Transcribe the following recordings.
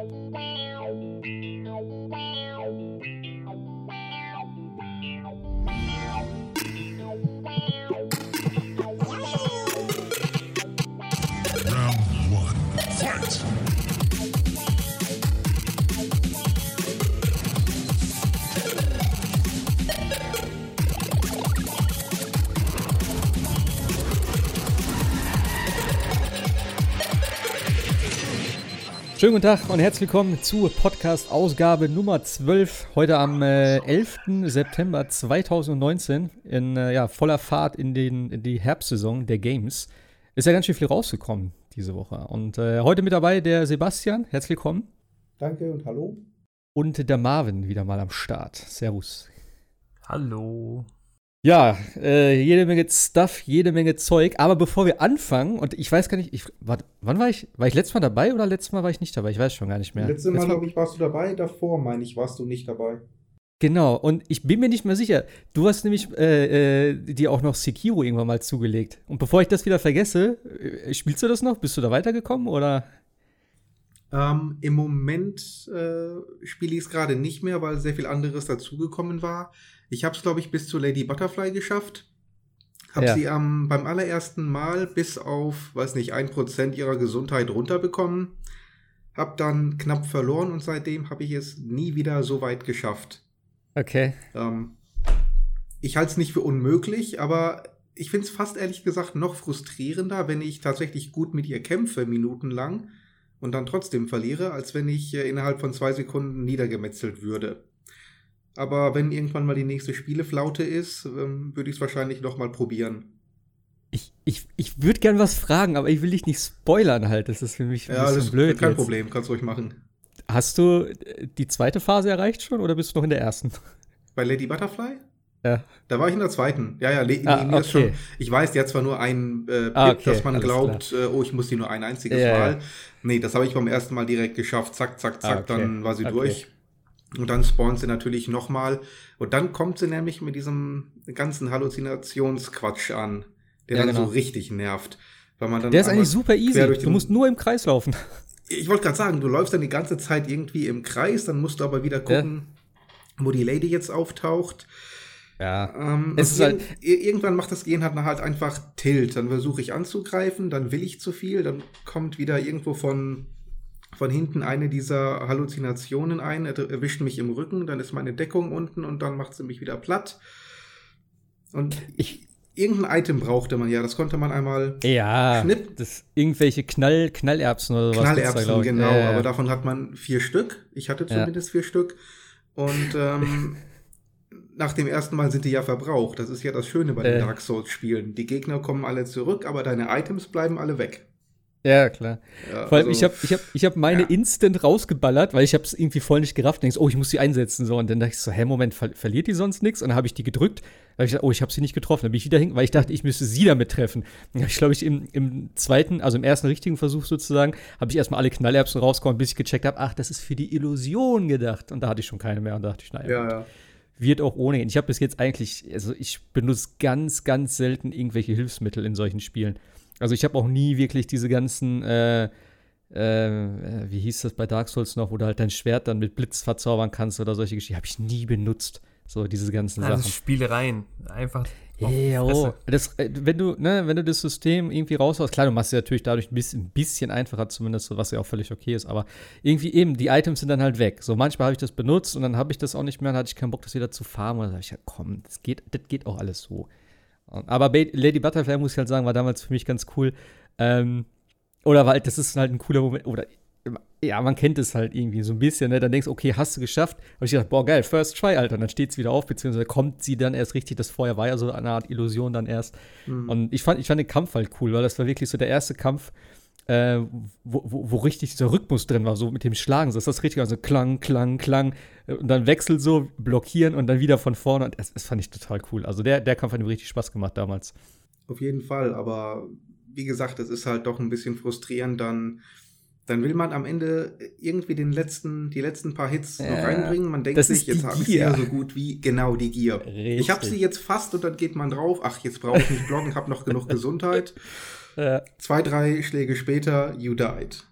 Round one, fight! Schönen guten Tag und herzlich willkommen zu Podcast-Ausgabe Nummer 12. Heute am äh, 11. September 2019 in äh, ja, voller Fahrt in, den, in die Herbstsaison der Games. Ist ja ganz schön viel rausgekommen diese Woche. Und äh, heute mit dabei der Sebastian. Herzlich willkommen. Danke und hallo. Und der Marvin wieder mal am Start. Servus. Hallo. Ja, äh, jede Menge Stuff, jede Menge Zeug. Aber bevor wir anfangen, und ich weiß gar nicht, ich, warte, wann war ich? War ich letztes Mal dabei oder letztes Mal war ich nicht dabei? Ich weiß schon gar nicht mehr. Letztes Mal, glaube ich, warst du dabei. Davor, meine ich, warst du nicht dabei. Genau, und ich bin mir nicht mehr sicher. Du hast nämlich äh, äh, dir auch noch Sekiro irgendwann mal zugelegt. Und bevor ich das wieder vergesse, äh, spielst du das noch? Bist du da weitergekommen oder? Ähm, Im Moment äh, spiele ich es gerade nicht mehr, weil sehr viel anderes dazugekommen war. Ich habe es, glaube ich, bis zu Lady Butterfly geschafft. Habe ja. sie ähm, beim allerersten Mal bis auf, weiß nicht, ein Prozent ihrer Gesundheit runterbekommen. Hab dann knapp verloren und seitdem habe ich es nie wieder so weit geschafft. Okay. Ähm, ich halte es nicht für unmöglich, aber ich finde es fast ehrlich gesagt noch frustrierender, wenn ich tatsächlich gut mit ihr kämpfe, minutenlang, und dann trotzdem verliere, als wenn ich äh, innerhalb von zwei Sekunden niedergemetzelt würde. Aber wenn irgendwann mal die nächste Spieleflaute ist, ähm, würde ich es wahrscheinlich noch mal probieren. Ich, ich, ich würde gern was fragen, aber ich will dich nicht spoilern halt. Das ist für mich ein ja, bisschen blöd. Kein jetzt. Problem, kannst du ruhig machen. Hast du äh, die zweite Phase erreicht schon oder bist du noch in der ersten? Bei Lady Butterfly? Ja. Da war ich in der zweiten. Ja, ja, Le ah, okay. schon. Ich weiß, die hat zwar nur einen äh, Pip, ah, okay, dass man glaubt, äh, oh, ich muss die nur ein einziges ja, Mal. Ja. Nee, das habe ich beim ersten Mal direkt geschafft. Zack, zack, zack, ah, okay. dann war sie durch. Und dann spawnt sie natürlich nochmal. Und dann kommt sie nämlich mit diesem ganzen Halluzinationsquatsch an, der ja, dann genau. so richtig nervt. Weil man dann der ist eigentlich super easy. Du musst nur im Kreis laufen. Ich wollte gerade sagen, du läufst dann die ganze Zeit irgendwie im Kreis, dann musst du aber wieder gucken, ja. wo die Lady jetzt auftaucht. Ja. Ähm, es ist halt irgendwann macht das Gehen halt, halt einfach Tilt. Dann versuche ich anzugreifen, dann will ich zu viel, dann kommt wieder irgendwo von von hinten eine dieser Halluzinationen ein, erwischt mich im Rücken, dann ist meine Deckung unten und dann macht sie mich wieder platt. Und ich, irgendein Item brauchte man ja, das konnte man einmal ja, schnippen. Das, irgendwelche Knall, Knallerbsen oder was. Knallerbsen, da, genau, ja. aber davon hat man vier Stück. Ich hatte zumindest ja. vier Stück. Und ähm, nach dem ersten Mal sind die ja verbraucht. Das ist ja das Schöne bei den äh. Dark Souls-Spielen. Die Gegner kommen alle zurück, aber deine Items bleiben alle weg. Ja, klar. Ja, Vor allem, also, ich habe ich hab, ich hab meine ja. instant rausgeballert, weil ich habe es irgendwie voll nicht gerafft. Denkst, oh, ich muss sie einsetzen. So. Und dann dachte ich so, hä, Moment, ver verliert die sonst nichts? Und dann habe ich die gedrückt. Habe ich gesagt, oh, ich habe sie nicht getroffen. Dann bin ich wieder hin, weil ich dachte, ich müsste sie damit treffen. Dann habe ich, glaube ich, im, im zweiten, also im ersten richtigen Versuch sozusagen, habe ich erstmal alle Knallerbsen rausgekommen, bis ich gecheckt habe, ach, das ist für die Illusion gedacht. Und da hatte ich schon keine mehr. Und da dachte ich, naja. Ja, ja. Wird auch ohne. Ich habe bis jetzt eigentlich, also ich benutze ganz, ganz selten irgendwelche Hilfsmittel in solchen Spielen. Also ich habe auch nie wirklich diese ganzen, äh, äh, wie hieß das bei Dark Souls noch, wo du halt dein Schwert dann mit Blitz verzaubern kannst oder solche Geschichten, habe ich nie benutzt. So diese ganzen also Sachen. Spielereien. Einfach. Ja, oh. das, äh, wenn du, ne, wenn du das System irgendwie raushaust, klar, du machst es natürlich dadurch ein bisschen, ein bisschen einfacher, zumindest, was ja auch völlig okay ist, aber irgendwie eben, die Items sind dann halt weg. So, manchmal habe ich das benutzt und dann habe ich das auch nicht mehr, dann hatte ich keinen Bock, das wieder zu farmen. Und dann habe ich ja, komm, das geht, das geht auch alles so. Aber Lady Butterfly, muss ich halt sagen, war damals für mich ganz cool. Ähm, oder weil das ist halt ein cooler Moment. Oder ja, man kennt es halt irgendwie so ein bisschen, ne? Dann denkst du, okay, hast du geschafft. Und ich dachte, boah, geil, First Try, Alter. Und dann steht es wieder auf, beziehungsweise kommt sie dann erst richtig. Das vorher war ja so eine Art Illusion dann erst. Mhm. Und ich fand, ich fand den Kampf halt cool, weil das war wirklich so der erste Kampf, äh, wo, wo, wo, richtig dieser Rhythmus drin war, so mit dem Schlagen. So ist das richtig, also Klang, Klang, Klang. Und dann Wechsel so, blockieren und dann wieder von vorne. Und das, das fand ich total cool. Also der, der Kampf hat mir richtig Spaß gemacht damals. Auf jeden Fall, aber wie gesagt, es ist halt doch ein bisschen frustrierend, dann dann will man am Ende irgendwie den letzten, die letzten paar Hits noch reinbringen. Man denkt sich, jetzt habe ich sie ja so gut wie genau die Gier. Richtig. Ich habe sie jetzt fast und dann geht man drauf. Ach, jetzt brauche ich nicht bloggen, habe noch genug Gesundheit. Ja. Zwei, drei Schläge später, you died.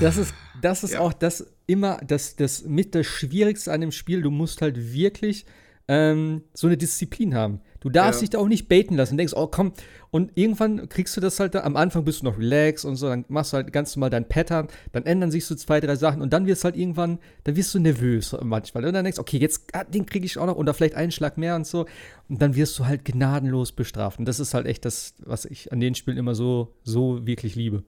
Das ist, das ist ja. auch das immer das, das mit das Schwierigste an dem Spiel. Du musst halt wirklich ähm, so eine Disziplin haben. Du darfst ja. dich da auch nicht baiten lassen. Du denkst, oh komm, und irgendwann kriegst du das halt da, am Anfang bist du noch relaxed und so, dann machst du halt ganz normal dein Pattern, dann ändern sich so zwei, drei Sachen und dann wirst du halt irgendwann, dann wirst du nervös manchmal. Und dann denkst du, okay, jetzt, ah, den kriege ich auch noch oder vielleicht einen Schlag mehr und so. Und dann wirst du halt gnadenlos bestraft. Und das ist halt echt das, was ich an den Spielen immer so, so wirklich liebe.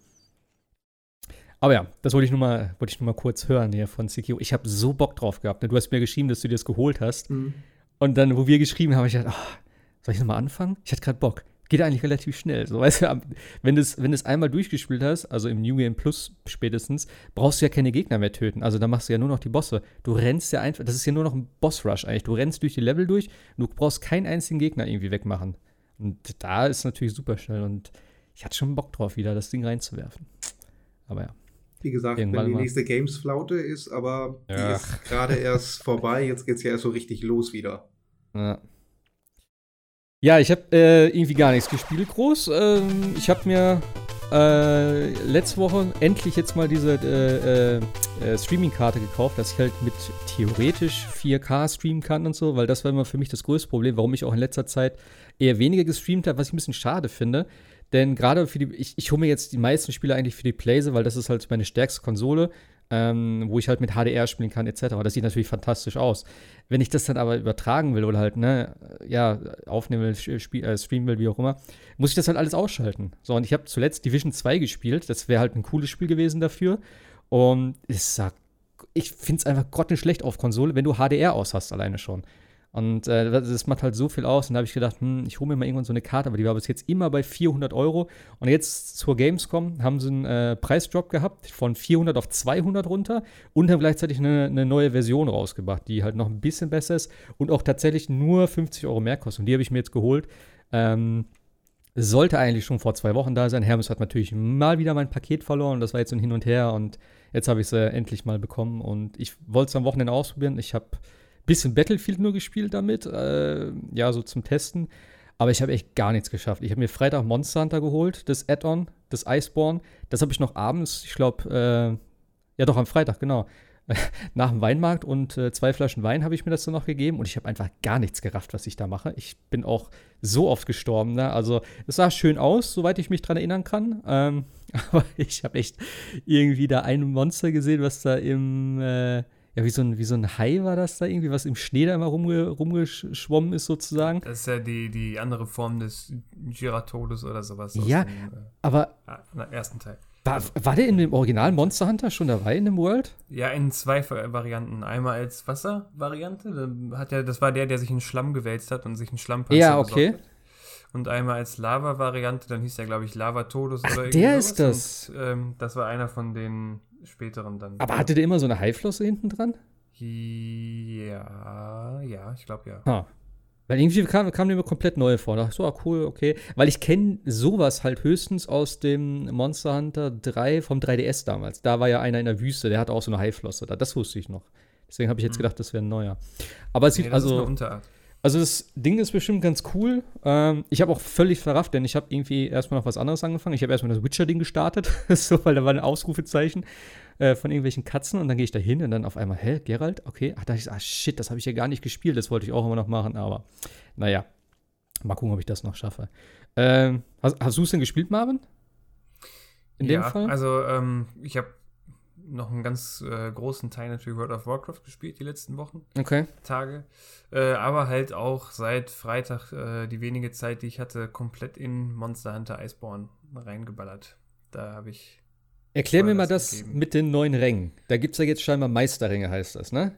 Aber ja, das wollte ich nur mal, wollte ich nur mal kurz hören hier von Sekiro. Ich habe so Bock drauf gehabt. Ne? Du hast mir geschrieben, dass du dir das geholt hast. Mhm. Und dann, wo wir geschrieben haben, ich gedacht, oh, soll ich nochmal anfangen? Ich hatte gerade Bock. Geht eigentlich relativ schnell. So, weißt du, wenn du es wenn einmal durchgespielt hast, also im New Game Plus spätestens, brauchst du ja keine Gegner mehr töten. Also da machst du ja nur noch die Bosse. Du rennst ja einfach, das ist ja nur noch ein Boss-Rush eigentlich. Du rennst durch die Level durch und du brauchst keinen einzigen Gegner irgendwie wegmachen. Und da ist natürlich super schnell und ich hatte schon Bock drauf, wieder das Ding reinzuwerfen. Aber ja. Wie gesagt, Irgendwann wenn die nächste Games-Flaute ist, aber ja. die ist gerade erst vorbei. Jetzt geht es ja erst so richtig los wieder. Ja. Ja, ich habe äh, irgendwie gar nichts gespielt groß. Ähm, ich habe mir äh, letzte Woche endlich jetzt mal diese äh, äh, äh, Streaming-Karte gekauft, dass ich halt mit theoretisch 4K streamen kann und so, weil das war immer für mich das größte Problem, warum ich auch in letzter Zeit eher weniger gestreamt habe, was ich ein bisschen schade finde. Denn gerade für die, ich, ich hole mir jetzt die meisten Spiele eigentlich für die Playse, weil das ist halt meine stärkste Konsole, ähm, wo ich halt mit HDR spielen kann, etc. Das sieht natürlich fantastisch aus. Wenn ich das dann aber übertragen will oder halt, ne, ja, aufnehmen will, spiel, äh, streamen will, wie auch immer, muss ich das halt alles ausschalten. So, und ich habe zuletzt Division 2 gespielt, das wäre halt ein cooles Spiel gewesen dafür. Und es sagt, ich finde es einfach grottenschlecht auf Konsole, wenn du HDR aus hast, alleine schon. Und äh, das macht halt so viel aus. Und da habe ich gedacht, hm, ich hole mir mal irgendwann so eine Karte, aber die war bis jetzt immer bei 400 Euro. Und jetzt zur Gamescom haben sie einen äh, Preisdrop gehabt von 400 auf 200 runter und haben gleichzeitig eine, eine, neue Version rausgebracht, die halt noch ein bisschen besser ist und auch tatsächlich nur 50 Euro mehr kostet. Und die habe ich mir jetzt geholt. Ähm, sollte eigentlich schon vor zwei Wochen da sein. Hermes hat natürlich mal wieder mein Paket verloren. Das war jetzt so ein Hin und Her und jetzt habe ich es äh, endlich mal bekommen. Und ich wollte es am Wochenende ausprobieren. Ich habe bisschen Battlefield nur gespielt damit, äh, ja, so zum Testen. Aber ich habe echt gar nichts geschafft. Ich habe mir Freitag Monster Hunter geholt, das Add-on, das Iceborne. Das habe ich noch abends, ich glaube, äh, ja doch am Freitag, genau. Nach dem Weinmarkt und äh, zwei Flaschen Wein habe ich mir das dann noch gegeben und ich habe einfach gar nichts gerafft, was ich da mache. Ich bin auch so oft gestorben. Ne? Also es sah schön aus, soweit ich mich dran erinnern kann. Ähm, aber ich habe echt irgendwie da ein Monster gesehen, was da im äh, ja, wie so, ein, wie so ein Hai war das da irgendwie, was im Schnee da immer rumge, rumgeschwommen ist sozusagen. Das ist ja die, die andere Form des Giratodes oder sowas. Ja, dem, äh, aber. ersten Teil. War, war der in dem Original Monster Hunter schon dabei in dem World? Ja, in zwei Varianten. Einmal als Wasservariante, hat er, das war der, der sich in Schlamm gewälzt hat und sich in Schlammpanzer Ja, okay. Und einmal als Lava-Variante, dann hieß der, glaube ich, Lava-Todes oder irgendwas. Der ist das. Und, ähm, das war einer von den späteren dann. Aber hatte der immer so eine Haiflosse hinten dran? Ja, ja, ich glaube ja. Ah. Weil irgendwie kam, kam mir komplett neu vor. Da dachte ich so, ah, cool, okay. Weil ich kenne sowas halt höchstens aus dem Monster Hunter 3 vom 3DS damals. Da war ja einer in der Wüste, der hatte auch so eine Haiflosse da. Das wusste ich noch. Deswegen habe ich jetzt hm. gedacht, das wäre ein neuer. Aber es sieht nee, also. Also das Ding ist bestimmt ganz cool. Ähm, ich habe auch völlig verrafft, denn ich habe irgendwie erstmal noch was anderes angefangen. Ich habe erstmal das Witcher-Ding gestartet, so, weil da war ein Ausrufezeichen äh, von irgendwelchen Katzen und dann gehe ich da hin und dann auf einmal, hä, Geralt? Okay. Ach, da dachte ich, ah shit, das habe ich ja gar nicht gespielt. Das wollte ich auch immer noch machen, aber naja. Mal gucken, ob ich das noch schaffe. Ähm, hast, hast du es denn gespielt, Marvin? In ja, dem Fall? Also, ähm, ich habe noch einen ganz äh, großen Teil natürlich World of Warcraft gespielt, die letzten Wochen. Okay. Tage. Äh, aber halt auch seit Freitag äh, die wenige Zeit, die ich hatte, komplett in Monster Hunter Iceborne reingeballert. Da habe ich. Erklär mir mal das gegeben. mit den neuen Rängen. Da gibt es ja jetzt scheinbar Meisterränge, heißt das, ne?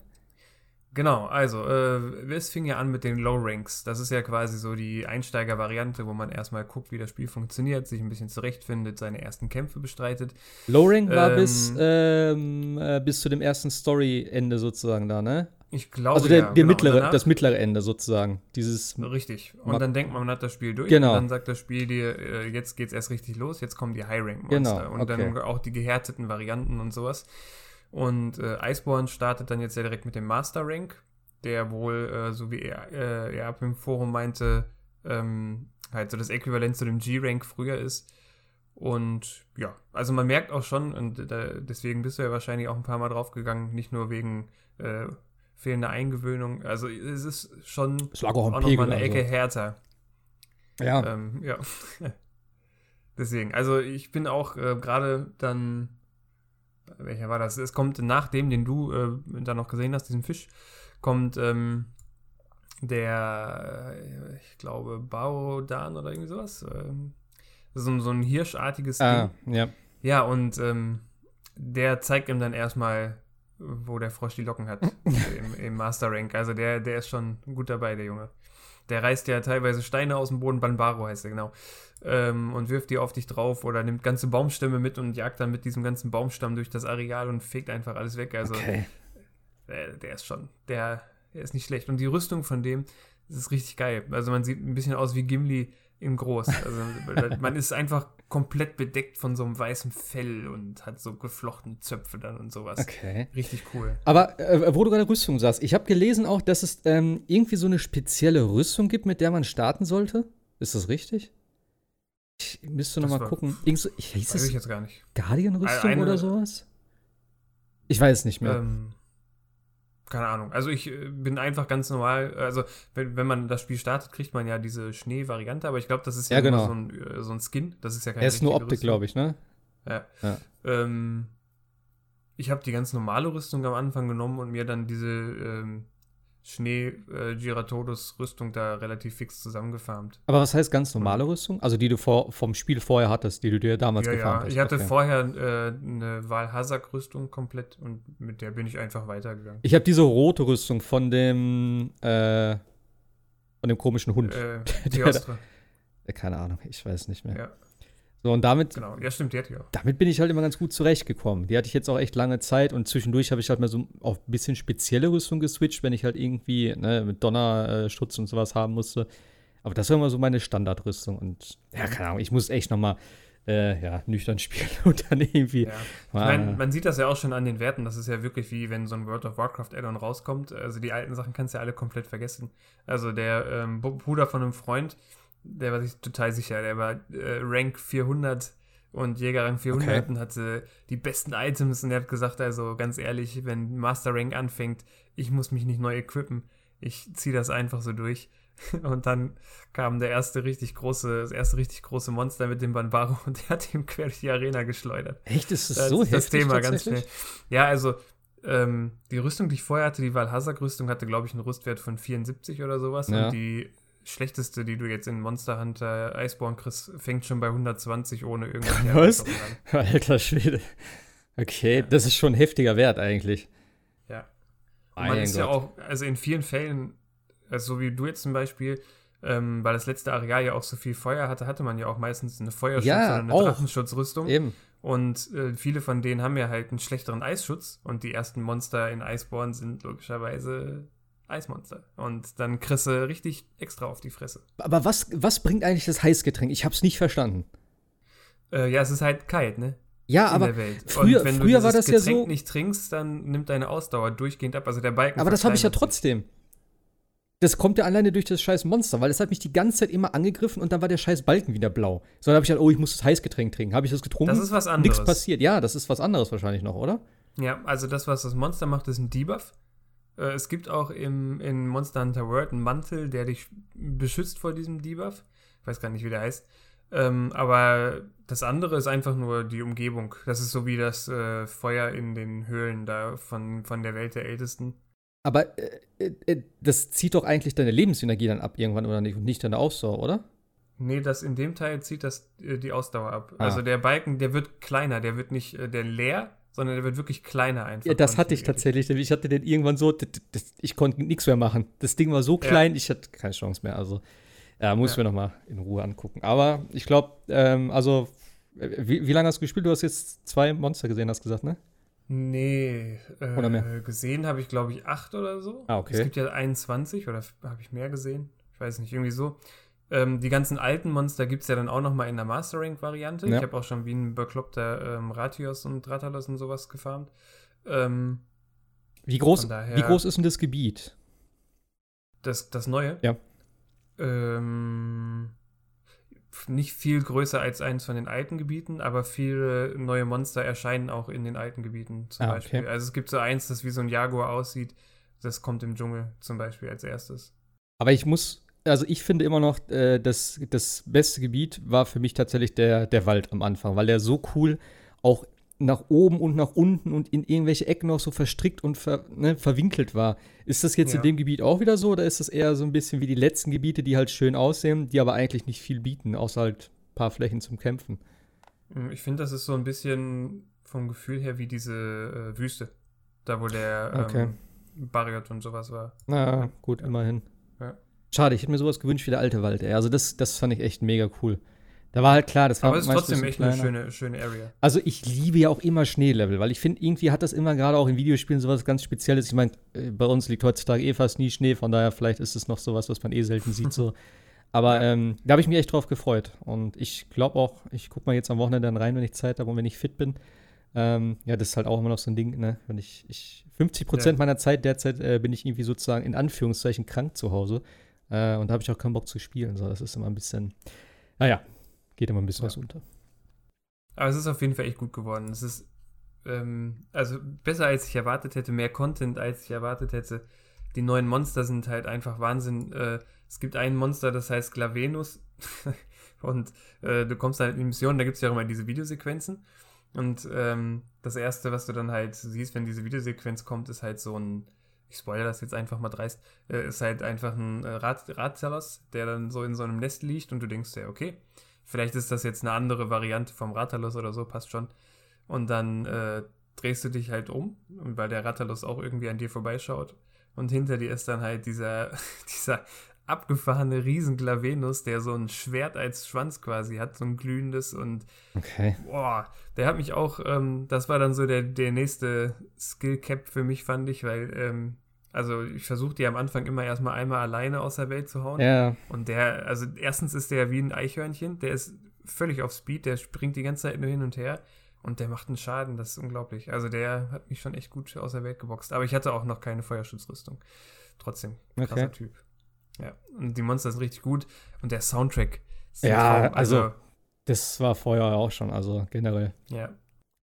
Genau, also äh, es fing ja an mit den Low Ranks. Das ist ja quasi so die Einsteiger-Variante, wo man erstmal guckt, wie das Spiel funktioniert, sich ein bisschen zurechtfindet, seine ersten Kämpfe bestreitet. Low Rank war ähm, bis, ähm, äh, bis zu dem ersten Story-Ende sozusagen da, ne? Ich glaube, also der, ja, der genau. mittlere, danach, das mittlere Ende sozusagen. Dieses richtig. Und dann denkt man, man hat das Spiel durch. Genau. Und dann sagt das Spiel dir, äh, jetzt geht's erst richtig los, jetzt kommen die High-Rank-Monster. Genau, und okay. dann auch die gehärteten Varianten und sowas. Und äh, Iceborne startet dann jetzt ja direkt mit dem Master Rank, der wohl, äh, so wie er, äh, er im Forum meinte, ähm, halt so das Äquivalent zu dem G-Rank früher ist. Und ja, also man merkt auch schon, und da, deswegen bist du ja wahrscheinlich auch ein paar Mal draufgegangen, nicht nur wegen äh, fehlender Eingewöhnung. Also es ist schon es lag auch, auch noch mal eine Ecke also. härter. Ja. Ähm, ja. deswegen, also ich bin auch äh, gerade dann, welcher war das? Es kommt nachdem, den du äh, dann noch gesehen hast, diesen Fisch, kommt ähm, der, äh, ich glaube, Baodan oder irgendwie sowas. Ähm, so, so ein hirschartiges ah, Ding. Ja. Ja, und ähm, der zeigt ihm dann erstmal, wo der Frosch die Locken hat im, im, Master Rank. Also der, der ist schon gut dabei, der Junge. Der reißt ja teilweise Steine aus dem Boden, Banbaro heißt er, genau. Ähm, und wirft die auf dich drauf oder nimmt ganze Baumstämme mit und jagt dann mit diesem ganzen Baumstamm durch das Areal und fegt einfach alles weg. Also okay. der, der ist schon, der, der ist nicht schlecht. Und die Rüstung von dem, ist richtig geil. Also man sieht ein bisschen aus wie Gimli in groß. Also man ist einfach komplett bedeckt von so einem weißen Fell und hat so geflochtene Zöpfe dann und sowas. Okay. Richtig cool. Aber äh, wo du gerade Rüstung sagst, ich habe gelesen auch, dass es ähm, irgendwie so eine spezielle Rüstung gibt, mit der man starten sollte. Ist das richtig? Ich müsste noch das mal gucken. Irgend so, ich, hieß weiß ich jetzt gar nicht. Guardian-Rüstung oder sowas? Ich weiß es nicht mehr. Ähm, keine Ahnung. Also ich äh, bin einfach ganz normal, also wenn, wenn man das Spiel startet, kriegt man ja diese Schnee-Variante, aber ich glaube, das ist ja, ja genau. so, ein, äh, so ein Skin. Das ist ja kein Er ist nur Optik, glaube ich, ne? Ja. ja. Ähm, ich habe die ganz normale Rüstung am Anfang genommen und mir dann diese ähm, Schnee-Giratodus-Rüstung äh, da relativ fix zusammengefarmt. Aber was heißt ganz normale Rüstung? Also die du vor, vom Spiel vorher hattest, die du dir damals ja, gefarmt ja. hast? Ich hatte okay. vorher äh, eine Valhazak-Rüstung komplett und mit der bin ich einfach weitergegangen. Ich habe diese rote Rüstung von dem äh, von dem komischen Hund. Äh, die Ostre. Keine Ahnung, ich weiß nicht mehr. Ja. So, und damit. Genau, ja, stimmt, die hat die auch. Damit bin ich halt immer ganz gut zurechtgekommen. Die hatte ich jetzt auch echt lange Zeit und zwischendurch habe ich halt mal so auf ein bisschen spezielle Rüstung geswitcht, wenn ich halt irgendwie ne, mit Donnerschutz und sowas haben musste. Aber das war immer so meine Standardrüstung und ja, keine Ahnung, ich muss echt nochmal äh, ja, nüchtern spielen und dann irgendwie. Ja. Meine, man sieht das ja auch schon an den Werten. Das ist ja wirklich wie wenn so ein World of Warcraft Addon rauskommt. Also die alten Sachen kannst du ja alle komplett vergessen. Also der ähm, Bruder von einem Freund, der war sich total sicher. Der war äh, Rank 400 und Jägerrang 400 okay. und hatte die besten Items und er hat gesagt, also ganz ehrlich, wenn Master Rank anfängt, ich muss mich nicht neu equippen. Ich ziehe das einfach so durch. Und dann kam der erste richtig große, das erste richtig große Monster mit dem Banbaro und der hat ihm quer durch die Arena geschleudert. Echt? Ist das, das so ist das Thema ganz schnell. Ja, also ähm, die Rüstung, die ich vorher hatte, die Valhazak-Rüstung, hatte, glaube ich, einen Rüstwert von 74 oder sowas. Ja. Und die schlechteste, die du jetzt in Monster Hunter Iceborne kriegst, fängt schon bei 120 ohne irgendwas. Was? Alter Schwede. Okay, ja. das ist schon ein heftiger Wert eigentlich. Ja. Und man ist Gott. ja auch, also in vielen Fällen, also so wie du jetzt zum Beispiel, ähm, weil das letzte Areal ja auch so viel Feuer hatte, hatte man ja auch meistens eine Feuerschutz ja, oder eine auch. Drachenschutzrüstung. Eben. Und äh, viele von denen haben ja halt einen schlechteren Eisschutz und die ersten Monster in Iceborne sind logischerweise Eismonster. Und dann kriegst du richtig extra auf die Fresse. Aber was, was bringt eigentlich das Heißgetränk? Ich hab's nicht verstanden. Äh, ja, es ist halt kalt, ne? Ja, In aber früher, früher war das Getränk ja so. nicht trinkst, dann nimmt deine Ausdauer durchgehend ab. Also der Balken. Aber das habe ich ja trotzdem. Das kommt ja alleine durch das scheiß Monster, weil das hat mich die ganze Zeit immer angegriffen und dann war der scheiß Balken wieder blau. So, dann habe ich halt, oh, ich muss das Heißgetränk trinken. Habe ich das getrunken? Das ist was anderes. Nichts passiert. Ja, das ist was anderes wahrscheinlich noch, oder? Ja, also das, was das Monster macht, ist ein Debuff. Äh, es gibt auch im, in Monster Hunter World einen Mantel, der dich beschützt vor diesem Debuff. Ich weiß gar nicht, wie der heißt. Ähm, aber das andere ist einfach nur die Umgebung. Das ist so wie das äh, Feuer in den Höhlen da von, von der Welt der Ältesten. Aber äh, äh, äh das zieht doch eigentlich deine Lebensenergie dann ab irgendwann oder nicht? Und nicht deine Ausdauer, oder? Nee, das in dem Teil zieht das äh, die Ausdauer ab. Ah. Also der Balken, der wird kleiner, der wird nicht, der leer, sondern der wird wirklich kleiner einfach. Ja, das hatte ich tatsächlich. Ich hatte den irgendwann so, das, das, ich konnte nichts mehr machen. Das Ding war so klein, ja. ich hatte keine Chance mehr. Also, ja, muss ja. mir noch mal in Ruhe angucken. Aber ich glaube, ähm, also, wie, wie lange hast du gespielt? Du hast jetzt zwei Monster gesehen, hast du gesagt, ne? Nee, äh, oder mehr? gesehen habe ich, glaube ich, acht oder so. Ah, okay. Es gibt ja 21 oder habe ich mehr gesehen? Ich weiß nicht, irgendwie so. Ähm, die ganzen alten Monster gibt es ja dann auch noch mal in der Master Rank-Variante. Ja. Ich habe auch schon wie ein bekloppter ähm, Ratios und Dratalos und sowas gefarmt. Ähm, wie, groß, daher, wie groß ist denn das Gebiet? Das, das neue? Ja. Ähm, nicht viel größer als eins von den alten Gebieten, aber viele neue Monster erscheinen auch in den alten Gebieten zum ah, Beispiel. Okay. Also es gibt so eins, das wie so ein Jaguar aussieht, das kommt im Dschungel zum Beispiel als erstes. Aber ich muss, also ich finde immer noch, äh, das, das beste Gebiet war für mich tatsächlich der, der Wald am Anfang, weil der so cool auch nach oben und nach unten und in irgendwelche Ecken noch so verstrickt und ver, ne, verwinkelt war. Ist das jetzt ja. in dem Gebiet auch wieder so oder ist das eher so ein bisschen wie die letzten Gebiete, die halt schön aussehen, die aber eigentlich nicht viel bieten, außer halt ein paar Flächen zum Kämpfen? Hm, ich finde, das ist so ein bisschen vom Gefühl her wie diese äh, Wüste. Da, wo der okay. ähm, Barriot und sowas war. Na gut, ja. immerhin. Schade, ich hätte mir sowas gewünscht wie der alte Wald. Also das, das fand ich echt mega cool. Da war halt klar, das war Aber es ist trotzdem echt kleiner. eine schöne, schöne Area. Also ich liebe ja auch immer Schneelevel, weil ich finde, irgendwie hat das immer gerade auch in Videospielen sowas ganz Spezielles. Ich meine, äh, bei uns liegt heutzutage eh fast nie Schnee, von daher vielleicht ist es noch sowas, was man eh selten sieht. So. Aber ähm, da habe ich mich echt drauf gefreut. Und ich glaube auch, ich gucke mal jetzt am Wochenende dann rein, wenn ich Zeit habe und wenn ich fit bin. Ähm, ja, das ist halt auch immer noch so ein Ding, ne? Wenn ich, ich 50 Prozent ja. meiner Zeit derzeit äh, bin ich irgendwie sozusagen in Anführungszeichen krank zu Hause. Äh, und da habe ich auch keinen Bock zu spielen. So, das ist immer ein bisschen, naja, geht immer ein bisschen ja. was unter. Aber es ist auf jeden Fall echt gut geworden. Es ist ähm, also besser als ich erwartet hätte, mehr Content als ich erwartet hätte. Die neuen Monster sind halt einfach Wahnsinn. Äh, es gibt ein Monster, das heißt Glavenus. und äh, du kommst halt in die Mission, da gibt es ja auch immer diese Videosequenzen. Und ähm, das erste, was du dann halt siehst, wenn diese Videosequenz kommt, ist halt so ein, ich spoilere das jetzt einfach mal dreist, äh, ist halt einfach ein äh, Rat Ratzalos, der dann so in so einem Nest liegt und du denkst ja, okay, Vielleicht ist das jetzt eine andere Variante vom Rathalos oder so, passt schon. Und dann äh, drehst du dich halt um, weil der Rathalos auch irgendwie an dir vorbeischaut. Und hinter dir ist dann halt dieser, dieser abgefahrene Riesenglavenus, der so ein Schwert als Schwanz quasi hat, so ein glühendes und okay. boah, der hat mich auch, ähm, das war dann so der, der nächste Skill Cap für mich, fand ich, weil ähm, also ich versuche die am Anfang immer erstmal einmal alleine aus der Welt zu hauen. Ja. Und der, also erstens ist der wie ein Eichhörnchen, der ist völlig auf Speed, der springt die ganze Zeit nur hin und her und der macht einen Schaden, das ist unglaublich. Also der hat mich schon echt gut aus der Welt geboxt. Aber ich hatte auch noch keine Feuerschutzrüstung. Trotzdem, krasser okay. Typ. Ja, und die Monster sind richtig gut und der Soundtrack. ja, also, also das war vorher auch schon, also generell. Ja,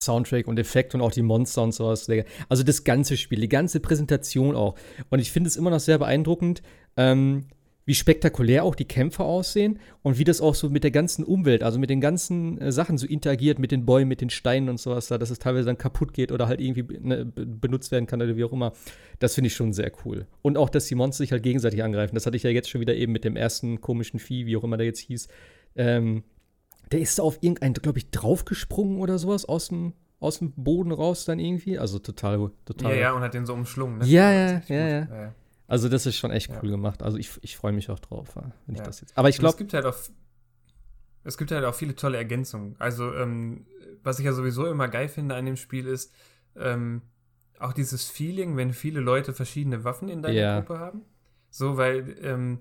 Soundtrack und Effekt und auch die Monster und sowas. Also das ganze Spiel, die ganze Präsentation auch. Und ich finde es immer noch sehr beeindruckend, ähm, wie spektakulär auch die Kämpfe aussehen und wie das auch so mit der ganzen Umwelt, also mit den ganzen äh, Sachen so interagiert, mit den Bäumen, mit den Steinen und sowas da, dass es teilweise dann kaputt geht oder halt irgendwie ne, benutzt werden kann oder wie auch immer. Das finde ich schon sehr cool. Und auch, dass die Monster sich halt gegenseitig angreifen. Das hatte ich ja jetzt schon wieder eben mit dem ersten komischen Vieh, wie auch immer der jetzt hieß. Ähm, der ist auf irgendeinen, glaube ich, draufgesprungen oder sowas aus dem, aus dem Boden raus dann irgendwie. Also total, total. Ja, ja, und hat den so umschlungen. Ne? Ja, ja, ja, ja, ja, Also das ist schon echt cool gemacht. Also ich, ich freue mich auch drauf, wenn ich das jetzt. Aber ich glaube. Es gibt halt auch. Es gibt halt auch viele tolle Ergänzungen. Also, ähm, was ich ja sowieso immer geil finde an dem Spiel ist, ähm, auch dieses Feeling, wenn viele Leute verschiedene Waffen in deiner ja. Gruppe haben. So, weil ähm,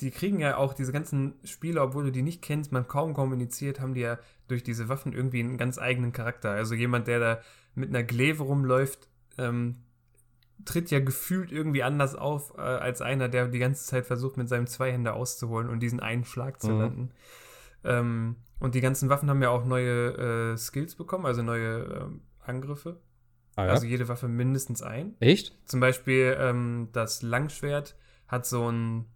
die kriegen ja auch diese ganzen Spiele, obwohl du die nicht kennst, man kaum kommuniziert, haben die ja durch diese Waffen irgendwie einen ganz eigenen Charakter. Also jemand, der da mit einer Gleve rumläuft, ähm, tritt ja gefühlt irgendwie anders auf, äh, als einer, der die ganze Zeit versucht, mit seinem Zweihänder auszuholen und diesen einen Schlag zu mhm. landen. Ähm, und die ganzen Waffen haben ja auch neue äh, Skills bekommen, also neue äh, Angriffe. Ah, ja? Also jede Waffe mindestens ein. Echt? Zum Beispiel ähm, das Langschwert hat so ein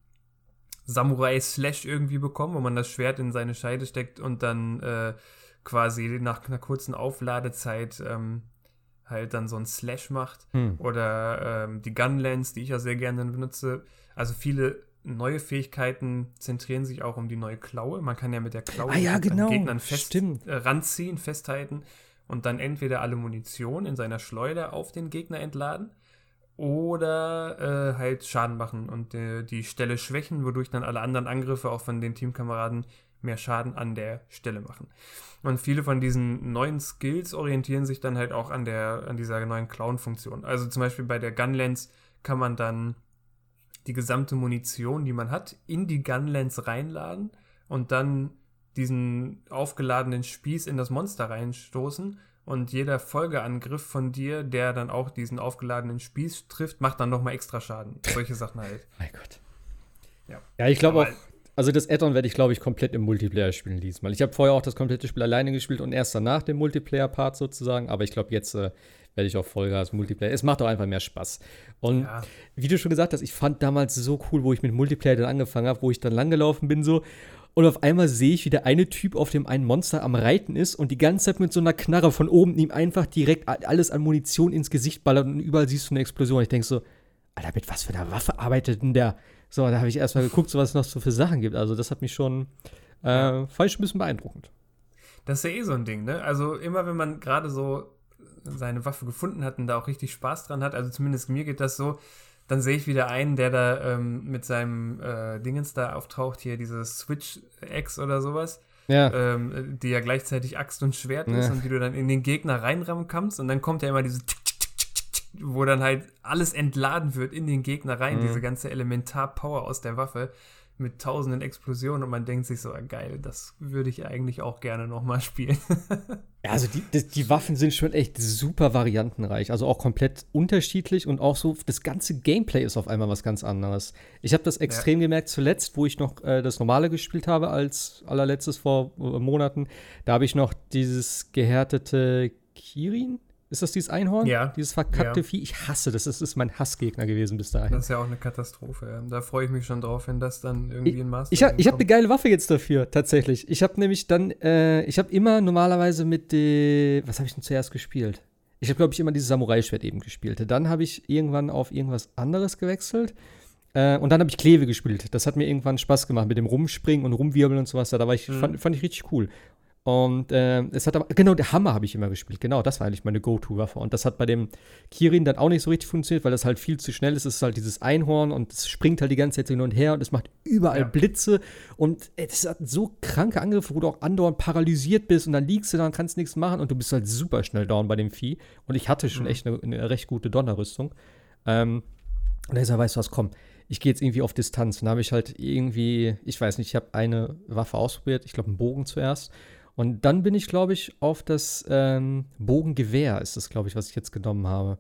Samurai-Slash irgendwie bekommen, wo man das Schwert in seine Scheide steckt und dann äh, quasi nach einer kurzen Aufladezeit ähm, halt dann so ein Slash macht. Hm. Oder ähm, die Gunlance, die ich ja sehr gerne benutze. Also viele neue Fähigkeiten zentrieren sich auch um die neue Klaue. Man kann ja mit der Klaue ah, ja, genau. Gegnern fest äh, ranziehen, festhalten und dann entweder alle Munition in seiner Schleuder auf den Gegner entladen oder äh, halt Schaden machen und äh, die Stelle schwächen, wodurch dann alle anderen Angriffe auch von den Teamkameraden mehr Schaden an der Stelle machen. Und viele von diesen neuen Skills orientieren sich dann halt auch an der an dieser neuen Clown-Funktion. Also zum Beispiel bei der Gunlance kann man dann die gesamte Munition, die man hat, in die Gunlance reinladen und dann diesen aufgeladenen Spieß in das Monster reinstoßen und jeder Folgeangriff von dir, der dann auch diesen aufgeladenen Spieß trifft, macht dann nochmal extra Schaden. Solche Sachen halt. Mein Gott. Ja, ja ich glaube auch, also das Add-on werde ich, glaube ich, komplett im Multiplayer spielen diesmal. Ich habe vorher auch das komplette Spiel alleine gespielt und erst danach den Multiplayer-Part sozusagen, aber ich glaube, jetzt äh, werde ich auch Vollgas Multiplayer. Es macht auch einfach mehr Spaß. Und ja. wie du schon gesagt hast, ich fand damals so cool, wo ich mit Multiplayer dann angefangen habe, wo ich dann langgelaufen bin so und auf einmal sehe ich, wie der eine Typ auf dem einen Monster am Reiten ist und die ganze Zeit mit so einer Knarre von oben ihm einfach direkt alles an Munition ins Gesicht ballert und überall siehst du eine Explosion. Ich denke so, Alter, mit was für einer Waffe arbeitet denn der? So, da habe ich erstmal geguckt, so was es noch so für Sachen gibt. Also, das hat mich schon, äh, falsch ein bisschen beeindruckend. Das ist ja eh so ein Ding, ne? Also, immer wenn man gerade so seine Waffe gefunden hat und da auch richtig Spaß dran hat, also zumindest mir geht das so, dann sehe ich wieder einen, der da ähm, mit seinem äh, Dingens da auftaucht, hier dieses Switch X oder sowas. Ja. Ähm, die ja gleichzeitig Axt und Schwert ja. ist und wie du dann in den Gegner reinrammen kannst und dann kommt ja immer diese wo dann halt alles entladen wird in den Gegner rein, mhm. diese ganze Elementar-Power aus der Waffe mit tausenden Explosionen und man denkt sich so, ah, geil, das würde ich eigentlich auch gerne nochmal spielen. ja, also die, die, die, Waffen sind schon echt super variantenreich, also auch komplett unterschiedlich und auch so, das ganze Gameplay ist auf einmal was ganz anderes. Ich habe das extrem ja. gemerkt zuletzt, wo ich noch äh, das Normale gespielt habe als allerletztes vor äh, Monaten. Da habe ich noch dieses gehärtete Kirin ist das dieses Einhorn? Ja. Dieses verkackte ja. Vieh? Ich hasse das. Das ist mein Hassgegner gewesen bis dahin. Das ist ja auch eine Katastrophe. Da freue ich mich schon drauf, wenn das dann irgendwie in Master Ich, ich, habe eine geile Waffe jetzt dafür, tatsächlich. Ich habe nämlich dann, äh, ich habe immer normalerweise mit dem, was habe ich denn zuerst gespielt? Ich habe, glaube ich, immer dieses Samurai-Schwert eben gespielt. Dann habe ich irgendwann auf irgendwas anderes gewechselt. Äh, und dann habe ich Kleve gespielt. Das hat mir irgendwann Spaß gemacht mit dem Rumspringen und Rumwirbeln und sowas. Da war ich, mhm. fand, fand ich richtig cool. Und äh, es hat aber, genau, der Hammer habe ich immer gespielt. Genau, das war eigentlich meine Go-To-Waffe. Und das hat bei dem Kirin dann auch nicht so richtig funktioniert, weil das halt viel zu schnell ist. Es ist halt dieses Einhorn und es springt halt die ganze Zeit hin und her und es macht überall ja. Blitze. Und es hat so kranke Angriffe, wo du auch andauernd paralysiert bist und dann liegst du da und kannst nichts machen und du bist halt super schnell down bei dem Vieh. Und ich hatte schon mhm. echt eine, eine, recht gute Donnerrüstung. Ähm, und deshalb weißt du was, komm, ich gehe jetzt irgendwie auf Distanz. Und da habe ich halt irgendwie, ich weiß nicht, ich habe eine Waffe ausprobiert, ich glaube einen Bogen zuerst. Und dann bin ich, glaube ich, auf das ähm, Bogengewehr, ist das, glaube ich, was ich jetzt genommen habe.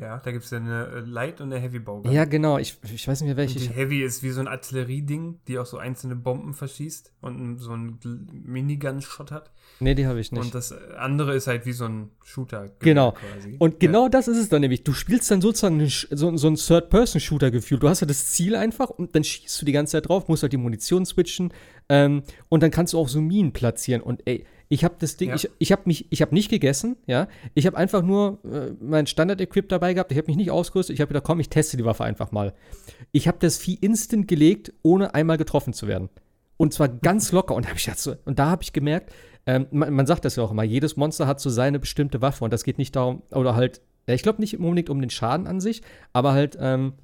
Ja, da gibt es ja eine äh, Light und eine Heavy Bow. Ja, genau. Ich, ich weiß nicht mehr, welche. Und die Heavy ist wie so ein Artillerieding, die auch so einzelne Bomben verschießt und so ein Minigun-Shot hat. Nee, die habe ich nicht. Und das andere ist halt wie so ein Shooter. Genau. Quasi. Und genau ja. das ist es dann nämlich. Du spielst dann sozusagen so, so ein Third-Person-Shooter-Gefühl. Du hast ja das Ziel einfach und dann schießt du die ganze Zeit drauf, musst halt die Munition switchen ähm, und dann kannst du auch so Minen platzieren. Und ey, ich habe das Ding, ja. ich, ich habe mich, ich habe nicht gegessen, ja. Ich habe einfach nur äh, mein Standard-Equip dabei gehabt. Ich habe mich nicht ausgerüstet. Ich habe gedacht, komm, ich teste die Waffe einfach mal. Ich habe das Vieh instant gelegt, ohne einmal getroffen zu werden. Und zwar ganz locker. Und, hab ich so, und da habe ich gemerkt, ähm, man, man, sagt das ja auch immer, jedes Monster hat so seine bestimmte Waffe. Und das geht nicht darum, oder halt, ja, ich glaube nicht unbedingt um den Schaden an sich, aber halt, ähm,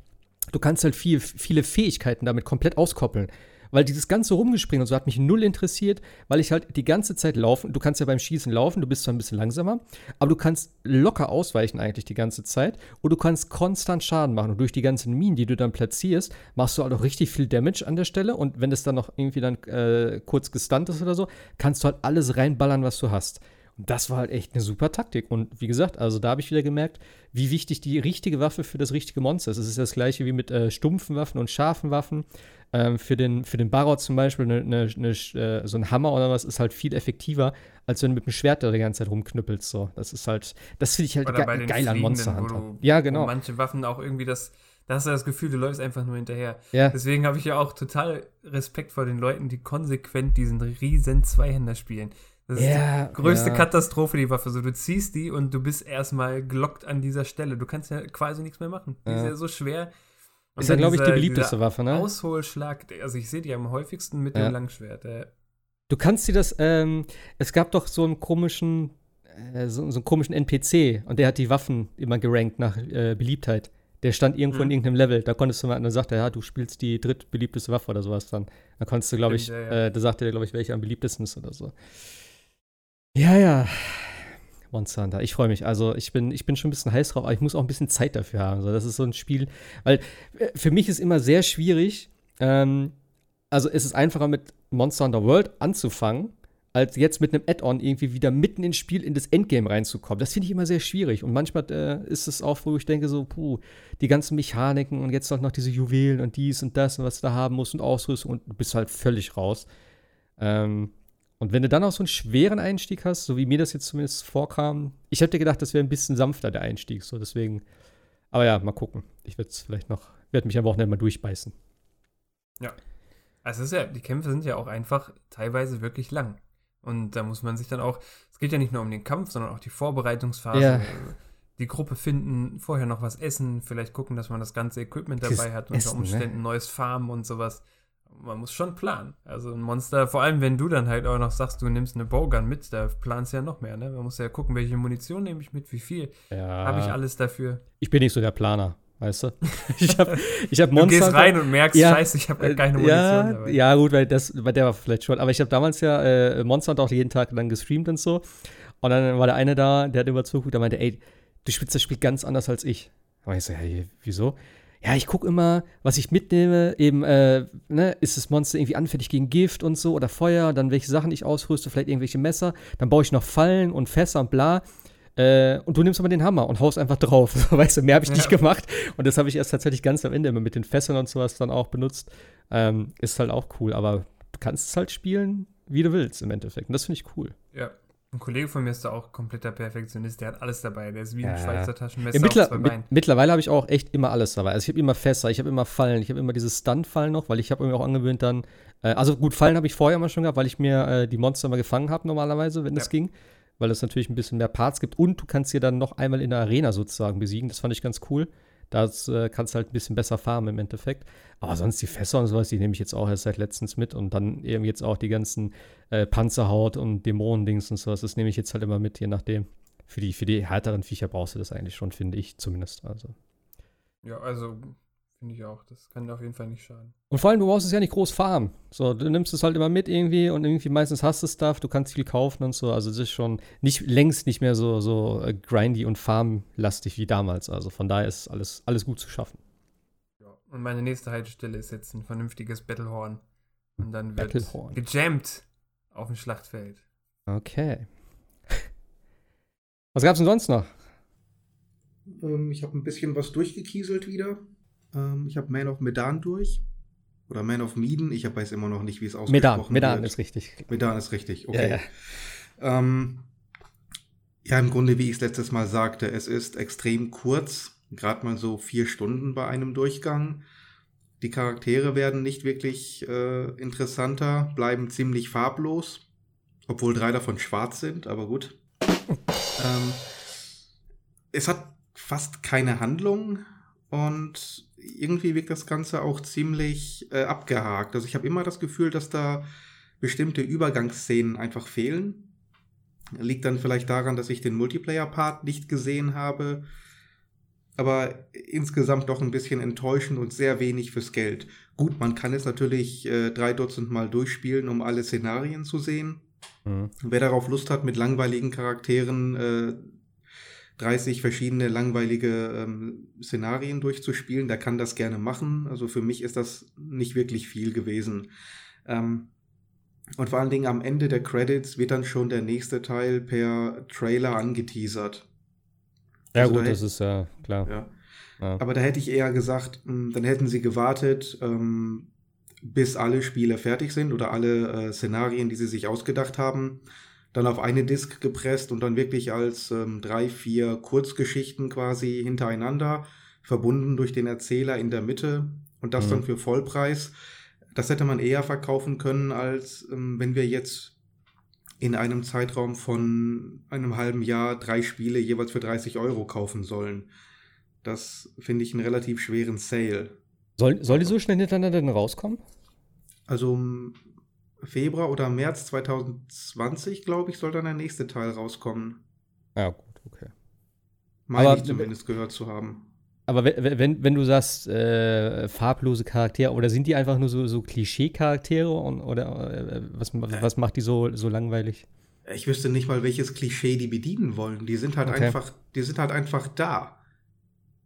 du kannst halt viel, viele Fähigkeiten damit komplett auskoppeln. Weil dieses ganze Rumgespringen und so hat mich null interessiert, weil ich halt die ganze Zeit laufen. Du kannst ja beim Schießen laufen, du bist zwar ein bisschen langsamer, aber du kannst locker ausweichen eigentlich die ganze Zeit und du kannst konstant Schaden machen. Und durch die ganzen Minen, die du dann platzierst, machst du halt auch richtig viel Damage an der Stelle. Und wenn es dann noch irgendwie dann äh, kurz gestunt ist oder so, kannst du halt alles reinballern, was du hast. Und das war halt echt eine super Taktik. Und wie gesagt, also da habe ich wieder gemerkt, wie wichtig die richtige Waffe für das richtige Monster ist. Es ist das gleiche wie mit äh, stumpfen Waffen und scharfen Waffen. Ähm, für den, für den Barot zum Beispiel, ne, ne, ne, äh, so ein Hammer oder was ist halt viel effektiver, als wenn du mit dem Schwert da die ganze Zeit rumknüppelst. So. Das ist halt, das finde ich halt ge geil an Monster Hunter. Ja, genau. Manche Waffen auch irgendwie das, da hast du das Gefühl, du läufst einfach nur hinterher. Ja. Deswegen habe ich ja auch total Respekt vor den Leuten, die konsequent diesen riesen Zweihänder spielen. Das ja, ist die größte ja. Katastrophe, die Waffe. So, du ziehst die und du bist erstmal glockt an dieser Stelle. Du kannst ja quasi nichts mehr machen. Die ja. ist ja so schwer. Und ist ja, glaube ich, die beliebteste Waffe, ne? Ausholschlag, also ich sehe die am häufigsten mit dem Langschwert. Äh. Du kannst dir das, ähm, es gab doch so einen komischen, äh, so, so, einen komischen NPC und der hat die Waffen immer gerankt nach äh, Beliebtheit. Der stand irgendwo mhm. in irgendeinem Level. Da konntest du mal, dann sagt er, ja, du spielst die drittbeliebteste Waffe oder sowas dann. Da konntest du, glaube ich, ja, ja. Äh, da sagte er, glaube ich, welche am beliebtesten ist oder so. Ja, ja. Monster Hunter. Ich freue mich. Also ich bin, ich bin schon ein bisschen heiß drauf, aber ich muss auch ein bisschen Zeit dafür haben. So, das ist so ein Spiel, weil äh, für mich ist immer sehr schwierig. Ähm, also es ist einfacher mit Monster Hunter World anzufangen, als jetzt mit einem Add-on irgendwie wieder mitten ins Spiel, in das Endgame reinzukommen. Das finde ich immer sehr schwierig. Und manchmal äh, ist es auch, wo ich denke, so, puh, die ganzen Mechaniken und jetzt noch diese Juwelen und dies und das und was du da haben musst und Ausrüstung und du bist halt völlig raus. Ähm, und wenn du dann auch so einen schweren Einstieg hast, so wie mir das jetzt zumindest vorkam, ich hätte gedacht, das wäre ein bisschen sanfter, der Einstieg. So, deswegen. Aber ja, mal gucken. Ich werde es vielleicht noch, werde mich am Wochenende mal durchbeißen. Ja. Also ist ja, die Kämpfe sind ja auch einfach teilweise wirklich lang. Und da muss man sich dann auch, es geht ja nicht nur um den Kampf, sondern auch die Vorbereitungsphase. Ja. Die Gruppe finden, vorher noch was essen, vielleicht gucken, dass man das ganze Equipment dabei hat, unter essen, Umständen ne? neues Farmen und sowas. Man muss schon planen. Also ein Monster, vor allem wenn du dann halt auch noch sagst, du nimmst eine Bowgun mit, da planst du ja noch mehr, ne? Man muss ja gucken, welche Munition nehme ich mit, wie viel. Ja. Habe ich alles dafür. Ich bin nicht so der Planer weißt du? Ich habe ich hab Monster. Du gehst rein und merkst, ja, scheiße, ich habe keine Munition ja, dabei. Ja, gut, weil das, weil der war vielleicht schon. Aber ich habe damals ja äh, Monster Hunter auch jeden Tag dann gestreamt und so. Und dann war der eine da, der hat immer zugeguckt, der meinte, ey, du spielst das Spiel ganz anders als ich. Aber ich so, hey, wieso? Ja, ich gucke immer, was ich mitnehme, eben, äh, ne, ist das Monster irgendwie anfällig gegen Gift und so oder Feuer, dann welche Sachen ich ausrüste, vielleicht irgendwelche Messer, dann baue ich noch Fallen und Fässer und bla. Äh, und du nimmst aber den Hammer und haust einfach drauf. weißt du, mehr habe ich ja. nicht gemacht. Und das habe ich erst tatsächlich ganz am Ende immer mit den Fässern und sowas dann auch benutzt. Ähm, ist halt auch cool, aber du kannst es halt spielen, wie du willst im Endeffekt. Und das finde ich cool. Ja. Ein Kollege von mir ist da auch kompletter Perfektionist, der hat alles dabei. Der ist wie ein Schweizer Taschenmesser ja, mittler mit, Mittlerweile habe ich auch echt immer alles dabei. Also ich habe immer Fässer, ich habe immer Fallen, ich habe immer dieses Stunt-Fallen noch, weil ich habe mir auch angewöhnt dann, äh, also gut, Fallen habe ich vorher immer schon gehabt, weil ich mir äh, die Monster mal gefangen habe normalerweise, wenn es ja. ging weil es natürlich ein bisschen mehr Parts gibt und du kannst sie dann noch einmal in der Arena sozusagen besiegen. Das fand ich ganz cool. Da äh, kannst halt ein bisschen besser farmen im Endeffekt. Aber sonst die Fässer und sowas, die nehme ich jetzt auch erst seit letztens mit. Und dann eben jetzt auch die ganzen äh, Panzerhaut und Dämonendings und sowas. Das nehme ich jetzt halt immer mit, je nachdem. Für die, für die härteren Viecher brauchst du das eigentlich schon, finde ich zumindest. Also. Ja, also Finde ich auch. Das kann auf jeden Fall nicht schaden. Und vor allem, du brauchst es ja nicht groß farmen. So, du nimmst es halt immer mit irgendwie und irgendwie meistens hast du Stuff, du kannst viel kaufen und so. Also es ist schon nicht längst nicht mehr so, so äh, grindy und farmlastig wie damals. Also von daher ist alles, alles gut zu schaffen. Ja. Und meine nächste Haltestelle ist jetzt ein vernünftiges Battlehorn. Und dann wird Battlehorn. gejammt auf dem Schlachtfeld. Okay. Was gab's denn sonst noch? Ähm, ich habe ein bisschen was durchgekieselt wieder. Ähm, ich habe Man of Medan durch. Oder Man of Medan. Ich weiß immer noch nicht, wie es ausgesprochen Medan, wird. Medan ist richtig. Medan ist richtig, okay. Ja, ja. Ähm, ja, im Grunde, wie ich es letztes Mal sagte, es ist extrem kurz. Gerade mal so vier Stunden bei einem Durchgang. Die Charaktere werden nicht wirklich äh, interessanter, bleiben ziemlich farblos. Obwohl drei davon schwarz sind, aber gut. ähm, es hat fast keine Handlung und irgendwie wirkt das Ganze auch ziemlich äh, abgehakt. Also ich habe immer das Gefühl, dass da bestimmte Übergangsszenen einfach fehlen. Liegt dann vielleicht daran, dass ich den Multiplayer-Part nicht gesehen habe. Aber insgesamt doch ein bisschen enttäuschend und sehr wenig fürs Geld. Gut, man kann es natürlich äh, drei Dutzend Mal durchspielen, um alle Szenarien zu sehen. Mhm. Wer darauf Lust hat, mit langweiligen Charakteren äh, 30 verschiedene langweilige ähm, Szenarien durchzuspielen. Der kann das gerne machen. Also für mich ist das nicht wirklich viel gewesen. Ähm, und vor allen Dingen am Ende der Credits wird dann schon der nächste Teil per Trailer angeteasert. Ja, also gut, da das ist ja klar. Ja. Ja. Aber da hätte ich eher gesagt, hm, dann hätten sie gewartet, ähm, bis alle Spiele fertig sind oder alle äh, Szenarien, die sie sich ausgedacht haben dann auf eine Disk gepresst und dann wirklich als ähm, drei, vier Kurzgeschichten quasi hintereinander, verbunden durch den Erzähler in der Mitte und das mhm. dann für Vollpreis. Das hätte man eher verkaufen können, als ähm, wenn wir jetzt in einem Zeitraum von einem halben Jahr drei Spiele jeweils für 30 Euro kaufen sollen. Das finde ich einen relativ schweren Sale. Soll, soll die so schnell hintereinander denn rauskommen? Also Februar oder März 2020, glaube ich, soll dann der nächste Teil rauskommen. Ja, gut, okay. Meine aber, ich zumindest gehört zu haben. Aber wenn, wenn, wenn du sagst, äh, farblose Charaktere, oder sind die einfach nur so, so Klischee-Charaktere oder äh, was, was macht die so, so langweilig? Ich wüsste nicht mal, welches Klischee die bedienen wollen. Die sind halt okay. einfach, die sind halt einfach da.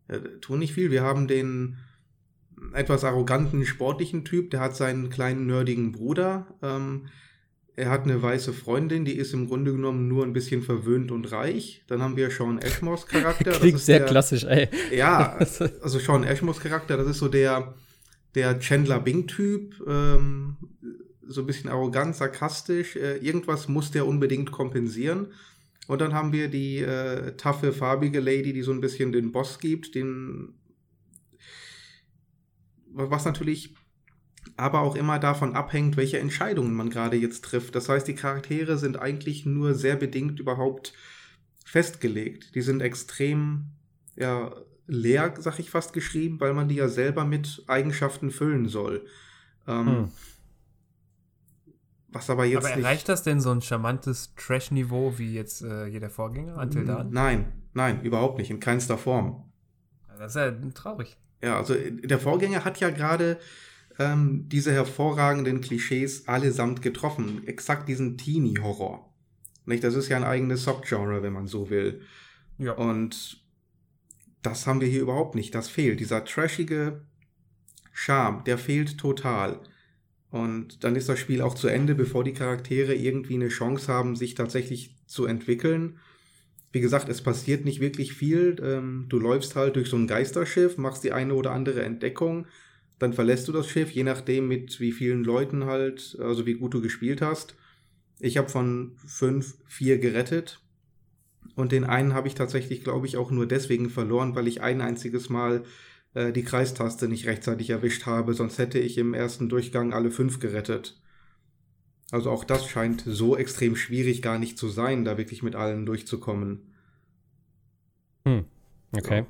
Ja, tun nicht viel. Wir haben den etwas arroganten, sportlichen Typ, der hat seinen kleinen nerdigen Bruder. Ähm, er hat eine weiße Freundin, die ist im Grunde genommen nur ein bisschen verwöhnt und reich. Dann haben wir Sean Ashmores Charakter. Klingt sehr der, klassisch, ey. Ja, also Sean Ashmores Charakter, das ist so der, der Chandler Bing-Typ. Ähm, so ein bisschen arrogant, sarkastisch. Äh, irgendwas muss der unbedingt kompensieren. Und dann haben wir die äh, taffe, farbige Lady, die so ein bisschen den Boss gibt, den was natürlich aber auch immer davon abhängt, welche Entscheidungen man gerade jetzt trifft. Das heißt, die Charaktere sind eigentlich nur sehr bedingt überhaupt festgelegt. Die sind extrem ja, leer, sag ich fast, geschrieben, weil man die ja selber mit Eigenschaften füllen soll. Ähm, hm. Was aber jetzt. Aber erreicht das denn so ein charmantes Trash-Niveau wie jetzt äh, jeder Vorgänger, Until Dawn? Nein, nein, überhaupt nicht, in keinster Form. Das ist ja traurig. Ja, also der Vorgänger hat ja gerade ähm, diese hervorragenden Klischees allesamt getroffen. Exakt diesen Teenie-Horror. Nicht? Das ist ja ein eigenes Subgenre, wenn man so will. Ja. Und das haben wir hier überhaupt nicht. Das fehlt. Dieser trashige Charme, der fehlt total. Und dann ist das Spiel auch zu Ende, bevor die Charaktere irgendwie eine Chance haben, sich tatsächlich zu entwickeln. Wie gesagt, es passiert nicht wirklich viel. Ähm, du läufst halt durch so ein Geisterschiff, machst die eine oder andere Entdeckung, dann verlässt du das Schiff, je nachdem mit wie vielen Leuten halt, also wie gut du gespielt hast. Ich habe von fünf vier gerettet und den einen habe ich tatsächlich, glaube ich, auch nur deswegen verloren, weil ich ein einziges Mal äh, die Kreistaste nicht rechtzeitig erwischt habe, sonst hätte ich im ersten Durchgang alle fünf gerettet. Also auch das scheint so extrem schwierig gar nicht zu sein, da wirklich mit allen durchzukommen. Hm. Okay. Ja.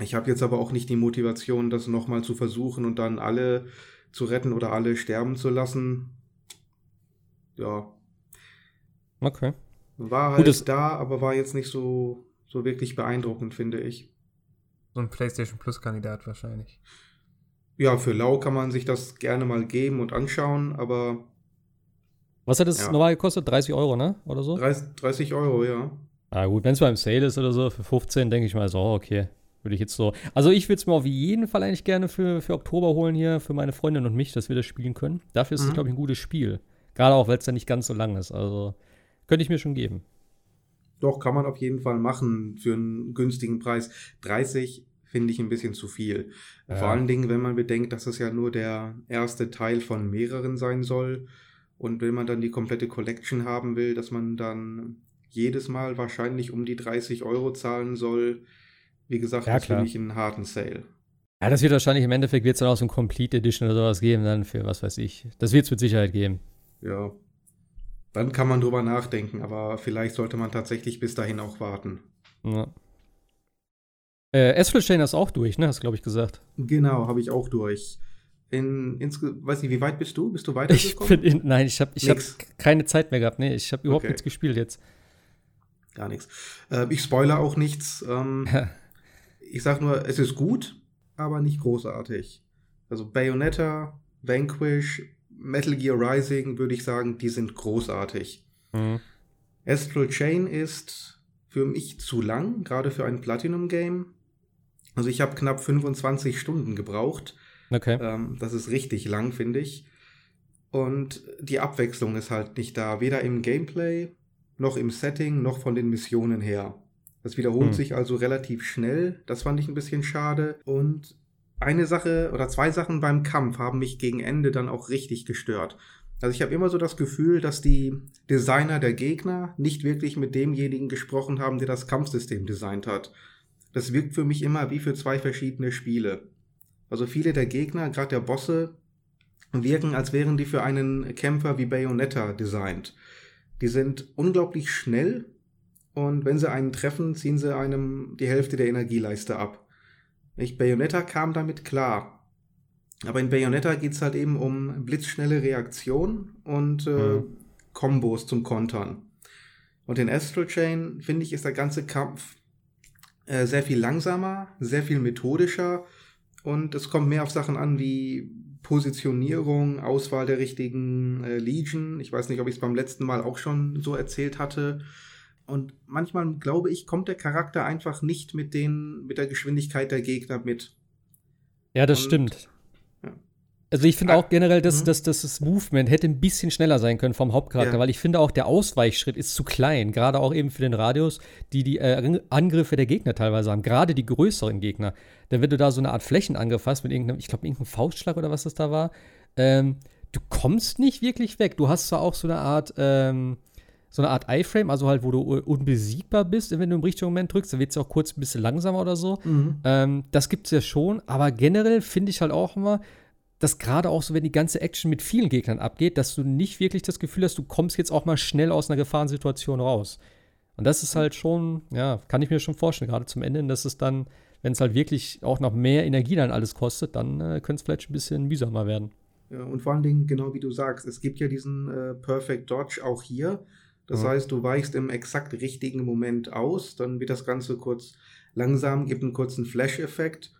Ich habe jetzt aber auch nicht die Motivation, das nochmal zu versuchen und dann alle zu retten oder alle sterben zu lassen. Ja. Okay. War halt Gutes. da, aber war jetzt nicht so, so wirklich beeindruckend, finde ich. So ein PlayStation Plus-Kandidat wahrscheinlich. Ja, für Lau kann man sich das gerne mal geben und anschauen, aber. Was hat das ja. normal gekostet? 30 Euro, ne? Oder so? 30, 30 Euro, ja. Ah, gut, wenn es beim Sale ist oder so, für 15, denke ich mal, ist auch okay. Würde ich jetzt so. Also ich würde es mir auf jeden Fall eigentlich gerne für, für Oktober holen hier, für meine Freundin und mich, dass wir das spielen können. Dafür ist es, mhm. glaube ich, ein gutes Spiel. Gerade auch, weil es dann nicht ganz so lang ist. Also könnte ich mir schon geben. Doch, kann man auf jeden Fall machen für einen günstigen Preis. 30 finde ich ein bisschen zu viel. Ja. Vor allen Dingen, wenn man bedenkt, dass es ja nur der erste Teil von mehreren sein soll. Und wenn man dann die komplette Collection haben will, dass man dann jedes Mal wahrscheinlich um die 30 Euro zahlen soll, wie gesagt, ja, ich einen harten Sale. Ja, das wird wahrscheinlich im Endeffekt wird es dann auch so ein Complete Edition oder sowas geben, dann für was weiß ich. Das wird es mit Sicherheit geben. Ja. Dann kann man drüber nachdenken, aber vielleicht sollte man tatsächlich bis dahin auch warten. Ja. Äh, Chain ist auch durch, ne? Hast du, glaube ich, gesagt. Genau, habe ich auch durch. In, ins, weiß nicht, wie weit bist du? Bist du weitergekommen? Ich bin in, nein, ich habe ich hab keine Zeit mehr gehabt. Nee, ich habe überhaupt okay. nichts gespielt jetzt. Gar nichts. Äh, ich spoilere auch nichts. Ähm, ich sag nur, es ist gut, aber nicht großartig. Also Bayonetta, Vanquish, Metal Gear Rising, würde ich sagen, die sind großartig. Mhm. Astral Chain ist für mich zu lang, gerade für ein Platinum-Game. Also ich habe knapp 25 Stunden gebraucht. Okay. Ähm, das ist richtig lang, finde ich. Und die Abwechslung ist halt nicht da, weder im Gameplay noch im Setting noch von den Missionen her. Das wiederholt hm. sich also relativ schnell. Das fand ich ein bisschen schade. Und eine Sache oder zwei Sachen beim Kampf haben mich gegen Ende dann auch richtig gestört. Also ich habe immer so das Gefühl, dass die Designer der Gegner nicht wirklich mit demjenigen gesprochen haben, der das Kampfsystem designt hat. Das wirkt für mich immer wie für zwei verschiedene Spiele. Also viele der Gegner, gerade der Bosse, wirken, als wären die für einen Kämpfer wie Bayonetta designt. Die sind unglaublich schnell und wenn sie einen treffen, ziehen sie einem die Hälfte der Energieleiste ab. Ich, Bayonetta kam damit klar. Aber in Bayonetta geht es halt eben um blitzschnelle Reaktion und äh, mhm. Kombos zum Kontern. Und in Astral Chain, finde ich, ist der ganze Kampf äh, sehr viel langsamer, sehr viel methodischer und es kommt mehr auf Sachen an wie Positionierung, Auswahl der richtigen äh, Legion. Ich weiß nicht, ob ich es beim letzten Mal auch schon so erzählt hatte. Und manchmal, glaube ich, kommt der Charakter einfach nicht mit, den, mit der Geschwindigkeit der Gegner mit. Ja, das Und, stimmt. Ja. Also ich finde ah, auch generell, dass, mhm. dass, dass das Movement hätte ein bisschen schneller sein können vom Hauptcharakter, ja. weil ich finde auch, der Ausweichschritt ist zu klein, gerade auch eben für den Radius, die die äh, Angriffe der Gegner teilweise haben, gerade die größeren Gegner. Denn wenn du da so eine Art Flächenangriff hast mit irgendeinem, ich glaube, irgendeinem Faustschlag oder was das da war, ähm, du kommst nicht wirklich weg. Du hast zwar auch so eine Art, ähm, so eine Art iFrame, also halt, wo du unbesiegbar bist, wenn du im richtigen Moment drückst, dann wird es auch kurz ein bisschen langsamer oder so. Mhm. Ähm, das gibt es ja schon, aber generell finde ich halt auch immer, dass gerade auch so, wenn die ganze Action mit vielen Gegnern abgeht, dass du nicht wirklich das Gefühl hast, du kommst jetzt auch mal schnell aus einer Gefahrensituation raus. Und das ist halt schon, ja, kann ich mir schon vorstellen, gerade zum Ende, dass es dann, wenn es halt wirklich auch noch mehr Energie dann alles kostet, dann äh, könnte es vielleicht ein bisschen mühsamer werden. Ja, und vor allen Dingen, genau wie du sagst, es gibt ja diesen äh, Perfect Dodge auch hier. Das mhm. heißt, du weichst im exakt richtigen Moment aus, dann wird das Ganze kurz langsam, gibt einen kurzen Flash-Effekt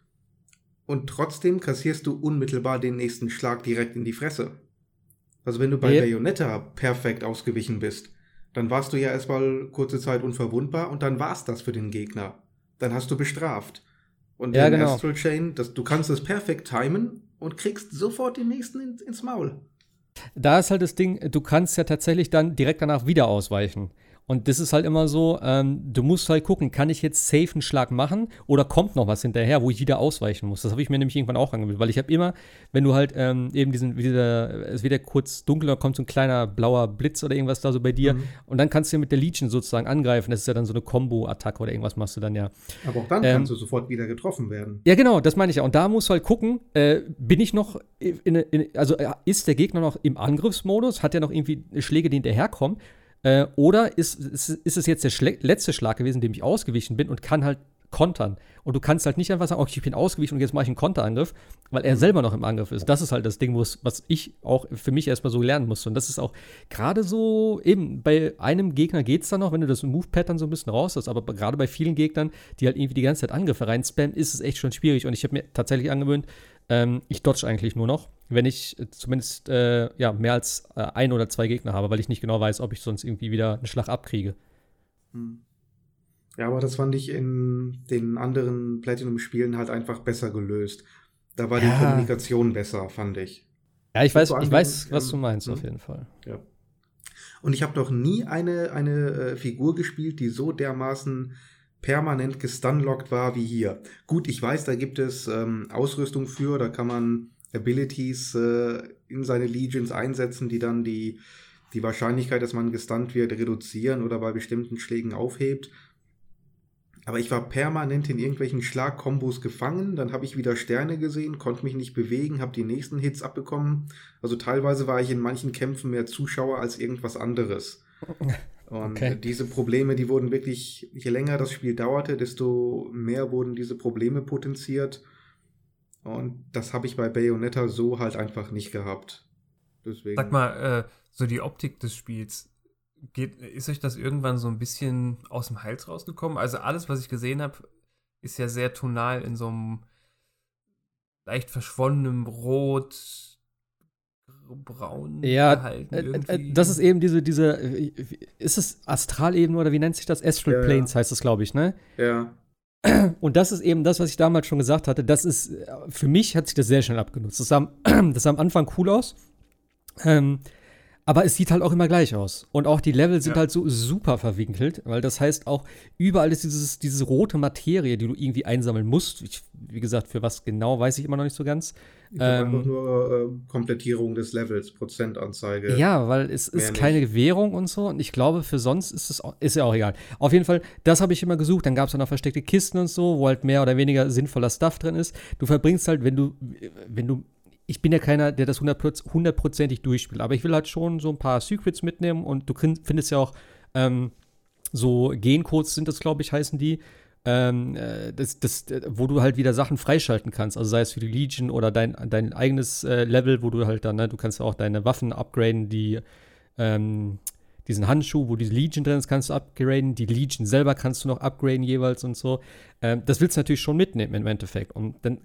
und trotzdem kassierst du unmittelbar den nächsten Schlag direkt in die Fresse. Also wenn du bei ja. Bayonetta perfekt ausgewichen bist, dann warst du ja erstmal kurze Zeit unverwundbar und dann war's das für den Gegner. Dann hast du bestraft. Und ja, in genau. Astral Chain, das, du kannst es perfekt timen und kriegst sofort den nächsten in, ins Maul. Da ist halt das Ding, du kannst ja tatsächlich dann direkt danach wieder ausweichen. Und das ist halt immer so, ähm, du musst halt gucken, kann ich jetzt safe einen Schlag machen oder kommt noch was hinterher, wo ich wieder ausweichen muss. Das habe ich mir nämlich irgendwann auch angewöhnt, weil ich habe immer, wenn du halt ähm, eben diesen, wieder, es wird ja kurz dunkel, da kommt so ein kleiner blauer Blitz oder irgendwas da so bei dir mhm. und dann kannst du ja mit der Legion sozusagen angreifen. Das ist ja dann so eine Combo-Attacke oder irgendwas machst du dann ja. Aber auch dann ähm, kannst du sofort wieder getroffen werden. Ja, genau, das meine ich ja. Und da musst du halt gucken, äh, bin ich noch, in, in, also äh, ist der Gegner noch im Angriffsmodus, hat er noch irgendwie Schläge, die hinterherkommen? Äh, oder ist, ist, ist, es jetzt der Schle letzte Schlag gewesen, dem ich ausgewichen bin und kann halt kontern. Und du kannst halt nicht einfach sagen, okay, ich bin ausgewichen und jetzt mache ich einen Konterangriff, weil er selber noch im Angriff ist. Das ist halt das Ding, was ich auch für mich erstmal so lernen musste. Und das ist auch gerade so, eben bei einem Gegner geht es dann noch, wenn du das Move-Pattern so ein bisschen raus hast, aber gerade bei vielen Gegnern, die halt irgendwie die ganze Zeit Angriffe rein spammen, ist es echt schon schwierig. Und ich habe mir tatsächlich angewöhnt, ähm, ich dodge eigentlich nur noch, wenn ich äh, zumindest äh, ja, mehr als äh, ein oder zwei Gegner habe, weil ich nicht genau weiß, ob ich sonst irgendwie wieder einen Schlag abkriege. Hm. Ja, aber das fand ich in den anderen Platinum-Spielen halt einfach besser gelöst. Da war ja. die Kommunikation besser, fand ich. Ja, ich weiß, ich weiß, was du meinst, auf hm? jeden Fall. Ja. Und ich habe noch nie eine, eine äh, Figur gespielt, die so dermaßen permanent gestunlockt war wie hier. Gut, ich weiß, da gibt es ähm, Ausrüstung für, da kann man Abilities äh, in seine Legions einsetzen, die dann die, die Wahrscheinlichkeit, dass man gestunt wird, reduzieren oder bei bestimmten Schlägen aufhebt. Aber ich war permanent in irgendwelchen Schlagkombos gefangen, dann habe ich wieder Sterne gesehen, konnte mich nicht bewegen, habe die nächsten Hits abbekommen. Also teilweise war ich in manchen Kämpfen mehr Zuschauer als irgendwas anderes. Und okay. diese Probleme, die wurden wirklich, je länger das Spiel dauerte, desto mehr wurden diese Probleme potenziert. Und das habe ich bei Bayonetta so halt einfach nicht gehabt. Deswegen. Sag mal, äh, so die Optik des Spiels, geht, ist euch das irgendwann so ein bisschen aus dem Hals rausgekommen? Also alles, was ich gesehen habe, ist ja sehr tonal in so einem leicht verschwonnenem Rot, braun ja, gehalten. Äh, äh, das ist eben diese, diese, äh, ist es Astralebene oder wie nennt sich das? Astral ja, Planes heißt das, glaube ich, ne? Ja. Und das ist eben das, was ich damals schon gesagt hatte. Das ist, für mich hat sich das sehr schnell abgenutzt. Das sah, das sah am Anfang cool aus. Ähm, aber es sieht halt auch immer gleich aus. Und auch die Level sind ja. halt so super verwinkelt, weil das heißt auch, überall ist dieses, diese rote Materie, die du irgendwie einsammeln musst. Ich, wie gesagt, für was genau, weiß ich immer noch nicht so ganz. Ich ähm, einfach nur äh, Komplettierung des Levels, Prozentanzeige. Ja, weil es ist keine nicht. Währung und so. Und ich glaube, für sonst ist es ist ja auch egal. Auf jeden Fall, das habe ich immer gesucht. Dann gab es noch versteckte Kisten und so, wo halt mehr oder weniger sinnvoller Stuff drin ist. Du verbringst halt, wenn du, wenn du ich bin ja keiner, der das hundertprozentig durchspielt, aber ich will halt schon so ein paar Secrets mitnehmen und du findest ja auch ähm, so Gencodes sind das, glaube ich, heißen die, ähm, äh, das, das, wo du halt wieder Sachen freischalten kannst. Also sei es für die Legion oder dein, dein eigenes äh, Level, wo du halt dann, ne, du kannst auch deine Waffen upgraden, die ähm, diesen Handschuh, wo die Legion drin ist, kannst du upgraden. Die Legion selber kannst du noch upgraden jeweils und so. Ähm, das willst du natürlich schon mitnehmen im Endeffekt. Und dann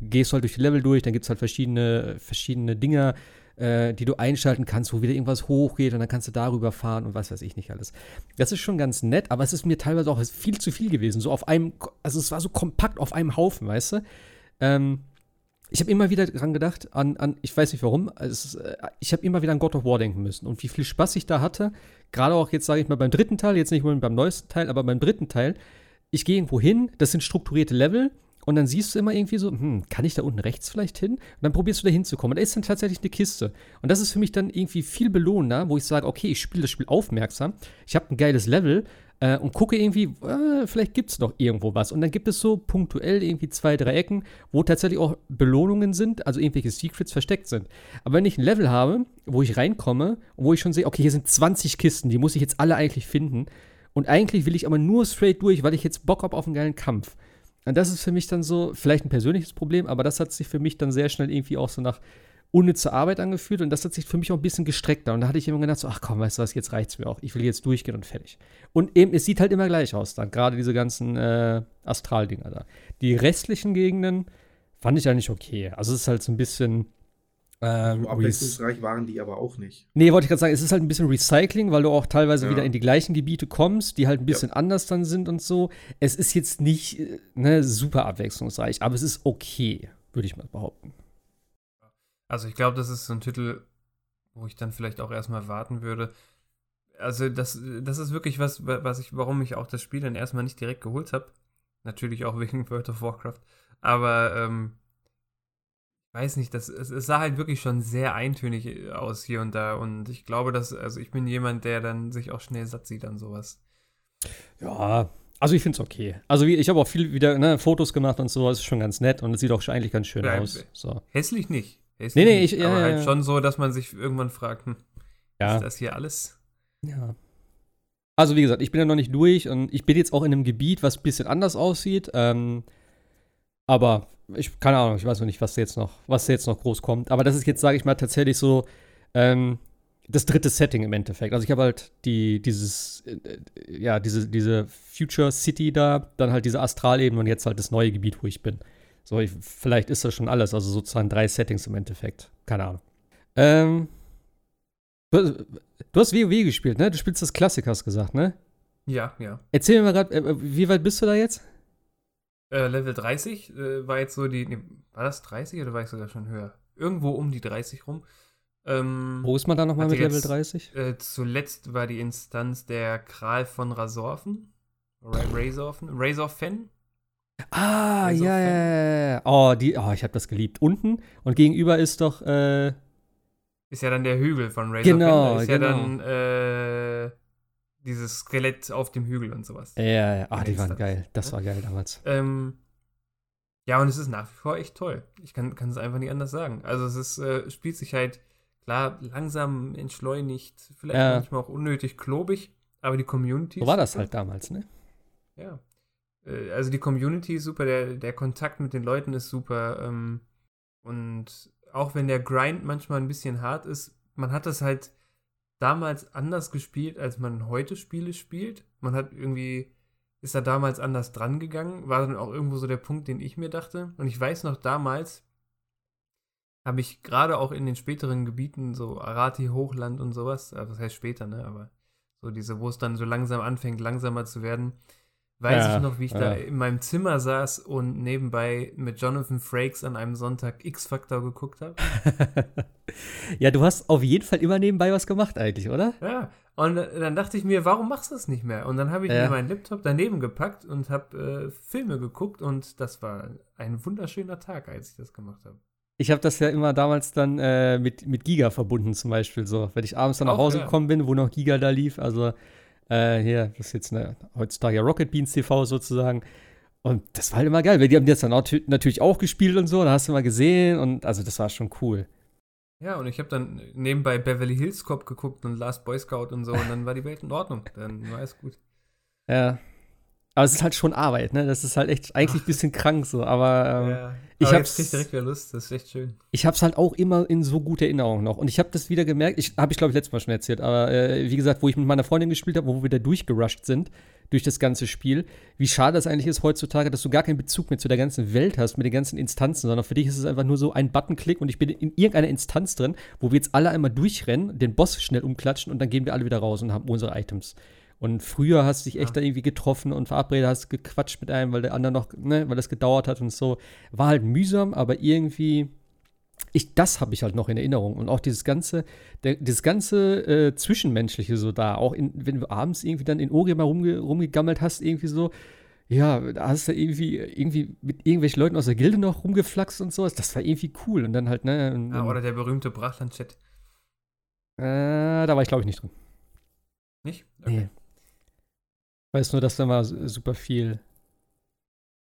gehst halt durch die Level durch, dann gibt es halt verschiedene, verschiedene Dinger, äh, die du einschalten kannst, wo wieder irgendwas hochgeht und dann kannst du darüber fahren und was weiß ich nicht alles. Das ist schon ganz nett, aber es ist mir teilweise auch viel zu viel gewesen. So auf einem, also es war so kompakt auf einem Haufen, weißt du? Ähm, ich habe immer wieder dran gedacht, an, an ich weiß nicht warum, ist, äh, ich habe immer wieder an God of War denken müssen und wie viel Spaß ich da hatte. Gerade auch jetzt, sage ich mal, beim dritten Teil, jetzt nicht nur beim neuesten Teil, aber beim dritten Teil. Ich gehe irgendwo hin, das sind strukturierte Level und dann siehst du immer irgendwie so, hm, kann ich da unten rechts vielleicht hin? Und dann probierst du da hinzukommen. Und da ist dann tatsächlich eine Kiste. Und das ist für mich dann irgendwie viel belohnender, wo ich sage, okay, ich spiele das Spiel aufmerksam. Ich habe ein geiles Level äh, und gucke irgendwie, äh, vielleicht gibt es noch irgendwo was. Und dann gibt es so punktuell irgendwie zwei, drei Ecken, wo tatsächlich auch Belohnungen sind, also irgendwelche Secrets versteckt sind. Aber wenn ich ein Level habe, wo ich reinkomme und wo ich schon sehe, okay, hier sind 20 Kisten, die muss ich jetzt alle eigentlich finden. Und eigentlich will ich aber nur straight durch, weil ich jetzt Bock habe auf einen geilen Kampf. Und das ist für mich dann so, vielleicht ein persönliches Problem, aber das hat sich für mich dann sehr schnell irgendwie auch so nach unnütze Arbeit angefühlt und das hat sich für mich auch ein bisschen gestreckter. Und da hatte ich immer gedacht, so, ach komm, weißt du was, jetzt reicht's mir auch. Ich will jetzt durchgehen und fertig. Und eben, es sieht halt immer gleich aus dann, gerade diese ganzen äh, Astral-Dinger da. Die restlichen Gegenden fand ich eigentlich okay. Also es ist halt so ein bisschen. Ähm, so abwechslungsreich waren die aber auch nicht. Nee, wollte ich gerade sagen, es ist halt ein bisschen Recycling, weil du auch teilweise ja. wieder in die gleichen Gebiete kommst, die halt ein bisschen ja. anders dann sind und so. Es ist jetzt nicht äh, ne, super abwechslungsreich, aber es ist okay, würde ich mal behaupten. Also ich glaube, das ist so ein Titel, wo ich dann vielleicht auch erstmal warten würde. Also das, das ist wirklich was, was ich, warum ich auch das Spiel dann erstmal nicht direkt geholt habe. Natürlich auch wegen World of Warcraft. Aber ähm, weiß nicht, das, es, es, sah halt wirklich schon sehr eintönig aus hier und da. Und ich glaube, dass, also ich bin jemand, der dann sich auch schnell satt sieht an sowas. Ja, also ich finde es okay. Also ich habe auch viel wieder ne, Fotos gemacht und so, das ist schon ganz nett und es sieht auch eigentlich ganz schön ja, aus. So. Hässlich nicht. Ist nee, nee, ich, aber ja, halt ja. schon so, dass man sich irgendwann fragt, hm, ist das hier alles? Ja. Also wie gesagt, ich bin ja noch nicht durch und ich bin jetzt auch in einem Gebiet, was ein bisschen anders aussieht. Ähm, aber ich keine Ahnung, ich weiß noch nicht, was jetzt noch, was jetzt noch groß kommt. Aber das ist jetzt, sage ich mal, tatsächlich so ähm, das dritte Setting im Endeffekt. Also ich habe halt die, dieses, äh, ja, diese, diese Future City da, dann halt diese Astralebene und jetzt halt das neue Gebiet, wo ich bin. So, ich, vielleicht ist das schon alles, also sozusagen drei Settings im Endeffekt. Keine Ahnung. Ähm, du, du hast WoW gespielt, ne? Du spielst das Klassik, hast gesagt, ne? Ja, ja. Erzähl mir mal gerade, äh, wie weit bist du da jetzt? Äh, Level 30 äh, war jetzt so die. Nee, war das 30 oder war ich sogar schon höher? Irgendwo um die 30 rum. Ähm, Wo ist man da nochmal mit jetzt, Level 30? Äh, zuletzt war die Instanz der Kral von Rasorfen. Razorfen? Razorfen? Ah, ja, ja, ja. Oh, die, oh, ich habe das geliebt. Unten und gegenüber ist doch. Äh, ist ja dann der Hügel von Razor Genau, ist genau. ja dann äh, dieses Skelett auf dem Hügel und sowas. Ja, ja. Ah, die waren geil. Das war geil damals. Ähm, ja, und es ist nach wie vor echt toll. Ich kann, kann es einfach nicht anders sagen. Also es ist, äh, spielt sich halt, klar, langsam entschleunigt, vielleicht ja. manchmal auch unnötig klobig, aber die Community. So war das halt damals, ne? Ja. Äh, also die Community ist super, der, der Kontakt mit den Leuten ist super. Ähm, und auch wenn der Grind manchmal ein bisschen hart ist, man hat das halt damals anders gespielt, als man heute Spiele spielt. Man hat irgendwie, ist da damals anders dran gegangen, war dann auch irgendwo so der Punkt, den ich mir dachte. Und ich weiß noch, damals habe ich gerade auch in den späteren Gebieten, so Arati, Hochland und sowas, äh, was heißt später, ne, aber so diese, wo es dann so langsam anfängt, langsamer zu werden, weiß ja, ich noch, wie ich ja. da in meinem Zimmer saß und nebenbei mit Jonathan Frakes an einem Sonntag X-Factor geguckt habe. ja, du hast auf jeden Fall immer nebenbei was gemacht eigentlich, oder? Ja, und dann dachte ich mir, warum machst du das nicht mehr? Und dann habe ich ja. mir meinen Laptop daneben gepackt und habe äh, Filme geguckt und das war ein wunderschöner Tag, als ich das gemacht habe. Ich habe das ja immer damals dann äh, mit, mit Giga verbunden, zum Beispiel so. Wenn ich abends dann nach Hause gekommen bin, wo noch Giga da lief, also äh, hier, das ist jetzt eine, heutzutage ja Rocket Beans TV sozusagen. Und das war halt immer geil, weil die haben das dann auch, natürlich auch gespielt und so, da hast du mal gesehen und also das war schon cool. Ja, und ich habe dann nebenbei Beverly Hills Cop geguckt und Last Boy Scout und so und dann war die Welt in Ordnung. Dann war alles gut. Ja, aber es ist halt schon Arbeit, ne? Das ist halt echt eigentlich ein bisschen krank so, aber ähm, ja. ich aber hab's jetzt direkt wieder Lust, das ist echt schön. Ich hab's halt auch immer in so guter Erinnerung noch und ich habe das wieder gemerkt, ich habe ich glaube ich letztes Mal schon erzählt, aber äh, wie gesagt, wo ich mit meiner Freundin gespielt habe, wo wir da durchgerusht sind durch das ganze Spiel, wie schade das eigentlich ist heutzutage, dass du gar keinen Bezug mehr zu der ganzen Welt hast, mit den ganzen Instanzen, sondern für dich ist es einfach nur so ein Buttonklick und ich bin in irgendeiner Instanz drin, wo wir jetzt alle einmal durchrennen, den Boss schnell umklatschen und dann gehen wir alle wieder raus und haben unsere Items. Und früher hast du dich echt ja. da irgendwie getroffen und verabredet, hast gequatscht mit einem, weil der andere noch, ne, weil das gedauert hat und so. War halt mühsam, aber irgendwie, ich, das habe ich halt noch in Erinnerung. Und auch dieses ganze, der, dieses ganze äh, Zwischenmenschliche so da, auch in, wenn du abends irgendwie dann in Orient mal rumge, rumgegammelt hast, irgendwie so, ja, da hast du irgendwie, irgendwie mit irgendwelchen Leuten aus der Gilde noch rumgeflaxt und sowas. Das war irgendwie cool. Und dann halt, ne. Und, ja, oder der berühmte Brachland-Chat. Äh, da war ich, glaube ich, nicht drin. Nicht? Okay. Nee. Weiß nur, dass da mal super viel.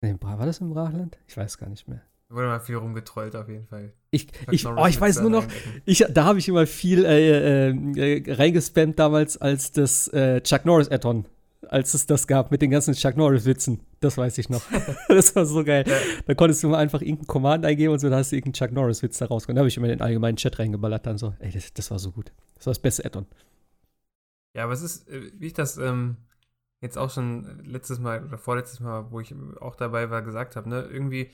Nee, war das im Brachland? Ich weiß gar nicht mehr. Da wurde mal viel rumgetrollt auf jeden Fall. Ich, ich, oh, ich weiß nur noch, ich, da habe ich immer viel äh, äh, äh, reingespammt damals, als das äh, Chuck Norris Add-on als es das gab mit den ganzen Chuck Norris-Witzen. Das weiß ich noch. das war so geil. Ja. Da konntest du mal einfach irgendeinen Command eingeben und so, da hast du irgendeinen Chuck Norris-Witz da rausgekommen. Da habe ich immer in den allgemeinen Chat reingeballert, dann so, ey, das, das war so gut. Das war das beste Add-on. Ja, aber es ist, äh, wie ich das ähm, jetzt auch schon letztes Mal oder vorletztes Mal, wo ich auch dabei war, gesagt habe, ne, irgendwie,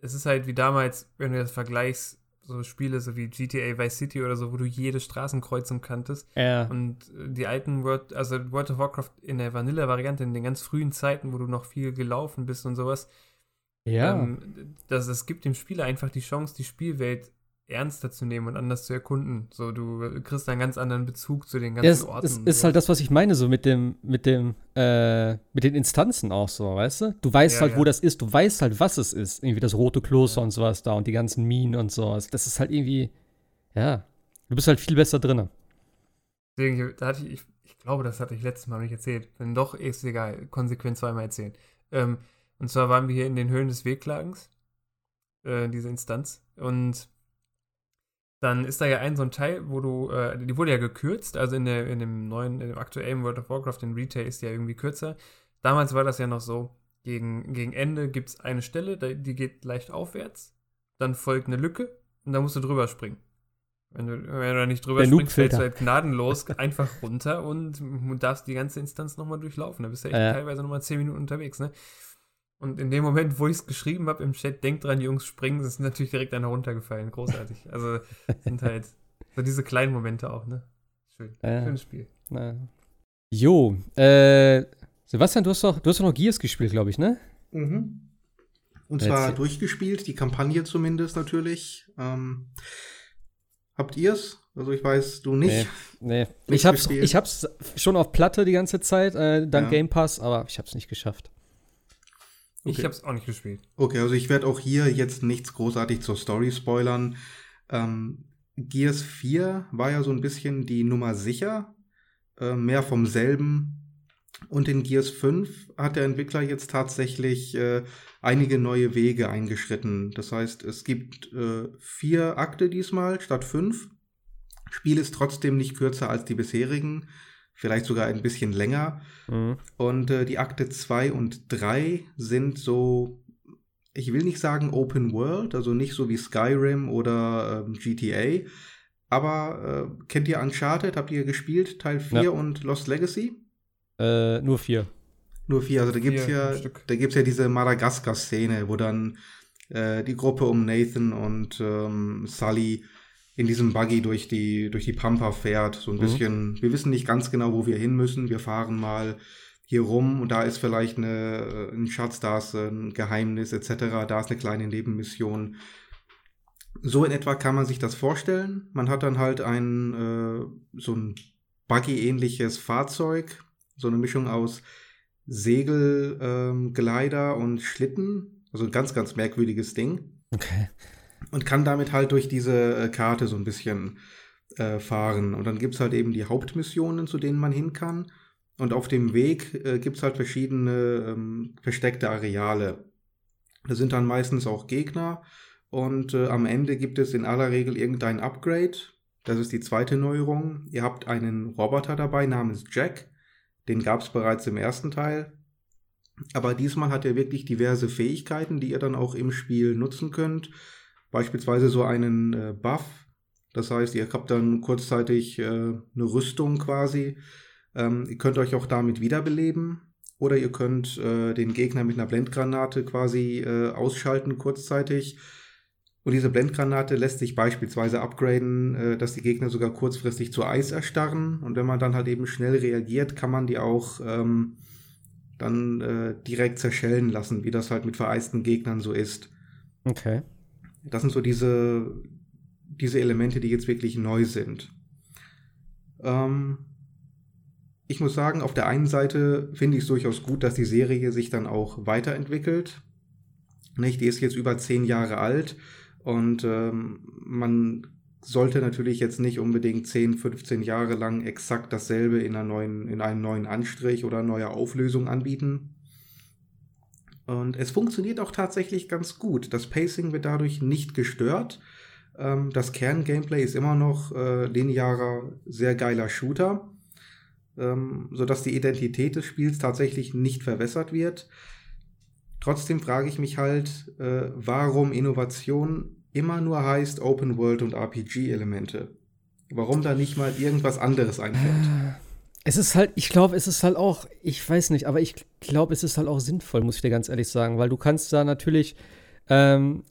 es ist halt wie damals, wenn du das vergleichst, so Spiele so wie GTA Vice City oder so, wo du jede Straßenkreuzung kanntest. Ja. Und äh, die alten World, also World of Warcraft in der Vanilla-Variante, in den ganz frühen Zeiten, wo du noch viel gelaufen bist und sowas. Ja. Ähm, das, es gibt dem Spieler einfach die Chance, die Spielwelt ernster zu nehmen und anders zu erkunden. So, du kriegst einen ganz anderen Bezug zu den ganzen das, Orten. Das ist halt das, was ich meine, so mit dem, mit dem, äh, mit den Instanzen auch so, weißt du? Du weißt ja, halt, ja. wo das ist, du weißt halt, was es ist. Irgendwie das rote Kloster ja. und sowas da und die ganzen Minen und sowas. Das ist halt irgendwie, ja, du bist halt viel besser drin. Deswegen, da hatte ich, ich, ich glaube, das hatte ich letztes Mal nicht erzählt. Wenn doch, ist egal, konsequent zweimal erzählen. Ähm, und zwar waren wir hier in den Höhlen des Wehklagens, äh, diese Instanz. Und dann ist da ja ein so ein Teil, wo du, äh, die wurde ja gekürzt, also in, der, in dem neuen, in dem aktuellen World of Warcraft, in Retail ist die ja irgendwie kürzer. Damals war das ja noch so, gegen, gegen Ende gibt es eine Stelle, die geht leicht aufwärts, dann folgt eine Lücke und da musst du drüber springen. Wenn du, wenn du da nicht drüber der springst, fällst du halt gnadenlos einfach runter und darfst die ganze Instanz nochmal durchlaufen. Da bist du echt äh. teilweise nochmal 10 Minuten unterwegs, ne? Und in dem Moment, wo ich es geschrieben habe im Chat, denkt dran, Jungs, springen, ist natürlich direkt einer runtergefallen. Großartig. Also sind halt so diese kleinen Momente auch, ne? Schön. Ja. Schönes Spiel. Ja. Jo, äh, Sebastian, du hast doch, du hast doch noch Gears gespielt, glaube ich, ne? Mhm. Und zwar Jetzt. durchgespielt, die Kampagne zumindest natürlich. Ähm, habt ihr's? Also ich weiß, du nicht. Nee, nee. ich, hab's, ich hab's schon auf Platte die ganze Zeit, äh, dank ja. Game Pass, aber ich hab's nicht geschafft. Okay. Ich habe es auch nicht gespielt. Okay, also ich werde auch hier jetzt nichts großartig zur Story spoilern. Ähm, Gears 4 war ja so ein bisschen die Nummer sicher, äh, mehr vom selben. Und in Gears 5 hat der Entwickler jetzt tatsächlich äh, einige neue Wege eingeschritten. Das heißt, es gibt äh, vier Akte diesmal statt fünf. Spiel ist trotzdem nicht kürzer als die bisherigen vielleicht sogar ein bisschen länger. Mhm. Und äh, die Akte 2 und 3 sind so, ich will nicht sagen Open World, also nicht so wie Skyrim oder ähm, GTA. Aber äh, kennt ihr Uncharted? Habt ihr gespielt? Teil 4 ja. und Lost Legacy? Äh, nur 4. Nur 4. Also da gibt es ja, da gibt's ja diese Madagaskar-Szene, wo dann äh, die Gruppe um Nathan und ähm, Sully in diesem Buggy durch die, durch die Pampa fährt. So ein mhm. bisschen, wir wissen nicht ganz genau, wo wir hin müssen. Wir fahren mal hier rum und da ist vielleicht eine, äh, ein Schatz, da ist ein Geheimnis etc. Da ist eine kleine Nebenmission. So in etwa kann man sich das vorstellen. Man hat dann halt ein äh, so ein Buggy-ähnliches Fahrzeug, so eine Mischung aus Segel, ähm, Gleiter und Schlitten. Also ein ganz, ganz merkwürdiges Ding. Okay und kann damit halt durch diese äh, Karte so ein bisschen äh, fahren. Und dann gibt es halt eben die Hauptmissionen, zu denen man hin kann. Und auf dem Weg äh, gibt es halt verschiedene ähm, versteckte Areale. Da sind dann meistens auch Gegner. Und äh, am Ende gibt es in aller Regel irgendein Upgrade. Das ist die zweite Neuerung. Ihr habt einen Roboter dabei namens Jack. Den gab es bereits im ersten Teil. Aber diesmal hat er wirklich diverse Fähigkeiten, die ihr dann auch im Spiel nutzen könnt beispielsweise so einen äh, Buff. Das heißt, ihr habt dann kurzzeitig äh, eine Rüstung quasi. Ähm, ihr könnt euch auch damit wiederbeleben. Oder ihr könnt äh, den Gegner mit einer Blendgranate quasi äh, ausschalten kurzzeitig. Und diese Blendgranate lässt sich beispielsweise upgraden, äh, dass die Gegner sogar kurzfristig zu Eis erstarren. Und wenn man dann halt eben schnell reagiert, kann man die auch ähm, dann äh, direkt zerschellen lassen, wie das halt mit vereisten Gegnern so ist. Okay. Das sind so diese, diese Elemente, die jetzt wirklich neu sind. Ähm, ich muss sagen, auf der einen Seite finde ich es durchaus gut, dass die Serie sich dann auch weiterentwickelt. Nicht, die ist jetzt über zehn Jahre alt und ähm, man sollte natürlich jetzt nicht unbedingt 10, 15 Jahre lang exakt dasselbe in, neuen, in einem neuen Anstrich oder neuer Auflösung anbieten. Und es funktioniert auch tatsächlich ganz gut. Das Pacing wird dadurch nicht gestört. Ähm, das Kern-Gameplay ist immer noch äh, linearer, sehr geiler Shooter, ähm, sodass die Identität des Spiels tatsächlich nicht verwässert wird. Trotzdem frage ich mich halt, äh, warum Innovation immer nur heißt Open World und RPG-Elemente. Warum da nicht mal irgendwas anderes einfällt? Es ist halt, ich glaube, es ist halt auch, ich weiß nicht, aber ich glaube, es ist halt auch sinnvoll, muss ich dir ganz ehrlich sagen, weil du kannst da natürlich, ähm,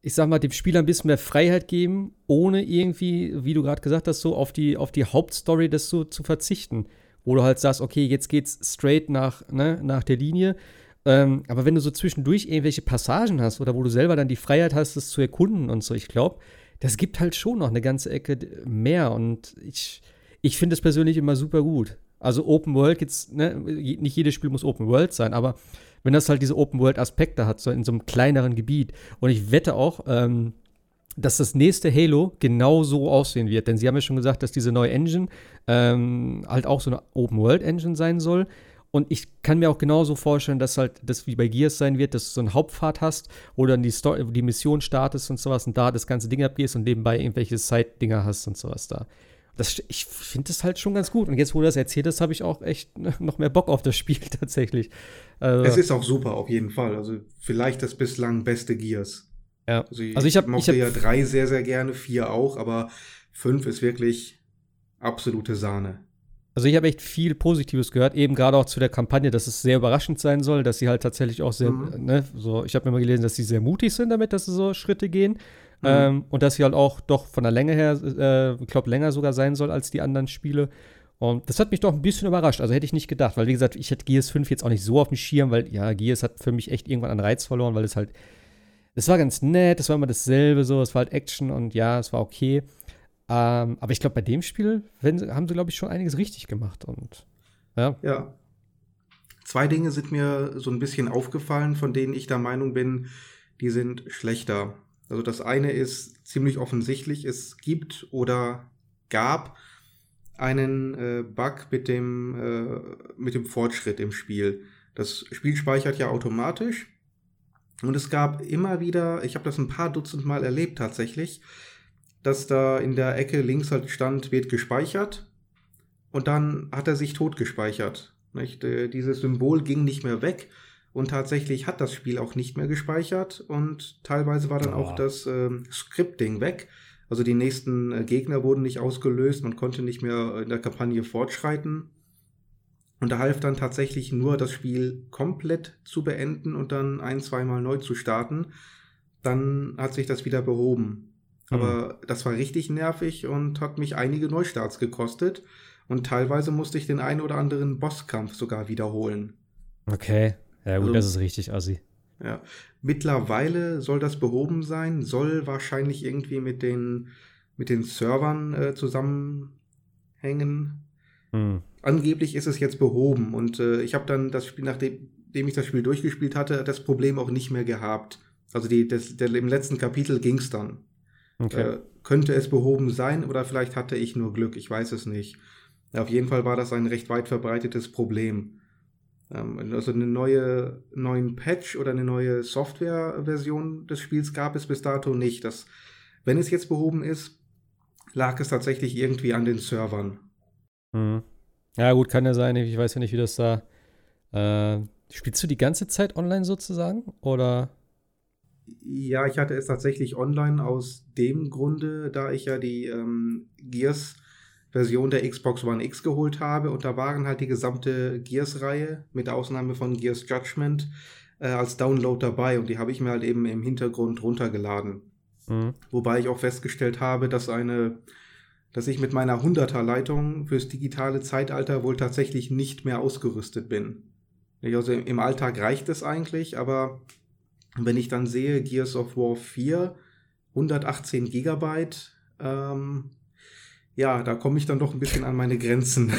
ich sag mal, dem Spieler ein bisschen mehr Freiheit geben, ohne irgendwie, wie du gerade gesagt hast, so auf die, auf die Hauptstory das so zu verzichten. Wo du halt sagst, okay, jetzt geht's straight nach, ne, nach der Linie ähm, aber wenn du so zwischendurch irgendwelche Passagen hast oder wo du selber dann die Freiheit hast, das zu erkunden und so, ich glaube, das gibt halt schon noch eine ganze Ecke mehr. Und ich, ich finde es persönlich immer super gut. Also Open World jetzt, ne, nicht jedes Spiel muss Open World sein, aber wenn das halt diese Open World Aspekte hat, so in so einem kleineren Gebiet. Und ich wette auch, ähm, dass das nächste Halo genau so aussehen wird. Denn sie haben ja schon gesagt, dass diese neue Engine ähm, halt auch so eine Open World Engine sein soll. Und ich kann mir auch genauso vorstellen, dass halt das wie bei Gears sein wird, dass du so einen Hauptpfad hast, wo dann die, Story, die Mission startest und sowas und da das ganze Ding abgehst und nebenbei irgendwelche Side-Dinger hast und sowas da. Das, ich finde das halt schon ganz gut. Und jetzt, wo du das erzählt hast, habe ich auch echt noch mehr Bock auf das Spiel tatsächlich. Also, es ist auch super, auf jeden Fall. Also vielleicht das bislang beste Gears. Ja. Also ich, also ich, hab, mochte ich hab, ja drei sehr, sehr gerne, vier auch, aber fünf ist wirklich absolute Sahne. Also ich habe echt viel Positives gehört, eben gerade auch zu der Kampagne, dass es sehr überraschend sein soll, dass sie halt tatsächlich auch sehr, mhm. ne, so, ich habe mir mal gelesen, dass sie sehr mutig sind damit, dass sie so Schritte gehen. Mhm. Ähm, und dass sie halt auch doch von der Länge her, äh, ich glaube, länger sogar sein soll als die anderen Spiele. Und das hat mich doch ein bisschen überrascht. Also hätte ich nicht gedacht, weil wie gesagt, ich hätte Gears 5 jetzt auch nicht so auf dem Schirm, weil ja, Gears hat für mich echt irgendwann an Reiz verloren, weil es halt, es war ganz nett, es war immer dasselbe so, es war halt Action und ja, es war okay. Ähm, aber ich glaube, bei dem Spiel wenn, haben sie, glaube ich, schon einiges richtig gemacht. Und ja. Ja. Zwei Dinge sind mir so ein bisschen aufgefallen, von denen ich der Meinung bin, die sind schlechter. Also das eine ist ziemlich offensichtlich, es gibt oder gab einen äh, Bug mit dem, äh, mit dem Fortschritt im Spiel. Das Spiel speichert ja automatisch und es gab immer wieder, ich habe das ein paar Dutzend Mal erlebt tatsächlich, dass da in der Ecke links halt stand, wird gespeichert. Und dann hat er sich tot gespeichert. Nicht? Äh, dieses Symbol ging nicht mehr weg. Und tatsächlich hat das Spiel auch nicht mehr gespeichert. Und teilweise war dann oh. auch das ähm, Scripting weg. Also die nächsten äh, Gegner wurden nicht ausgelöst. Man konnte nicht mehr in der Kampagne fortschreiten. Und da half dann tatsächlich nur, das Spiel komplett zu beenden und dann ein, zweimal neu zu starten. Dann hat sich das wieder behoben. Aber mhm. das war richtig nervig und hat mich einige Neustarts gekostet. Und teilweise musste ich den einen oder anderen Bosskampf sogar wiederholen. Okay. Ja, gut, also, das ist richtig assi. Ja. Mittlerweile soll das behoben sein, soll wahrscheinlich irgendwie mit den, mit den Servern äh, zusammenhängen. Hm. Angeblich ist es jetzt behoben und äh, ich habe dann das Spiel, nachdem ich das Spiel durchgespielt hatte, das Problem auch nicht mehr gehabt. Also die, das, der, im letzten Kapitel ging es dann. Okay. Äh, könnte es behoben sein oder vielleicht hatte ich nur Glück, ich weiß es nicht. Ja, auf jeden Fall war das ein recht weit verbreitetes Problem. Ähm, also eine neue neuen Patch oder eine neue Softwareversion des Spiels gab es bis dato nicht. Das, wenn es jetzt behoben ist, lag es tatsächlich irgendwie an den Servern. Hm. Ja, gut, kann ja sein. Ich weiß ja nicht, wie das da. Äh, spielst du die ganze Zeit online sozusagen? Oder? Ja, ich hatte es tatsächlich online aus dem Grunde, da ich ja die ähm, Gears-Version der Xbox One X geholt habe und da waren halt die gesamte Gears-Reihe mit Ausnahme von Gears Judgment äh, als Download dabei und die habe ich mir halt eben im Hintergrund runtergeladen. Mhm. Wobei ich auch festgestellt habe, dass eine, dass ich mit meiner 100er Leitung fürs digitale Zeitalter wohl tatsächlich nicht mehr ausgerüstet bin. Also im Alltag reicht es eigentlich, aber wenn ich dann sehe, Gears of War 4, 118 Gigabyte, ähm, ja, da komme ich dann doch ein bisschen an meine Grenzen.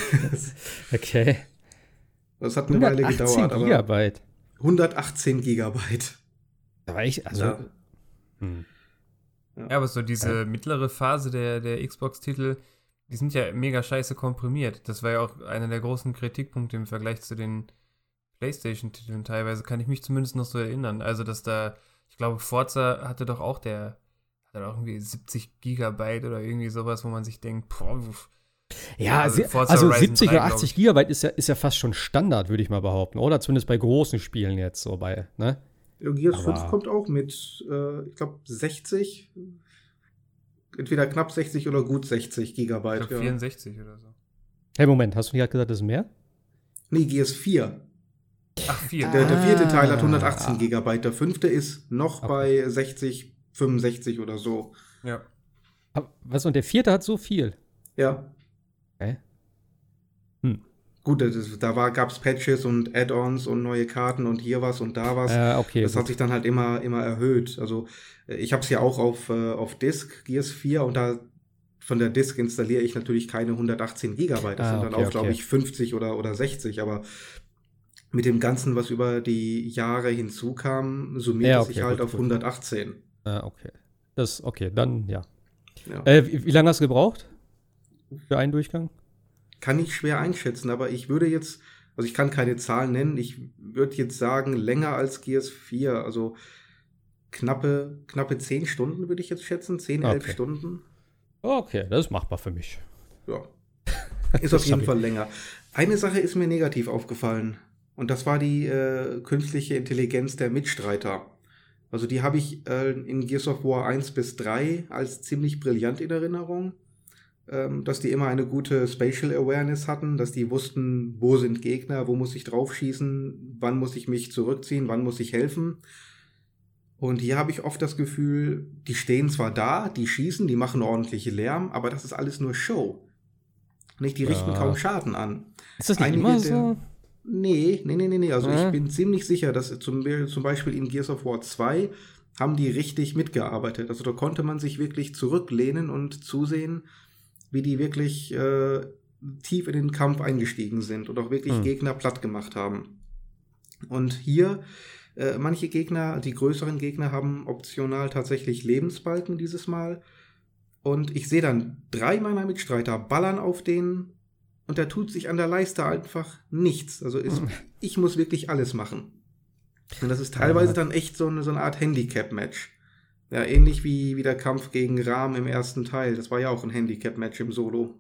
okay. Das hat eine Weile gedauert. Gigabyte. 118 Gigabyte. Aber ich, also. Ja. Hm. Ja. aber so diese ja. mittlere Phase der, der Xbox-Titel, die sind ja mega scheiße komprimiert. Das war ja auch einer der großen Kritikpunkte im Vergleich zu den PlayStation-Titeln teilweise, kann ich mich zumindest noch so erinnern. Also, dass da, ich glaube, Forza hatte doch auch der, hatte doch irgendwie 70 Gigabyte oder irgendwie sowas, wo man sich denkt, boah, ja, also, also 70 3, oder 80 Gigabyte ist ja, ist ja fast schon Standard, würde ich mal behaupten. Oder zumindest bei großen Spielen jetzt so bei, ne? Gears Aber 5 kommt auch mit, äh, ich glaube, 60. Entweder knapp 60 oder gut 60 Gigabyte. Ich glaub, 64 ja. oder so. Hey, Moment, hast du nicht gerade gesagt, das ist mehr? Nee, Gears 4. Ach, 4. Der, der vierte ah. Teil hat 118 Gigabyte. Der fünfte ist noch okay. bei 60, 65 oder so. Ja. Aber, was, und der vierte hat so viel? Ja. Okay. Hm. Gut, das, da gab es Patches und Add-ons und neue Karten und hier was und da was. Äh, okay, das gut. hat sich dann halt immer, immer erhöht. Also ich habe es ja auch auf, äh, auf Disk, Gears 4, und da von der Disk installiere ich natürlich keine 118 Gigabyte. Das ah, sind dann okay, auch, glaube ich, 50 oder, oder 60. Aber mit dem Ganzen, was über die Jahre hinzukam, summiert ja, okay, es sich halt gut, auf gut. 118. Ah, okay. Das, okay, dann ja. ja. Äh, wie, wie lange hast du gebraucht? Für einen Durchgang? kann ich schwer einschätzen, aber ich würde jetzt, also ich kann keine Zahlen nennen, ich würde jetzt sagen, länger als Gears 4, also knappe, knappe 10 Stunden würde ich jetzt schätzen, 10, 11 okay. Stunden. Okay, das ist machbar für mich. Ja. Ist auf jeden Fall länger. Eine Sache ist mir negativ aufgefallen. Und das war die äh, künstliche Intelligenz der Mitstreiter. Also die habe ich äh, in Gears of War 1 bis 3 als ziemlich brillant in Erinnerung ähm, dass die immer eine gute Spatial Awareness hatten, dass die wussten, wo sind Gegner, wo muss ich draufschießen, wann muss ich mich zurückziehen, wann muss ich helfen. Und hier habe ich oft das Gefühl, die stehen zwar da, die schießen, die machen ordentliche Lärm, aber das ist alles nur Show. Nicht, die richten ja. kaum Schaden an. Ist das nicht Einige immer so? Nee, nee, nee, nee, nee. Also ja. ich bin ziemlich sicher, dass zum, zum Beispiel in Gears of War 2 haben die richtig mitgearbeitet. Also da konnte man sich wirklich zurücklehnen und zusehen, wie die wirklich äh, tief in den Kampf eingestiegen sind und auch wirklich mhm. Gegner platt gemacht haben. Und hier, äh, manche Gegner, die größeren Gegner, haben optional tatsächlich Lebensbalken dieses Mal. Und ich sehe dann drei meiner Mitstreiter ballern auf den und da tut sich an der Leiste einfach nichts. Also ist, mhm. ich muss wirklich alles machen. Und das ist teilweise dann echt so eine, so eine Art Handicap-Match. Ja, ähnlich wie, wie der Kampf gegen Rahm im ersten Teil. Das war ja auch ein Handicap-Match im Solo.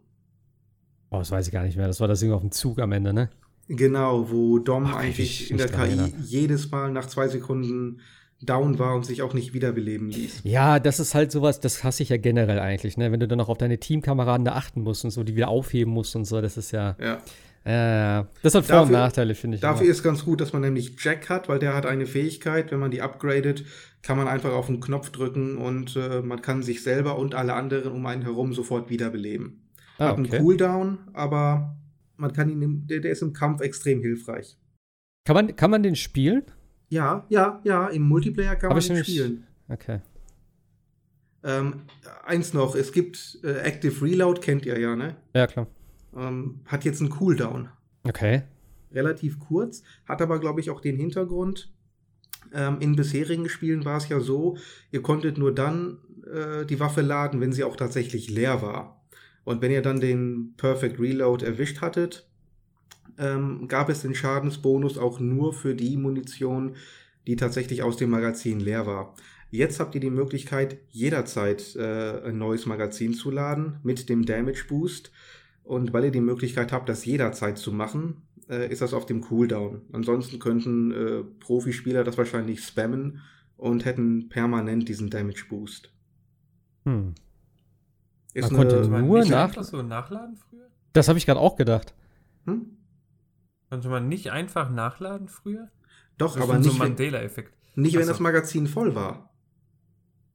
Oh, das weiß ich gar nicht mehr. Das war das Ding auf dem Zug am Ende, ne? Genau, wo Dom Ach, eigentlich in der KI erinnern. jedes Mal nach zwei Sekunden down war und sich auch nicht wiederbeleben ließ. Ja, das ist halt sowas, das hasse ich ja generell eigentlich, ne? Wenn du dann noch auf deine Teamkameraden da achten musst und so, die wieder aufheben musst und so, das ist ja. Ja. Äh, das hat Vor- und Nachteile, finde ich. Dafür immer. ist ganz gut, dass man nämlich Jack hat, weil der hat eine Fähigkeit, wenn man die upgradet, kann man einfach auf den Knopf drücken und äh, man kann sich selber und alle anderen um einen herum sofort wiederbeleben. Ah, hat okay. einen Cooldown, aber man kann ihn, der, der ist im Kampf extrem hilfreich. Kann man, kann man den spielen? Ja, ja, ja, im Multiplayer kann Hab man den spielen. Okay. Ähm, eins noch, es gibt äh, Active Reload, kennt ihr ja, ne? Ja, klar. Ähm, hat jetzt einen Cooldown. Okay. Relativ kurz, hat aber, glaube ich, auch den Hintergrund. Ähm, in bisherigen Spielen war es ja so, ihr konntet nur dann äh, die Waffe laden, wenn sie auch tatsächlich leer war. Und wenn ihr dann den Perfect Reload erwischt hattet, ähm, gab es den Schadensbonus auch nur für die Munition, die tatsächlich aus dem Magazin leer war. Jetzt habt ihr die Möglichkeit, jederzeit äh, ein neues Magazin zu laden mit dem Damage Boost. Und weil ihr die Möglichkeit habt, das jederzeit zu machen, äh, ist das auf dem Cooldown. Ansonsten könnten äh, Profispieler das wahrscheinlich spammen und hätten permanent diesen Damage Boost. Hm. Ist man konnte eine, nur nach das so nachladen früher? Das habe ich gerade auch gedacht. Konnte man nicht einfach nachladen früher? Doch, aber nicht. So Mandela-Effekt. Nicht, wenn das Magazin voll war.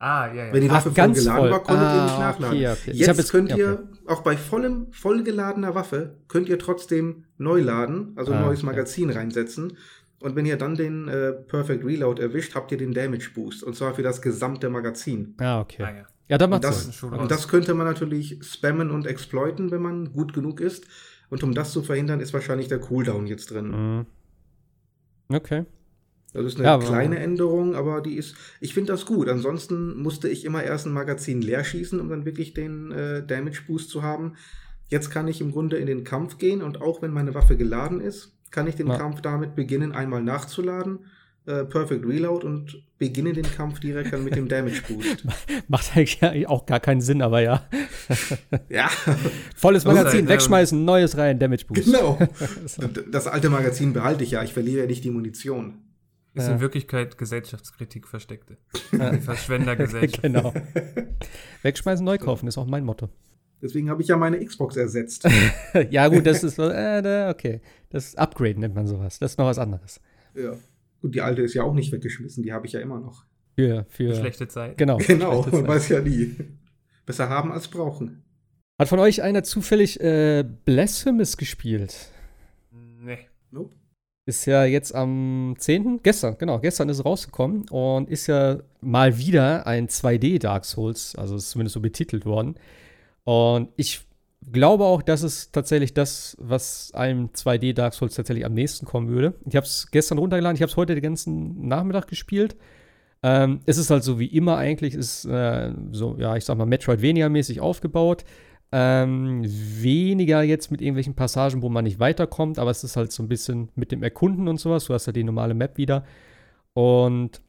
Ah, ja, ja. Wenn die Waffe Ach, voll geladen voll. war, konntet ihr Ah, nicht nachladen. okay, okay. Jetzt, jetzt- könnt okay. ihr, auch bei vollem, vollgeladener Waffe, könnt ihr trotzdem neu laden, also ein Ah, neues okay. Magazin reinsetzen. Und wenn ihr dann den äh, Perfect Reload erwischt, habt ihr den Damage Boost. Und zwar für das gesamte Magazin. Ah, okay. Ah, ja. Ja, da Und macht das, und das könnte man natürlich spammen und exploiten, wenn man gut genug ist. Und um das zu verhindern, ist wahrscheinlich der Cooldown jetzt drin. Mhm. Okay. Das ist eine Ja, kleine Änderung, aber die ist, ich finde das gut. Ansonsten musste ich immer erst ein Magazin leer schießen, um dann wirklich den äh, Damage Boost zu haben. Jetzt kann ich im Grunde in den Kampf gehen und auch wenn meine Waffe geladen ist, kann ich den Ja. Kampf damit beginnen, einmal nachzuladen, äh, Perfect Reload und beginne den Kampf direkt dann mit dem Damage Boost. Macht eigentlich auch gar keinen Sinn, aber ja. ja, Volles Magazin, halt, ähm, wegschmeißen, neues rein, Damage Boost. genau. Das alte Magazin behalte ich ja, ich verliere ja nicht die Munition. Ist Ja. in Wirklichkeit Gesellschaftskritik versteckte. Ja. Verschwendergesellschaft. genau. Wegschmeißen, neu kaufen, ist auch mein Motto. Deswegen habe ich ja meine Xbox ersetzt. ja, gut, das ist, äh, okay. Das Upgrade nennt man sowas. Das ist noch was anderes. ja. Gut, die alte ist ja auch nicht weggeschmissen, die habe ich ja immer noch. Für, für. Schlechte Zeit. Genau. Genau, man weiß ja nie. Besser haben als brauchen. Hat von euch einer zufällig äh, Blasphemous gespielt? Nee. Nope. Ist ja jetzt am 10. Gestern, genau, gestern ist es rausgekommen und ist ja mal wieder ein 2D Dark Souls, also ist zumindest so betitelt worden. Und ich glaube auch, dass es tatsächlich das, was einem 2D Dark Souls tatsächlich am nächsten kommen würde. Ich habe es gestern runtergeladen, ich habe es heute den ganzen Nachmittag gespielt. Ähm, es ist halt so wie immer eigentlich, ist äh, so, ja, ich sag mal, Metroidvania-mäßig aufgebaut. Ähm, weniger jetzt mit irgendwelchen Passagen, wo man nicht weiterkommt, aber es ist halt so ein bisschen mit dem Erkunden und sowas. Du hast ja die normale Map wieder. Und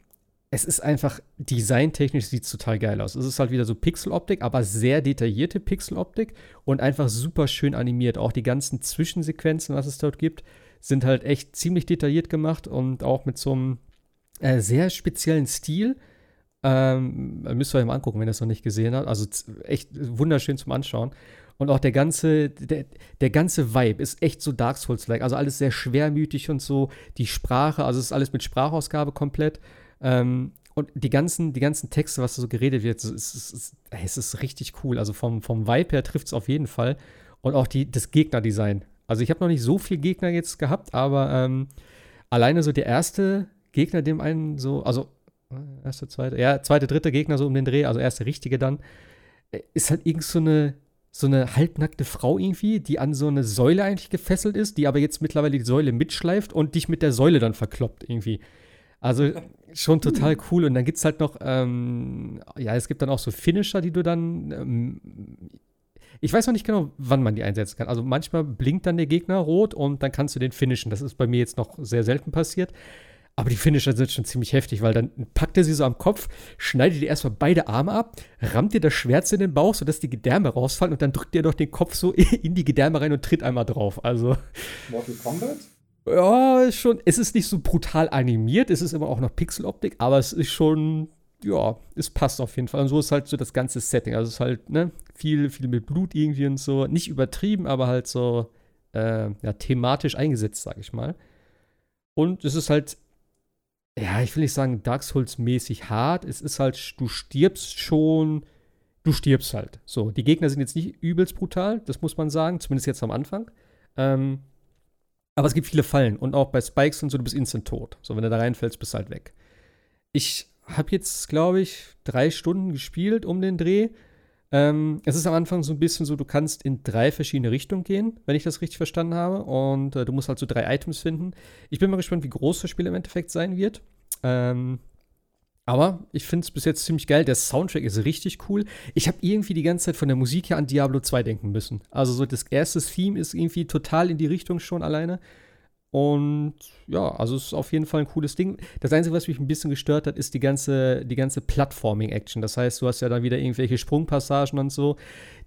es ist einfach designtechnisch sieht es total geil aus. Es ist halt wieder so Pixeloptik, aber sehr detaillierte Pixeloptik und einfach super schön animiert. Auch die ganzen Zwischensequenzen, was es dort gibt, sind halt echt ziemlich detailliert gemacht und auch mit so einem äh, sehr speziellen Stil. Ähm, müsst ihr euch mal angucken, wenn ihr es noch nicht gesehen habt. Also echt wunderschön zum Anschauen. Und auch der ganze, der, der ganze Vibe ist echt so Dark Souls-like. Also alles sehr schwermütig und so. Die Sprache, also es ist alles mit Sprachausgabe komplett. Ähm, und die ganzen, die ganzen Texte, was so geredet wird, so, es, ist- es, ist- richtig cool. Also vom, vom Vibe her trifft es auf jeden Fall. Und auch die, das Gegnerdesign. Also ich habe noch nicht so viel Gegner jetzt gehabt, aber ähm, alleine so der erste Gegner, dem einen so, also äh, erste, zweite, ja, zweite, dritte Gegner so um den Dreh, also erste richtige dann, äh, ist halt irgend so eine, so eine halbnackte Frau irgendwie, die an so eine Säule eigentlich gefesselt ist, die aber jetzt mittlerweile die Säule mitschleift und dich mit der Säule dann verkloppt irgendwie. Also schon total cool. Und dann gibt es halt noch, ähm, ja, es gibt dann auch so Finisher, die du dann, ähm, ich weiß noch nicht genau, wann man die einsetzen kann. Also manchmal blinkt dann der Gegner rot und dann kannst du den finishen. Das ist bei mir jetzt noch sehr selten passiert. Aber die Finisher sind schon ziemlich heftig, weil dann packt er sie so am Kopf, schneidet dir erstmal beide Arme ab, rammt dir das Schwert in den Bauch, sodass die Gedärme rausfallen und dann drückt er doch den Kopf so in die Gedärme rein und tritt einmal drauf. Also, Mortal Kombat? Ja, ist schon, es ist nicht so brutal animiert, es ist immer auch noch Pixeloptik, aber es ist schon, ja, es passt auf jeden Fall. Und so ist halt so das ganze Setting. Also es ist halt, ne, viel, viel mit Blut irgendwie und so. Nicht übertrieben, aber halt so, äh, ja, thematisch eingesetzt, sag ich mal. Und es ist halt, ja, ich will nicht sagen Dark Souls-mäßig hart. Es ist halt, du stirbst schon, du stirbst halt. So, die Gegner sind jetzt nicht übelst brutal, das muss man sagen, zumindest jetzt am Anfang. Ähm, aber es gibt viele Fallen und auch bei Spikes und so, du bist instant tot. So, wenn du da reinfällst, bist du halt weg. Ich habe jetzt, glaube ich, drei Stunden gespielt um den Dreh. Ähm, es ist am Anfang so ein bisschen so, du kannst in drei verschiedene Richtungen gehen, wenn ich das richtig verstanden habe. Und äh, du musst halt so drei Items finden. Ich bin mal gespannt, wie groß das Spiel im Endeffekt sein wird. Ähm, aber ich finde es bis jetzt ziemlich geil. Der Soundtrack ist richtig cool. Ich habe irgendwie die ganze Zeit von der Musik her an Diablo 2 denken müssen. Also so das erste Theme ist irgendwie total in die Richtung schon alleine. Und ja, also es ist auf jeden Fall ein cooles Ding. Das Einzige, was mich ein bisschen gestört hat, ist die ganze, die ganze Plattforming-Action. Das heißt, du hast ja dann wieder irgendwelche Sprungpassagen und so.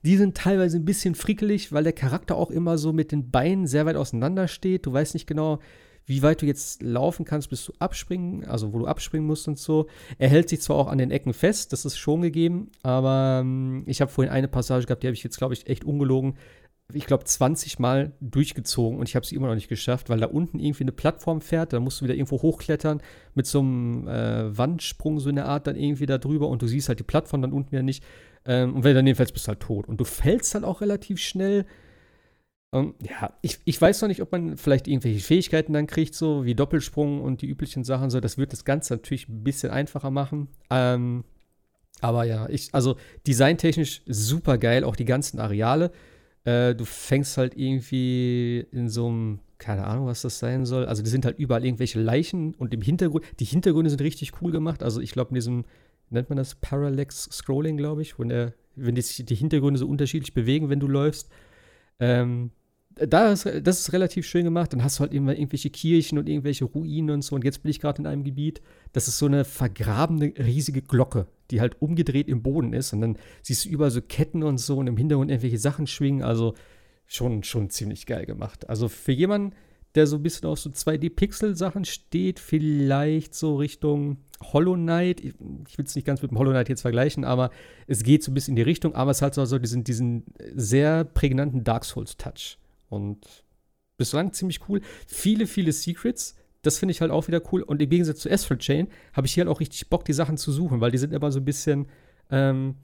Die sind teilweise ein bisschen frickelig, weil der Charakter auch immer so mit den Beinen sehr weit auseinander steht. Du weißt nicht genau, wie weit du jetzt laufen kannst, bis du abspringen, also wo du abspringen musst und so. Er hält sich zwar auch an den Ecken fest, das ist schon gegeben, aber ähm, ich habe vorhin eine Passage gehabt, die habe ich jetzt, glaube ich, echt ungelogen ich glaube, 20 Mal durchgezogen und ich habe es immer noch nicht geschafft, weil da unten irgendwie eine Plattform fährt, da musst du wieder irgendwo hochklettern mit so einem äh, Wandsprung, so in der Art, dann irgendwie da drüber und du siehst halt die Plattform dann unten wieder nicht. Ähm, und wenn du daneben fällst, bist du halt tot. Und du fällst dann auch relativ schnell. Um, ja, ich, ich weiß noch nicht, ob man vielleicht irgendwelche Fähigkeiten dann kriegt, so wie Doppelsprung und die üblichen Sachen. So, das wird das Ganze natürlich ein bisschen einfacher machen. Ähm, aber ja, ich, also designtechnisch super geil, auch die ganzen Areale. Äh, du fängst halt irgendwie in so einem, keine Ahnung, was das sein soll. Also, die sind halt überall irgendwelche Leichen und im Hintergrund, die Hintergründe sind richtig cool gemacht. Also, ich glaube, in diesem, nennt man das Parallax Scrolling, glaube ich, wenn, der, wenn die, die Hintergründe so unterschiedlich bewegen, wenn du läufst. Ähm, da ist, das ist relativ schön gemacht. Dann hast du halt immer irgendwelche Kirchen und irgendwelche Ruinen und so. Und jetzt bin ich gerade in einem Gebiet, das ist so eine vergrabene riesige Glocke, die halt umgedreht im Boden ist. Und dann siehst du überall so Ketten und so und im Hintergrund irgendwelche Sachen schwingen. Also schon, schon ziemlich geil gemacht. Also für jemanden, der so ein bisschen auf so 2D-Pixel-Sachen steht, vielleicht so Richtung Hollow Knight. Ich, ich will es nicht ganz mit dem Hollow Knight jetzt vergleichen, aber es geht so ein bisschen in die Richtung, aber es hat so diesen, diesen sehr prägnanten Dark Souls-Touch. Und bislang ziemlich cool. Viele, viele Secrets. Das finde ich halt auch wieder cool. Und im Gegensatz zu Astral Chain habe ich hier halt auch richtig Bock, die Sachen zu suchen, weil die sind immer so ein bisschen. Ähm,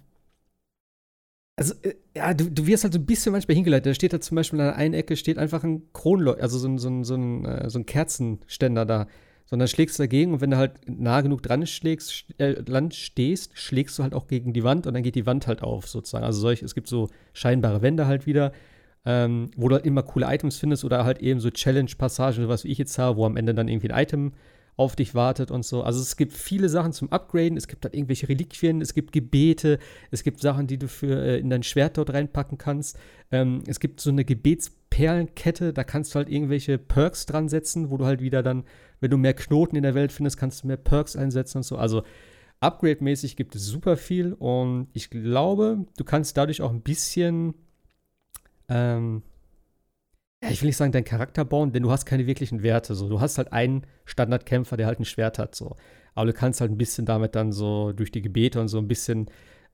also, äh, ja, du, du wirst halt so ein bisschen manchmal hingeleitet. Da steht da zum Beispiel an der einen Ecke steht einfach ein Kronleuchter, also so ein, so ein, so ein, äh, so ein Kerzenständer da. Sondern schlägst du dagegen und wenn du halt nah genug dran schlägst, äh, Land stehst, schlägst du halt auch gegen die Wand und dann geht die Wand halt auf, sozusagen. Also solch, es gibt so scheinbare Wände halt wieder ähm, wo du halt immer coole Items findest oder halt eben so Challenge-Passagen, was wie ich jetzt habe, wo am Ende dann irgendwie ein Item auf dich wartet und so. Also es gibt viele Sachen zum Upgraden, es gibt halt irgendwelche Reliquien, es gibt Gebete, es gibt Sachen, die du für äh, in dein Schwert dort reinpacken kannst. Ähm, es gibt so eine Gebetsperlenkette, da kannst du halt irgendwelche Perks dran setzen, wo du halt wieder dann, wenn du mehr Knoten in der Welt findest, kannst du mehr Perks einsetzen und so. Also Upgrade-mäßig gibt es super viel und ich glaube, du kannst dadurch auch ein bisschen ähm, ich will nicht sagen, dein Charakter bauen, denn du hast keine wirklichen Werte. So. Du hast halt einen Standardkämpfer, der halt ein Schwert hat. So. Aber du kannst halt ein bisschen damit dann so durch die Gebete und so ein bisschen,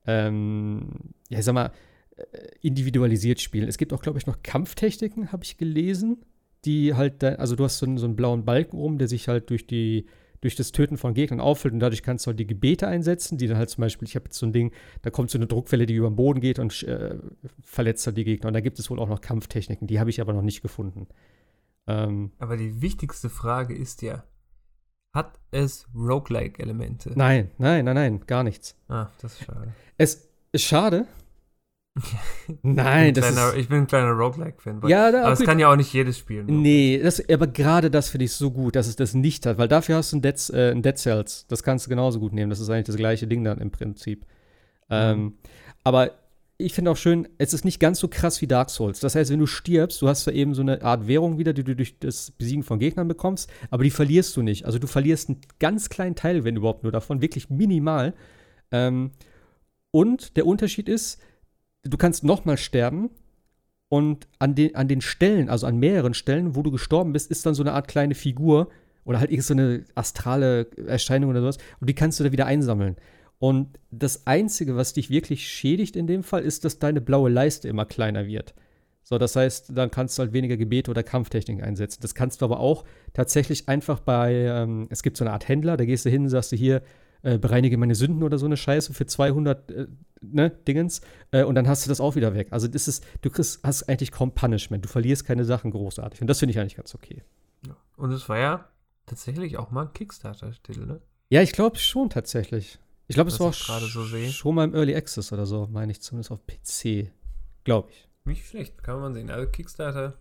ähm, ja, ich sag mal, äh, individualisiert spielen. Es gibt auch, glaube ich, noch Kampftechniken, habe ich gelesen, die halt, also du hast so einen, so einen blauen Balken oben, der sich halt durch die durch das Töten von Gegnern auffüllt und dadurch kannst du halt die Gebete einsetzen, die dann halt zum Beispiel, ich habe jetzt so ein Ding, da kommt so eine Druckwelle, die über den Boden geht und äh, verletzt halt die Gegner. Und da gibt es wohl auch noch Kampftechniken, die habe ich aber noch nicht gefunden. Ähm, aber die wichtigste Frage ist ja, hat es Roguelike-Elemente? Nein, nein, nein, nein, gar nichts. Ah, das ist schade. Es ist schade, Nein, das kleiner, ist. Ich bin ein kleiner Roguelike-Fan. Ja, da, aber das kann ja auch nicht jedes spielen. Nee, das, aber gerade das finde ich so gut, dass es das nicht hat, weil dafür hast du ein Dead, äh, ein Dead Cells. Das kannst du genauso gut nehmen. Das ist eigentlich das gleiche Ding dann im Prinzip. Mhm. Ähm, aber ich finde auch schön, es ist nicht ganz so krass wie Dark Souls. Das heißt, wenn du stirbst, du hast zwar eben so eine Art Währung wieder, die du durch das Besiegen von Gegnern bekommst, aber die verlierst du nicht. Also du verlierst einen ganz kleinen Teil, wenn überhaupt nur davon, wirklich minimal. Ähm, und der Unterschied ist, du kannst nochmal sterben und an den, an den Stellen, also an mehreren Stellen, wo du gestorben bist, ist dann so eine Art kleine Figur oder halt irgend so eine astrale Erscheinung oder sowas und die kannst du da wieder einsammeln. Und das Einzige, was dich wirklich schädigt in dem Fall, ist, dass deine blaue Leiste immer kleiner wird. So, das heißt, dann kannst du halt weniger Gebete oder Kampftechnik einsetzen. Das kannst du aber auch tatsächlich einfach bei, ähm, es gibt so eine Art Händler, da gehst du hin, sagst du hier, äh, bereinige meine Sünden oder so eine Scheiße für 200 äh, ne, Dingens äh, und dann hast du das auch wieder weg. Also das ist, du kriegst, hast eigentlich kaum Punishment. Du verlierst keine Sachen großartig und das finde ich eigentlich ganz okay. Und es war ja tatsächlich auch mal ein Kickstarter-Titel, ne? Ja, ich glaube schon tatsächlich. Ich glaube, es war auch so schon mal im Early Access oder so, meine ich zumindest auf PC. Glaube ich. Nicht schlecht, kann man sehen. Also Kickstarter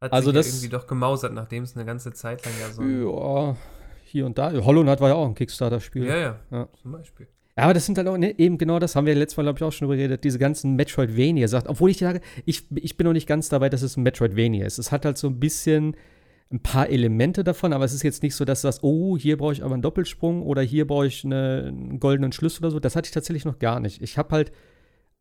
hat also sich das, ja irgendwie doch gemausert, nachdem es eine ganze Zeit lang ja so. Ja, hier und da. Hollow Knight war ja auch ein Kickstarter-Spiel. Ja, ja, ja, zum Beispiel. Aber das sind halt auch, ne, eben genau das haben wir letztes Mal, glaube ich, auch schon drüber geredet, diese ganzen Metroidvania sagt, obwohl ich sage, ich, ich bin noch nicht ganz dabei, dass es ein Metroidvania ist. Es hat halt so ein bisschen ein paar Elemente davon, aber es ist jetzt nicht so, dass sagst, oh, hier brauche ich aber einen Doppelsprung oder hier brauche ich eine, einen goldenen Schlüssel oder so. Das hatte ich tatsächlich noch gar nicht. Ich habe halt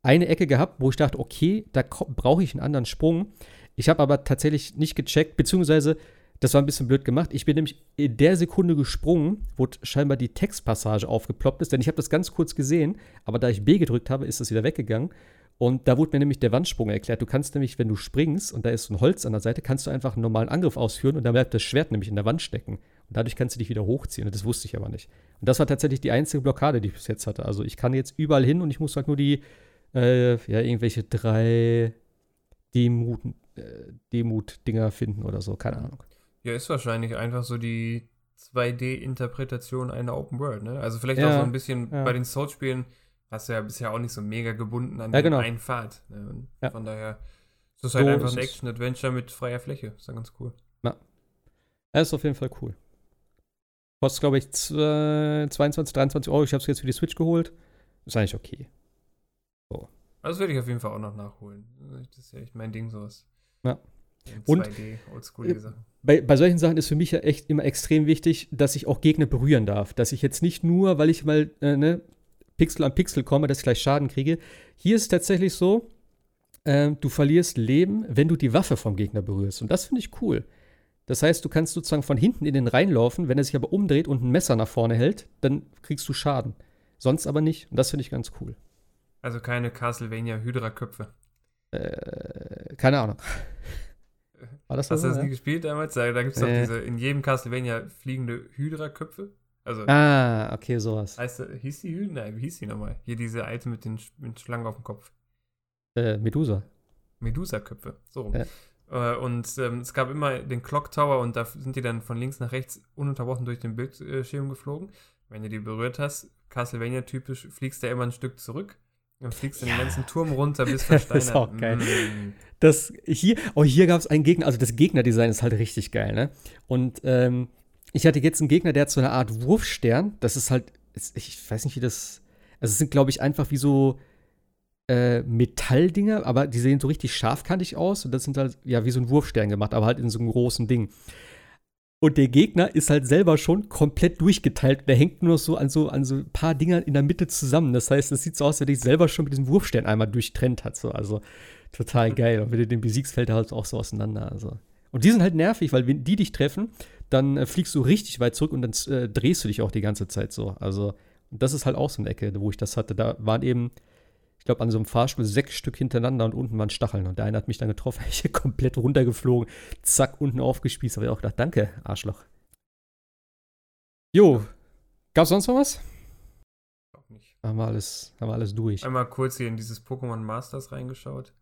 eine Ecke gehabt, wo ich dachte, okay, da brauche ich einen anderen Sprung. Ich habe aber tatsächlich nicht gecheckt, beziehungsweise das war ein bisschen blöd gemacht. Ich bin nämlich in der Sekunde gesprungen, wo scheinbar die Textpassage aufgeploppt ist, denn ich habe das ganz kurz gesehen, aber da ich B gedrückt habe, ist das wieder weggegangen. Und da wurde mir nämlich der Wandsprung erklärt. Du kannst nämlich, wenn du springst und da ist so ein Holz an der Seite, kannst du einfach einen normalen Angriff ausführen und dann bleibt das Schwert nämlich in der Wand stecken. Und dadurch kannst du dich wieder hochziehen. Und das wusste ich aber nicht. Und das war tatsächlich die einzige Blockade, die ich bis jetzt hatte. Also ich kann jetzt überall hin und ich muss halt nur die, äh, ja, irgendwelche drei Demut, äh, Demut-Dinger finden oder so. Keine Ahnung. Ja, ist wahrscheinlich einfach so die 2D-Interpretation einer Open World, ne? Also vielleicht Ja, auch so ein bisschen ja. bei den Souls-Spielen hast du ja bisher auch nicht so mega gebunden an Ja, genau. einen Pfad. Ne? Ja. Von daher ist das halt So einfach ein. Action-Adventure mit freier Fläche. Ist ja ganz cool. Das ist auf jeden Fall cool. Kostet, glaube ich, z- 22, 23 Euro. Ich habe es jetzt für die Switch geholt. Ist eigentlich okay. Also das werde ich auf jeden Fall auch noch nachholen. Das ist ja echt mein Ding, sowas. Ja. Und- 2D, oldschoolige Äh, bei, bei solchen Sachen ist für mich ja echt immer extrem wichtig, dass ich auch Gegner berühren darf. Dass ich jetzt nicht nur, weil ich mal äh, ne, Pixel an Pixel komme, dass ich gleich Schaden kriege. Hier ist es tatsächlich so, ähm, du verlierst Leben, wenn du die Waffe vom Gegner berührst. Und das finde ich cool. Das heißt, du kannst sozusagen von hinten in den reinlaufen, wenn er sich aber umdreht und ein Messer nach vorne hält, dann kriegst du Schaden. Sonst aber nicht. Und das finde ich ganz cool. Also keine Castlevania Hydra-Köpfe. Äh, keine Ahnung. War das Hast du das Ja? nie gespielt damals? Da, da gibt es doch Nee. diese, in jedem Castlevania fliegende Hydra-Köpfe. Also, Ah, okay, sowas. heißt, das- hieß die Hydra? Nein, wie hieß die nochmal? Hier diese alte mit den, mit Schlangen auf dem Kopf. Äh, Medusa. Medusa-Köpfe. So rum. Ja. Äh, und ähm, es gab immer den Clock Tower und da sind die dann von links nach rechts ununterbrochen durch den Bildschirm geflogen. Wenn du die berührt hast, Castlevania-typisch, fliegst du ja immer ein Stück zurück. Dann fliegst du den ganzen Turm runter bis Das versteinert. ist auch geil. Mm. Das hier, oh, hier gab es einen Gegner, also das Gegnerdesign ist halt richtig geil, ne? Und ähm, ich hatte jetzt einen Gegner, der hat so eine Art Wurfstern. Das ist halt, ich weiß nicht, wie das. Also es sind, glaube ich, einfach wie so äh, Metalldinger, aber die sehen so richtig scharfkantig aus. Und das sind halt, ja, wie so ein Wurfstern gemacht, aber halt in so einem großen Ding. Und der Gegner ist halt selber schon komplett durchgeteilt. Der hängt nur so an so an so ein paar Dingern in der Mitte zusammen. Das heißt, es sieht so aus, als wenn sich selber schon mit diesem Wurfstern einmal durchtrennt hat. So. Also total geil. Und wenn du den besiegst, fällt er halt auch so auseinander. Also. Und die sind halt nervig, weil wenn die dich treffen, dann äh, fliegst du richtig weit zurück und dann äh, drehst du dich auch die ganze Zeit so. Also, das ist halt auch so eine Ecke, wo ich das hatte. Da waren eben, glaube, an so einem Fahrstuhl sechs Stück hintereinander und unten waren Stacheln. Und der eine hat mich dann getroffen, ich bin komplett runtergeflogen, zack, unten aufgespießt. Habe ich auch gedacht, danke, Arschloch. Jo, gab's sonst noch was? Auch nicht. Haben wir alles, haben wir alles durch. Einmal kurz hier in dieses Pokémon Masters reingeschaut.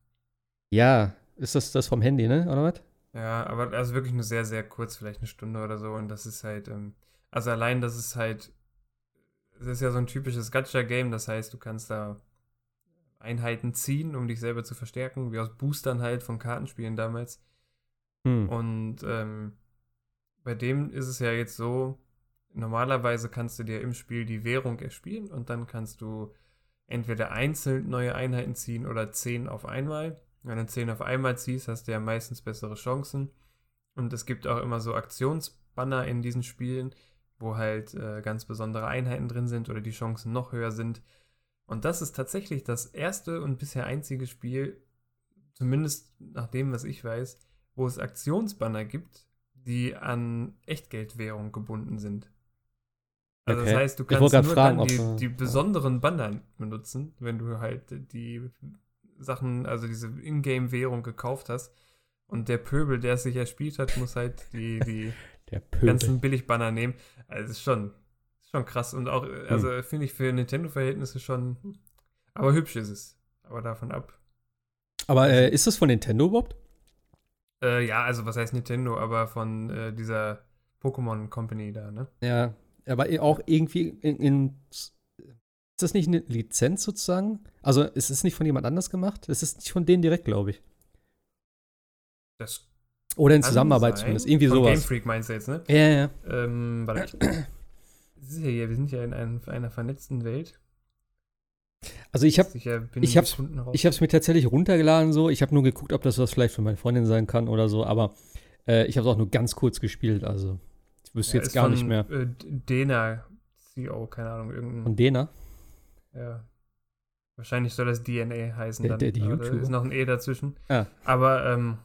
Ja, ist das das vom Handy, ne? Oder was? Ja, aber also wirklich nur sehr, sehr kurz, vielleicht eine Stunde oder so. Und das ist halt, ähm, also allein, das ist halt, es ist ja so ein typisches Gacha-Game, das heißt, du kannst da Einheiten ziehen, um dich selber zu verstärken, wie aus Boostern halt von Kartenspielen damals. Hm. Und ähm, bei dem ist es ja jetzt so, normalerweise kannst du dir im Spiel die Währung erspielen und dann kannst du entweder einzeln neue Einheiten ziehen oder zehn auf einmal. Wenn du zehn auf einmal ziehst, hast du ja meistens bessere Chancen. Und es gibt auch immer so Aktionsbanner in diesen Spielen, wo halt äh, ganz besondere Einheiten drin sind oder die Chancen noch höher sind. Und das ist tatsächlich das erste und bisher einzige Spiel, zumindest nach dem, was ich weiß, wo es Aktionsbanner gibt, die an Echtgeldwährung gebunden sind. Also Okay. das heißt, du kannst nur fragen, dann die, die besonderen Banner benutzen, wenn du halt die Sachen, also diese Ingame-Währung gekauft hast. Und der Pöbel, der es sich erspielt hat, muss halt die, die ganzen Billigbanner nehmen. Also ist schon, schon krass. Und auch, Hm. also finde ich für Nintendo-Verhältnisse schon. Aber hübsch ist es. Aber davon ab. Aber äh, ist das von Nintendo überhaupt? Äh, ja, also was heißt Nintendo, aber von äh, dieser Pokémon Company da, ne? Ja, aber auch irgendwie in, in ist das nicht eine Lizenz sozusagen? Also ist es nicht von jemand anders gemacht? Es ist nicht von denen direkt, glaube ich. Das Oder in Zusammenarbeit sein. zumindest. Irgendwie von Game sowas. Freak meinst du jetzt, ne? Ja, ja. Ähm, warte. Es ist ja hier, wir sind ja in einem, einer vernetzten Welt. Also ich habe ich hab's- ich es mir tatsächlich runtergeladen so. Ich habe nur geguckt, ob das was vielleicht für meine Freundin sein kann oder so. Aber äh, ich habe es auch nur ganz kurz gespielt. Also ich wüsste Ja, jetzt gar von, nicht mehr. Äh, Dena CO, keine Ahnung, irgendein. Von Dena? Ja. Wahrscheinlich soll das DNA heißen. Der- dann, der- die aber da YouTuber. ist noch ein E dazwischen. Ah. Aber ähm,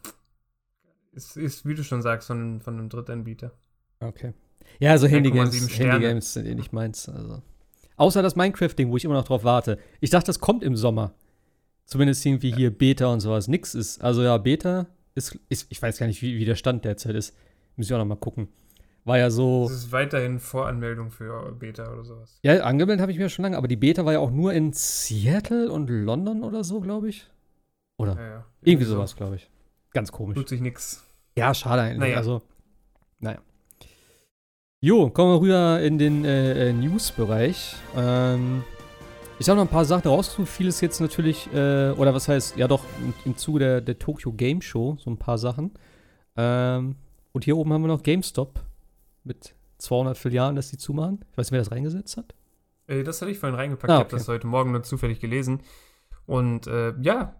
es ist, wie du schon sagst, von, von einem Drittanbieter. Okay. Ja, also 1,7 Handygames. Handygames sind eh nicht meins. Also. Außer das Minecraft-Ding, wo ich immer noch drauf warte. Ich dachte, das kommt im Sommer. zumindest irgendwie hier Beta und sowas nix ist. Also ja, Beta ist, ist ich weiß gar nicht, wie, wie der Stand derzeit ist. Muss ich auch noch mal gucken. War ja so. Das ist weiterhin Voranmeldung für Beta oder sowas. Ja, angemeldet habe ich mir schon lange, aber die Beta war ja auch nur in Seattle und London oder so, glaube ich. Oder? Ja, ja. Irgendwie, sowas, so. glaube ich. Ganz komisch. Tut sich nix. Ja, schade eigentlich. Naja. Also, naja. Jo, kommen wir rüber in den äh, äh News-Bereich. Ähm, ich habe noch ein paar Sachen rausgesucht. Vieles jetzt natürlich, äh, oder was heißt, ja doch, im, im Zuge der, der Tokyo Game Show, so ein paar Sachen. Ähm, und hier oben haben wir noch GameStop mit 200 Filialen, dass die zumachen. Ich weiß nicht, wer das reingesetzt hat. Äh, das hatte ich vorhin reingepackt. Ah, okay. Ich habe das heute Morgen nur zufällig gelesen. Und äh, ja,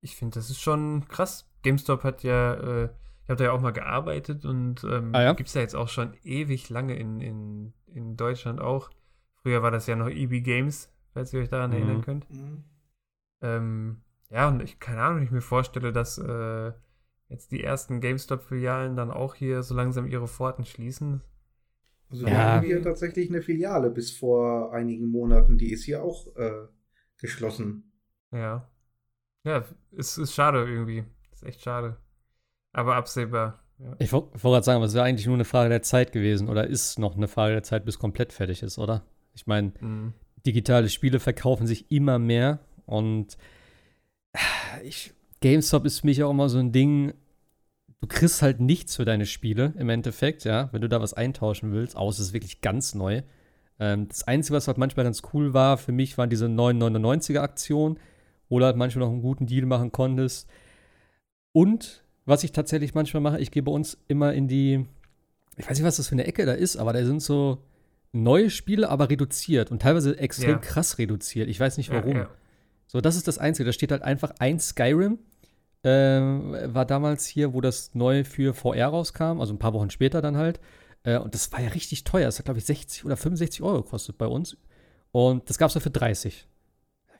ich finde, das ist schon krass. GameStop hat ja, äh, habe da ja auch mal gearbeitet und ähm, ah, ja? gibt es ja jetzt auch schon ewig lange in, in, in Deutschland auch. Früher war das ja noch EB Games, falls ihr euch daran mhm. erinnern könnt. Mhm. Ähm, ja, und ich, keine Ahnung, ich mir vorstelle, dass äh, jetzt die ersten GameStop-Filialen dann auch hier so langsam ihre Pforten schließen. Also wir ja. haben hier tatsächlich eine Filiale bis vor einigen Monaten, die ist hier auch äh, geschlossen. Ja. Ja, es ist schade irgendwie. Ist echt schade. Aber absehbar. Ja. Ich wollte gerade sagen, aber es wäre eigentlich nur eine Frage der Zeit gewesen oder ist noch eine Frage der Zeit, bis komplett fertig ist, oder? Ich meine, mhm. digitale Spiele verkaufen sich immer mehr und ich, GameStop ist für mich auch immer so ein Ding, du kriegst halt nichts für deine Spiele im Endeffekt, ja, wenn du da was eintauschen willst, außer es ist wirklich ganz neu. Ähm, das Einzige, was halt manchmal ganz cool war für mich, waren diese 999er Aktionen wo du halt manchmal noch einen guten Deal machen konntest. Und was ich tatsächlich manchmal mache, ich gehe bei uns immer in die, ich weiß nicht, was das für eine Ecke da ist, aber da sind so neue Spiele, aber reduziert und teilweise extrem ja. krass reduziert. Ich weiß nicht warum. Ja, ja. So, das ist das Einzige. Da steht halt einfach ein Skyrim. Ähm, war damals hier, wo das neu für VR rauskam, also ein paar Wochen später dann halt. Äh, und das war ja richtig teuer. Das hat, glaube ich, 60 oder 65 Euro gekostet bei uns. Und das gab es für 30.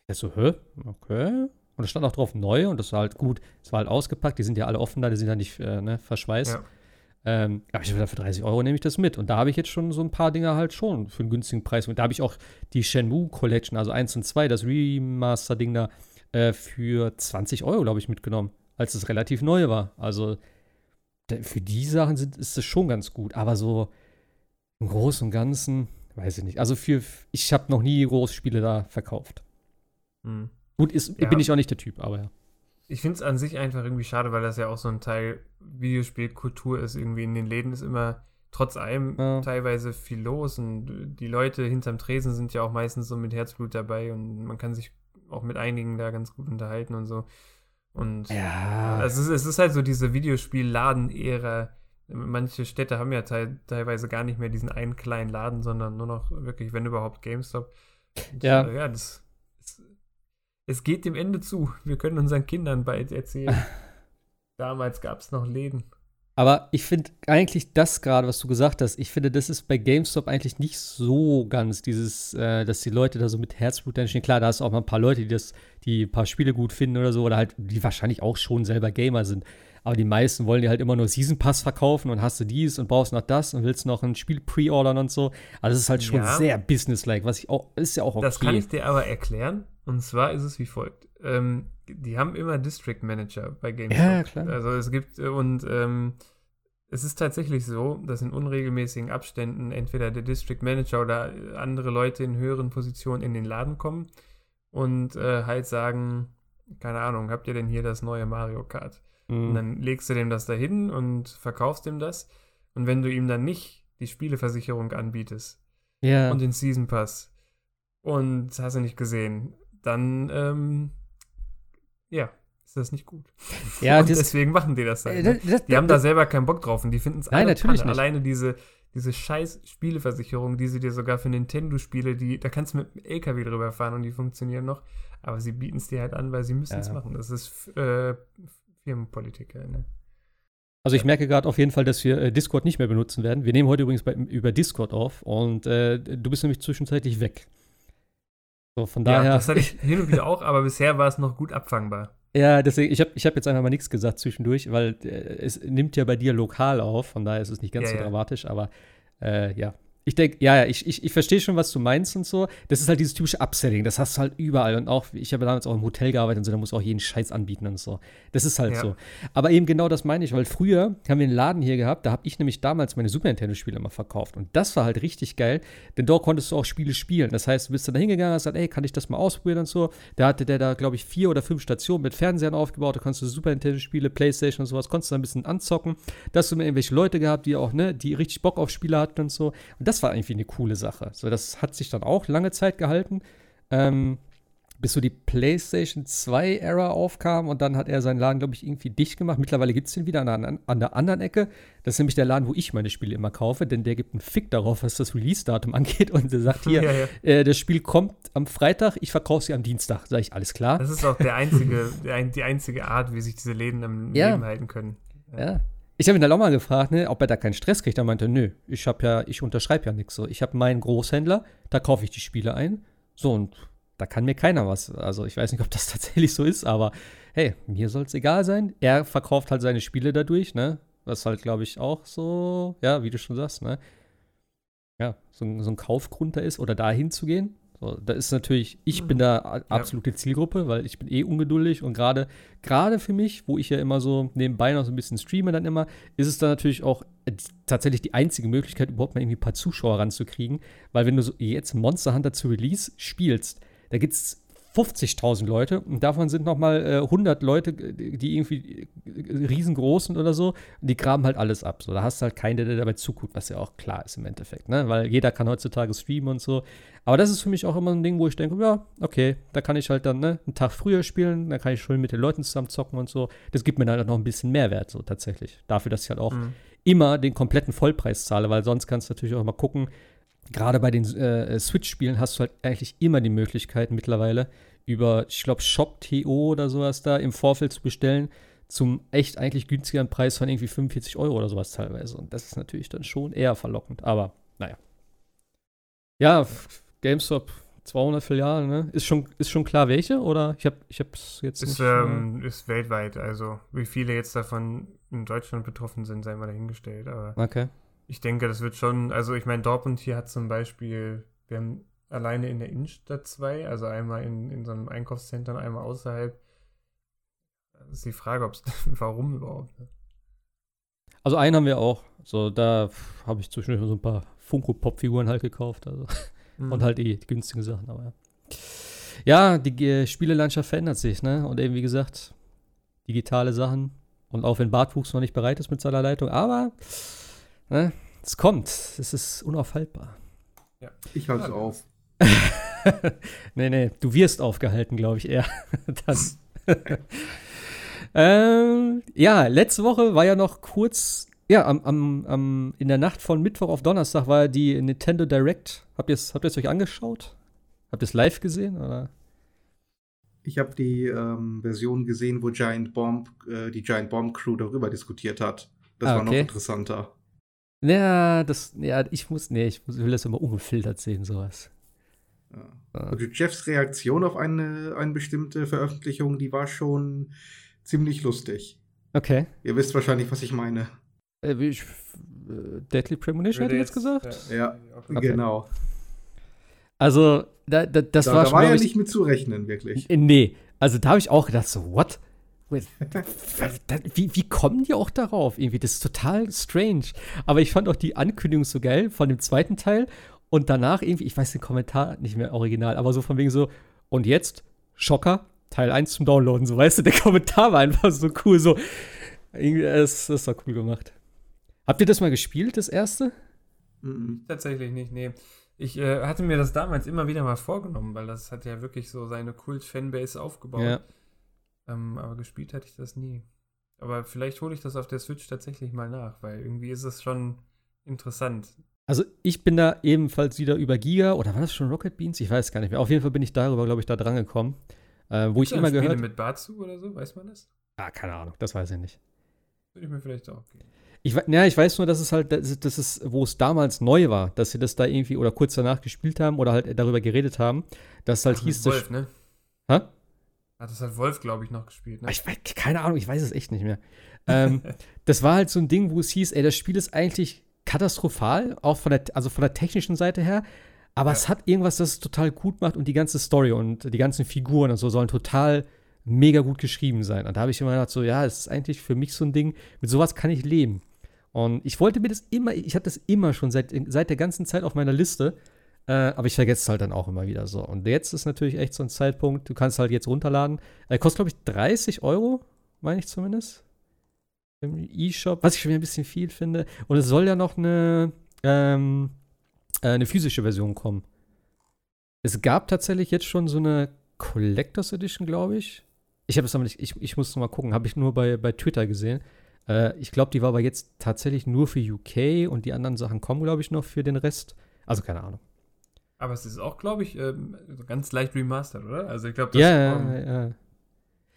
Ich so, hä? Okay. Und es stand auch drauf neu und das war halt gut. Es war halt ausgepackt, die sind ja alle offen da, die sind ja nicht äh, ne, verschweißt. Ja. Ähm, aber ich für 30 Euro nehme ich das mit. Und da habe ich jetzt schon so ein paar Dinge halt schon für einen günstigen Preis. Und da habe ich auch die Shenmue Collection, also 1 und 2, das Remaster-Ding da, äh, für 20 Euro, glaube ich, mitgenommen, als es relativ neu war. Also für die Sachen sind, ist es schon ganz gut. Aber so im Großen und Ganzen, weiß ich nicht. Also für, ich habe noch nie Großspiele da verkauft. Hm. Gut, ist, ja. bin ich auch nicht der Typ, aber ja. Ich finde es an sich einfach irgendwie schade, weil das ja auch so ein Teil Videospielkultur ist. Irgendwie in den Läden ist immer trotz allem ja. teilweise viel los und die Leute hinterm Tresen sind ja auch meistens so mit Herzblut dabei und man kann sich auch mit einigen da ganz gut unterhalten und so. Und ja. es, ist, es ist halt so diese Videospiel-Laden-Ära. Manche Städte haben ja te teilweise gar nicht mehr diesen einen kleinen Laden, sondern nur noch wirklich, wenn überhaupt, GameStop. Und, ja. Äh, ja, das es geht dem Ende zu. Wir können unseren Kindern bald erzählen. Damals gab es noch Läden. Aber ich finde eigentlich das gerade, was du gesagt hast, ich finde, das ist bei GameStop eigentlich nicht so ganz dieses, äh, dass die Leute da so mit Herzblut stehen. Klar, da hast du auch mal ein paar Leute, die das, die ein paar Spiele gut finden oder so, oder halt, die wahrscheinlich auch schon selber Gamer sind. Aber die meisten wollen dir halt immer nur Season Pass verkaufen und hast du dies und brauchst noch das und willst noch ein Spiel pre-ordern und so. Also das ist halt schon ja. sehr businesslike, was ich auch, ist ja auch okay. Das kann ich dir aber erklären. Und zwar ist es wie folgt. Ähm, die haben immer District Manager bei GameStop. Ja, klar. Also es gibt, äh, und ähm, es ist tatsächlich so, dass in unregelmäßigen Abständen entweder der District Manager oder andere Leute in höheren Positionen in den Laden kommen und äh, halt sagen, keine Ahnung, habt ihr denn hier das neue Mario Kart? Mhm. Und dann legst du dem das dahin und verkaufst ihm das. Und wenn du ihm dann nicht die Spieleversicherung anbietest ja. und den Season Pass und hast du nicht gesehen, dann ähm, ja, ist das nicht gut. Ja, und deswegen machen die das dann. Äh, ne? das, die haben da selber keinen Bock drauf und die finden es alle natürlich Panne. Alleine diese, diese scheiß Spieleversicherung, die sie dir sogar für Nintendo-Spiele, die, da kannst du mit einem LKW drüber fahren und die funktionieren noch. Aber sie bieten es dir halt an, weil sie müssen es ja. machen. Das ist äh, Firmenpolitiker, ne? Also ich merke gerade auf jeden Fall, dass wir äh, Discord nicht mehr benutzen werden. Wir nehmen heute übrigens bei, über Discord auf und äh, du bist nämlich zwischenzeitlich weg. So, von daher. Ja, das hatte ich hin und wieder auch, aber bisher war es noch gut abfangbar. Ja, deswegen, ich habe ich hab jetzt einfach mal nichts gesagt zwischendurch, weil äh, es nimmt ja bei dir lokal auf, von daher ist es nicht ganz ja, so ja. dramatisch, aber äh, ja, Ich denke, ja, ja, ich, ich, ich verstehe schon, was du meinst und so. Das ist halt dieses typische Upselling. Das hast du halt überall. Und auch, ich habe damals auch im Hotel gearbeitet und so, da muss auch jeden Scheiß anbieten und so. Das ist halt ja. so. Aber eben genau das meine ich, weil früher haben wir einen Laden hier gehabt, da habe ich nämlich damals meine Super Nintendo-Spiele immer verkauft. Und das war halt richtig geil, denn dort konntest du auch Spiele spielen. Das heißt, du bist dann da hingegangen und hast gesagt, ey, kann ich das mal ausprobieren und so. Da hatte der da, glaube ich, vier oder fünf Stationen mit Fernsehern aufgebaut. Da konntest du Super Nintendo-Spiele, Playstation und sowas, konntest du ein bisschen anzocken. Da hast du mir irgendwelche Leute gehabt, die auch, ne, die richtig Bock auf Spiele hatten und so. Und das war irgendwie eine coole Sache. So, das hat sich dann auch lange Zeit gehalten. Ähm, bis so die PlayStation 2 Era aufkam und dann hat er seinen Laden, glaube ich, irgendwie dicht gemacht. Mittlerweile gibt es den wieder an, an, der anderen Ecke. Das ist nämlich der Laden, wo ich meine Spiele immer kaufe, denn der gibt einen Fick darauf, was das Release-Datum angeht und der sagt hier, ja, ja. Äh, das Spiel kommt am Freitag, ich verkaufe sie am Dienstag. Sage ich, alles klar. Das ist auch der einzige, die einzige Art, wie sich diese Läden im ja. Leben halten können. ja. Ich habe ihn dann auch mal gefragt, ne, ob er da keinen Stress kriegt. Er meinte, nö, ich habe ja, ich unterschreibe ja nichts so. Ich habe meinen Großhändler, da kaufe ich die Spiele ein. So, und da kann mir keiner was. Also ich weiß nicht, ob das tatsächlich so ist, aber hey, mir soll es egal sein. Er verkauft halt seine Spiele dadurch, ne? Was halt, glaube ich, auch so, ja, wie du schon sagst, ne? Ja, so, so ein Kaufgrund da ist oder da hinzugehen. So, da ist natürlich, ich bin da absolute. Zielgruppe, weil ich bin eh ungeduldig und gerade gerade für mich, wo ich ja immer so nebenbei noch so ein bisschen streame dann immer, ist es dann natürlich auch äh, tatsächlich die einzige Möglichkeit, überhaupt mal irgendwie ein paar Zuschauer ranzukriegen, weil wenn du so jetzt Monster Hunter zu Release spielst, da gibt es 50.000 Leute und davon sind noch mal äh, 100 Leute, die irgendwie äh, riesengroß sind oder so, die graben halt alles ab. So, da hast du halt keinen, der dabei zuguckt, was ja auch klar ist im Endeffekt, ne? Weil jeder kann heutzutage streamen und so. Aber das ist für mich auch immer ein Ding, wo ich denke, ja, okay, da kann ich halt dann ne, einen Tag früher spielen, da kann ich schön mit den Leuten zusammen zocken und so. Das gibt mir dann halt noch ein bisschen Mehrwert, so tatsächlich. Dafür, dass ich halt auch mhm. immer den kompletten Vollpreis zahle, weil sonst kannst du natürlich auch mal gucken, gerade bei den äh, Switch-Spielen hast du halt eigentlich immer die Möglichkeit mittlerweile über, ich glaube, Shop.to oder sowas da im Vorfeld zu bestellen zum echt eigentlich günstigeren Preis von irgendwie 45 Euro oder sowas teilweise. Und das ist natürlich dann schon eher verlockend. Aber naja. Ja, GameStop 200 Filialen, ne? Ist schon, ist schon klar welche oder ich habe ich jetzt ist, nicht, ähm, ist weltweit, also wie viele jetzt davon in Deutschland betroffen sind, sei mal dahingestellt, aber okay ich denke, das wird schon, also ich meine, Dortmund hier hat zum Beispiel, wir haben alleine in der Innenstadt zwei, also einmal in, in so einem Einkaufszentrum, einmal außerhalb. Das ist die Frage, ob's, warum überhaupt. Ne? Also einen haben wir auch. So, da habe ich zwischendurch so ein paar Funko-Pop-Figuren halt gekauft. Also. Mhm. Und halt die, die, günstigen Sachen, aber ja. Ja, die äh, Spielelandschaft verändert sich, ne? Und eben, wie gesagt, digitale Sachen. Und auch wenn Bartwuchs noch nicht bereit ist mit seiner Leitung, aber Ne? Es kommt. Es ist unaufhaltbar. Ja. Ich halte es auf. nee, nee, du wirst aufgehalten, glaube ich eher. das. ähm, ja, letzte Woche war ja noch kurz, ja, am, am, am, in der Nacht von Mittwoch auf Donnerstag war die Nintendo Direct. Habt ihr es habt euch angeschaut? Habt ihr es live gesehen? Oder? Ich habe die ähm, Version gesehen, wo Giant Bomb, äh, die Giant Bomb Crew darüber diskutiert hat. Das ah, war noch interessanter. Ja, das, ja, ich muss, nee, ich will das immer ungefiltert sehen, sowas. Ja. Also Jeffs Reaktion auf eine, eine bestimmte Veröffentlichung, die war schon ziemlich lustig. Okay. Ihr wisst wahrscheinlich, was ich meine. Äh, wie ich, äh, Deadly Premonition hätte ich jetzt gesagt? Ja, okay. genau. Also, da, da, das da, war da schon. Da war ja nicht mit zu rechnen, wirklich. Nee, also da habe ich auch gedacht, so, what? Wie, wie kommen die auch darauf? Irgendwie, das ist total strange. Aber ich fand auch die Ankündigung so geil von dem zweiten Teil und danach irgendwie, ich weiß den Kommentar nicht mehr original, aber so von wegen so, und jetzt, Schocker, Teil 1 zum Downloaden, so weißt du, der Kommentar war einfach so cool, so. Irgendwie, das, das war cool gemacht. Habt ihr das mal gespielt, das erste? Mhm. Tatsächlich nicht, nee. Ich äh, hatte mir das damals immer wieder mal vorgenommen, weil das hat ja wirklich so seine Kult-Fanbase aufgebaut. Ja. Ähm, aber gespielt hatte ich das nie. Aber vielleicht hole ich das auf der Switch tatsächlich mal nach, weil irgendwie ist es schon interessant. Also ich bin da ebenfalls wieder über Giga, oder war das schon Rocket Beans? Ich weiß gar nicht mehr. Auf jeden Fall bin ich darüber, glaube ich, da dran gekommen. Äh, wo Gibt's ich immer Spiele gehört. mit Batsu oder so, weiß man das? Ah, keine Ahnung, das weiß ich nicht. Würde ich mir vielleicht auch geben. Ich, ja, ich weiß nur, dass es halt, das, das ist, wo es damals neu war, dass sie das da irgendwie oder kurz danach gespielt haben oder halt darüber geredet haben, dass halt Ach, hieß. Wolf, das, ne? Hä? Hat das halt Wolf, glaube ich, noch gespielt, ne? Ich weiß, keine Ahnung, ich weiß es echt nicht mehr. ähm, das war halt so ein Ding, wo es hieß, ey, das Spiel ist eigentlich katastrophal, auch von der, also von der technischen Seite her. Aber ja. es hat irgendwas, das es total gut macht und die ganze Story und die ganzen Figuren und so sollen total mega gut geschrieben sein. Und da habe ich immer gedacht, so, ja, es ist eigentlich für mich so ein Ding, mit sowas kann ich leben. Und ich wollte mir das immer, ich hatte das immer schon seit, seit der ganzen Zeit auf meiner Liste, äh, aber ich vergesse es halt dann auch immer wieder so. Und jetzt ist natürlich echt so ein Zeitpunkt, du kannst halt jetzt runterladen. Er äh, kostet, glaube ich, 30 Euro, meine ich zumindest. Im E-Shop, was ich schon wieder ein bisschen viel finde. Und es soll ja noch eine, ähm, äh, eine physische Version kommen. Es gab tatsächlich jetzt schon so eine Collectors Edition, glaube ich. Ich habe es aber nicht, ich, ich muss noch mal gucken, habe ich nur bei, bei Twitter gesehen. Äh, ich glaube, die war aber jetzt tatsächlich nur für UK und die anderen Sachen kommen, glaube ich, noch für den Rest. Also keine Ahnung. Aber es ist auch, glaube ich, ähm, ganz leicht remastered, oder? Also ich glaube, das ja, ja, ja.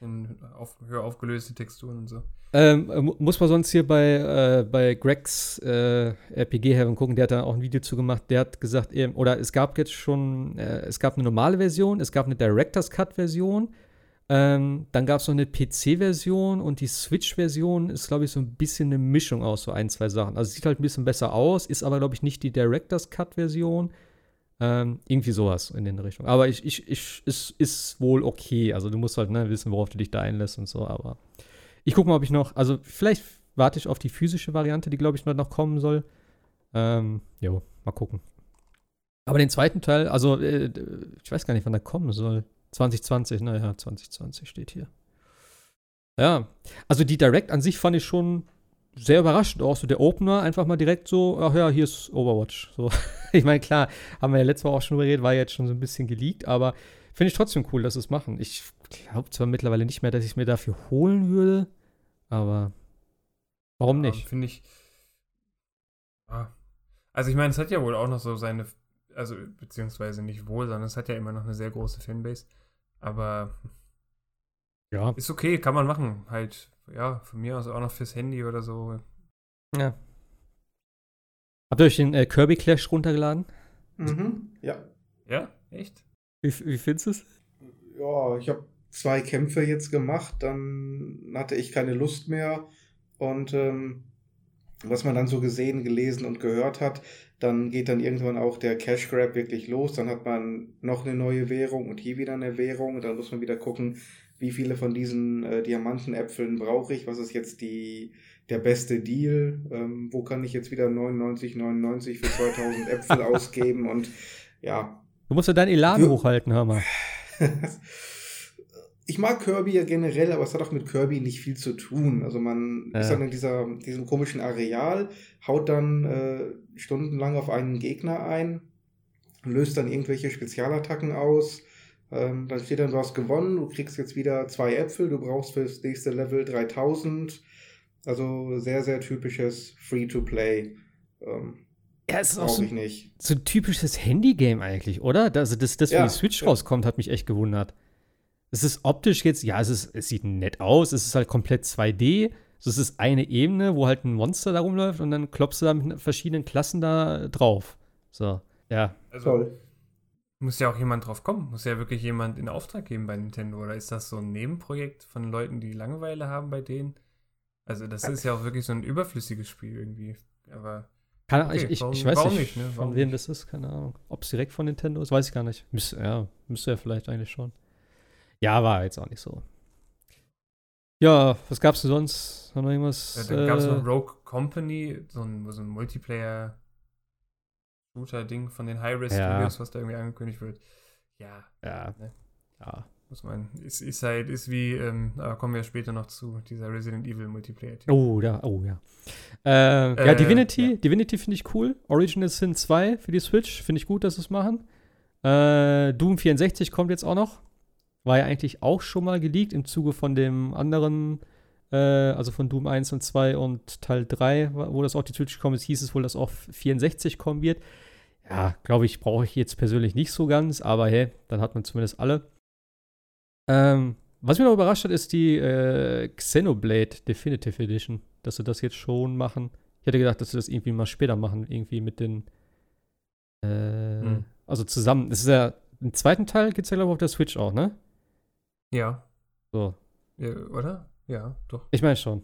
In auf, höher aufgelöste Texturen und so. Ähm, muss man sonst hier bei, äh, bei Gregs äh, RPG Heaven gucken, der hat da auch ein Video zu gemacht, der hat gesagt, eben, oder es gab jetzt schon, äh, es gab eine normale Version, es gab eine Director's Cut Version, ähm, dann gab es noch eine PC-Version und die Switch-Version ist, glaube ich, so ein bisschen eine Mischung aus so ein, zwei Sachen. Also sieht halt ein bisschen besser aus, ist aber, glaube ich, nicht die Director's Cut-Version. Ähm, irgendwie sowas in den Richtung. Aber ich, ich, ich, ist, ist wohl okay. Also du musst halt ne, wissen, worauf du dich da einlässt und so. Aber ich gucke mal, ob ich noch, also vielleicht warte ich auf die physische Variante, die, glaube ich, noch kommen soll. Ähm, jo, mal gucken. Aber den zweiten Teil, also äh, ich weiß gar nicht, wann der kommen soll. 2020, naja, 2020 steht hier. Ja, also die Direct an sich fand ich schon sehr überraschend. Auch so der Opener, einfach mal direkt so, ach ja, hier ist Overwatch. So. ich meine, klar, haben wir ja letztes Mal auch schon überredet, war jetzt schon so ein bisschen geleakt, aber finde ich trotzdem cool, dass sie es machen. Ich glaube zwar mittlerweile nicht mehr, dass ich es mir dafür holen würde, aber warum ja, nicht? Finde ich. Also ich meine, es hat ja wohl auch noch so seine, also beziehungsweise nicht wohl, sondern es hat ja immer noch eine sehr große Fanbase. Aber ja. Ist okay, kann man machen. Halt, ja, von mir aus auch noch fürs Handy oder so. Ja. Habt ihr euch den äh, Kirby Clash runtergeladen? Mhm, ja. Ja, echt? Wie, wie findest du es? Ja, ich habe zwei Kämpfe jetzt gemacht, dann hatte ich keine Lust mehr und ähm, was man dann so gesehen, gelesen und gehört hat, dann geht dann irgendwann auch der Cash Grab wirklich los. Dann hat man noch eine neue Währung und hier wieder eine Währung. Und dann muss man wieder gucken, wie viele von diesen äh, Diamantenäpfeln brauche ich? Was ist jetzt die, der beste Deal? Ähm, wo kann ich jetzt wieder 99,99 für 2000 Äpfel ausgeben? Und ja. Du musst ja dein Elan hochhalten, hör mal. ich mag Kirby ja generell, aber es hat auch mit Kirby nicht viel zu tun. Also man ja. ist dann in dieser, diesem komischen Areal, haut dann äh, stundenlang auf einen Gegner ein, löst dann irgendwelche Spezialattacken aus. Ähm, dann steht dann, du hast gewonnen, du kriegst jetzt wieder zwei Äpfel, du brauchst fürs nächste Level 3000. Also sehr, sehr typisches Free-to-Play. Ähm, ja, es ist auch so, so, ein typisches Handy-Game eigentlich, oder? Also das, das, ja, wie die Switch ja. rauskommt, hat mich echt gewundert. Es ist optisch jetzt, ja, es, ist, es sieht nett aus, es ist halt komplett 2D. So, es ist eine Ebene, wo halt ein Monster da rumläuft und dann klopfst du da mit verschiedenen Klassen da drauf. So, ja. Also, Toll. Muss ja auch jemand drauf kommen. Muss ja wirklich jemand in Auftrag geben bei Nintendo. Oder ist das so ein Nebenprojekt von Leuten, die Langeweile haben bei denen? Also, das ist ja auch wirklich so ein überflüssiges Spiel irgendwie. Aber. Okay, ich, warum, ich weiß nicht, nicht ne? von wem das ist, keine Ahnung. Ob es direkt von Nintendo ist, weiß ich gar nicht. Müsste, ja, müsste ja vielleicht eigentlich schon. Ja, war jetzt auch nicht so. Ja, was gab's denn sonst? Haben wir irgendwas? Ja, dann äh, gab's noch Rogue Company, so ein, so ein Multiplayer Shooter-Ding von den High-Risk ja. Was da irgendwie angekündigt wird. Ja. Ja. Ne? Ja. Muss man. Ist, ist halt, ist wie, ähm, aber kommen wir später noch zu, dieser Resident Evil Multiplayer. -Team. Oh, ja, oh ja. Äh, äh, ja, Divinity, ja. Divinity finde ich cool. Original Sin 2 für die Switch, finde ich gut, dass sie es machen. Äh, Doom 64 kommt jetzt auch noch. War ja eigentlich auch schon mal geleakt im Zuge von dem anderen, äh, also von Doom 1 und 2 und Teil 3, wo das auch die Switch gekommen ist, hieß es wohl, dass auch 64 kommen wird. Ja, glaube ich, brauche ich jetzt persönlich nicht so ganz, aber hey, dann hat man zumindest alle. Ähm, was mich noch überrascht hat, ist die äh, Xenoblade Definitive Edition, dass sie das jetzt schon machen. Ich hätte gedacht, dass sie das irgendwie mal später machen, irgendwie mit den. Äh, hm. Also zusammen. Das ist ja. Im zweiten Teil gibt es ja, glaube ich, auf der Switch auch, ne? Ja. So. Ja, oder? Ja, doch. Ich meine schon.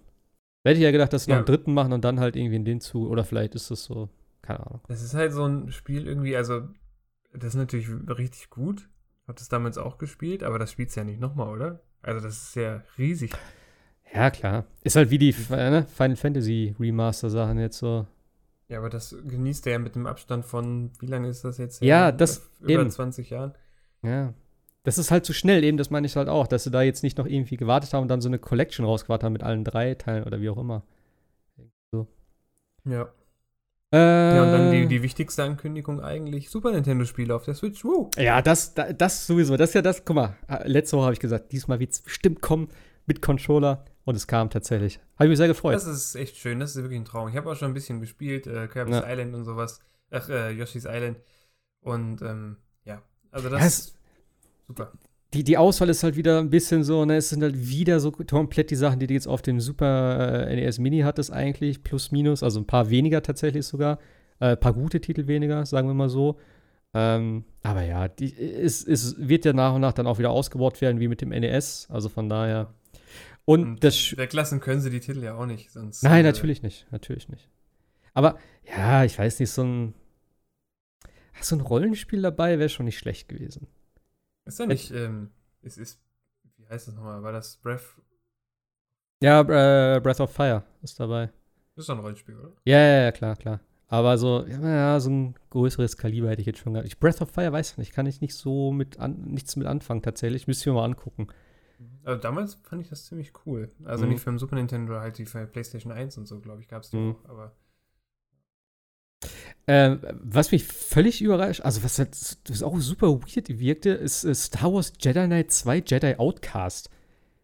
Hätte ich ja gedacht, dass sie ja. noch einen dritten machen und dann halt irgendwie in den zu, oder vielleicht ist das so, keine Ahnung. Das ist halt so ein Spiel irgendwie, also, das ist natürlich richtig gut. Hab das damals auch gespielt, aber das spielst du ja nicht nochmal, oder? Also, das ist ja riesig. Ja, klar. Ist halt wie die ne, Final Fantasy Remaster-Sachen jetzt so. Ja, aber das genießt er ja mit dem Abstand von, wie lange ist das jetzt? Ja, das über eben. 20 Jahren. Ja. Das ist halt zu schnell, eben, das meine ich halt auch, dass sie da jetzt nicht noch irgendwie gewartet haben und dann so eine Collection rausgewartet haben mit allen drei Teilen oder wie auch immer. So. Ja. Äh, ja, und dann die, die wichtigste Ankündigung eigentlich: Super Nintendo-Spiele auf der Switch. Woo. Ja, das, das sowieso. Das ist ja das. Guck mal, letzte Woche habe ich gesagt, diesmal wird es bestimmt kommen mit Controller. Und es kam tatsächlich. Habe ich mich sehr gefreut. Das ist echt schön. Das ist wirklich ein Traum. Ich habe auch schon ein bisschen gespielt. Äh, Kirby's ja. Island und sowas. Ach, äh, Yoshi's Island. Und ähm, ja, also das ja, ist super. Die, die Auswahl ist halt wieder ein bisschen so, ne, es sind halt wieder so komplett die Sachen, die du jetzt auf dem Super äh, NES Mini hattest eigentlich, plus minus, also ein paar weniger tatsächlich sogar, äh, ein paar gute Titel weniger, sagen wir mal so. Ähm, aber ja, die, es, es wird ja nach und nach dann auch wieder ausgebaut werden, wie mit dem NES, also von daher und, und das weglassen können sie die Titel ja auch nicht, sonst. Nein, äh, natürlich nicht, natürlich nicht. Aber ja, ich weiß nicht, so ein so ein Rollenspiel dabei wäre schon nicht schlecht gewesen. Ist ja nicht, ähm, es ist, wie heißt das nochmal? War das Breath? Ja, äh, Breath of Fire ist dabei. Das ist doch ein Rollenspiel, oder? Ja, ja, ja, klar, klar. Aber so, ja, so ein größeres Kaliber hätte ich jetzt schon gehabt. Ich, Breath of Fire weiß ich nicht, kann ich nicht so mit an, nichts mit anfangen tatsächlich. Müsste ich mir mal angucken. Also damals fand ich das ziemlich cool. Also mhm. nicht für den Super Nintendo, halt die für PlayStation 1 und so, glaube ich, gab es die mhm. auch, aber. Äh, was mich völlig überrascht, also was halt auch super weird wirkte, ist, ist Star Wars Jedi Knight 2 Jedi Outcast.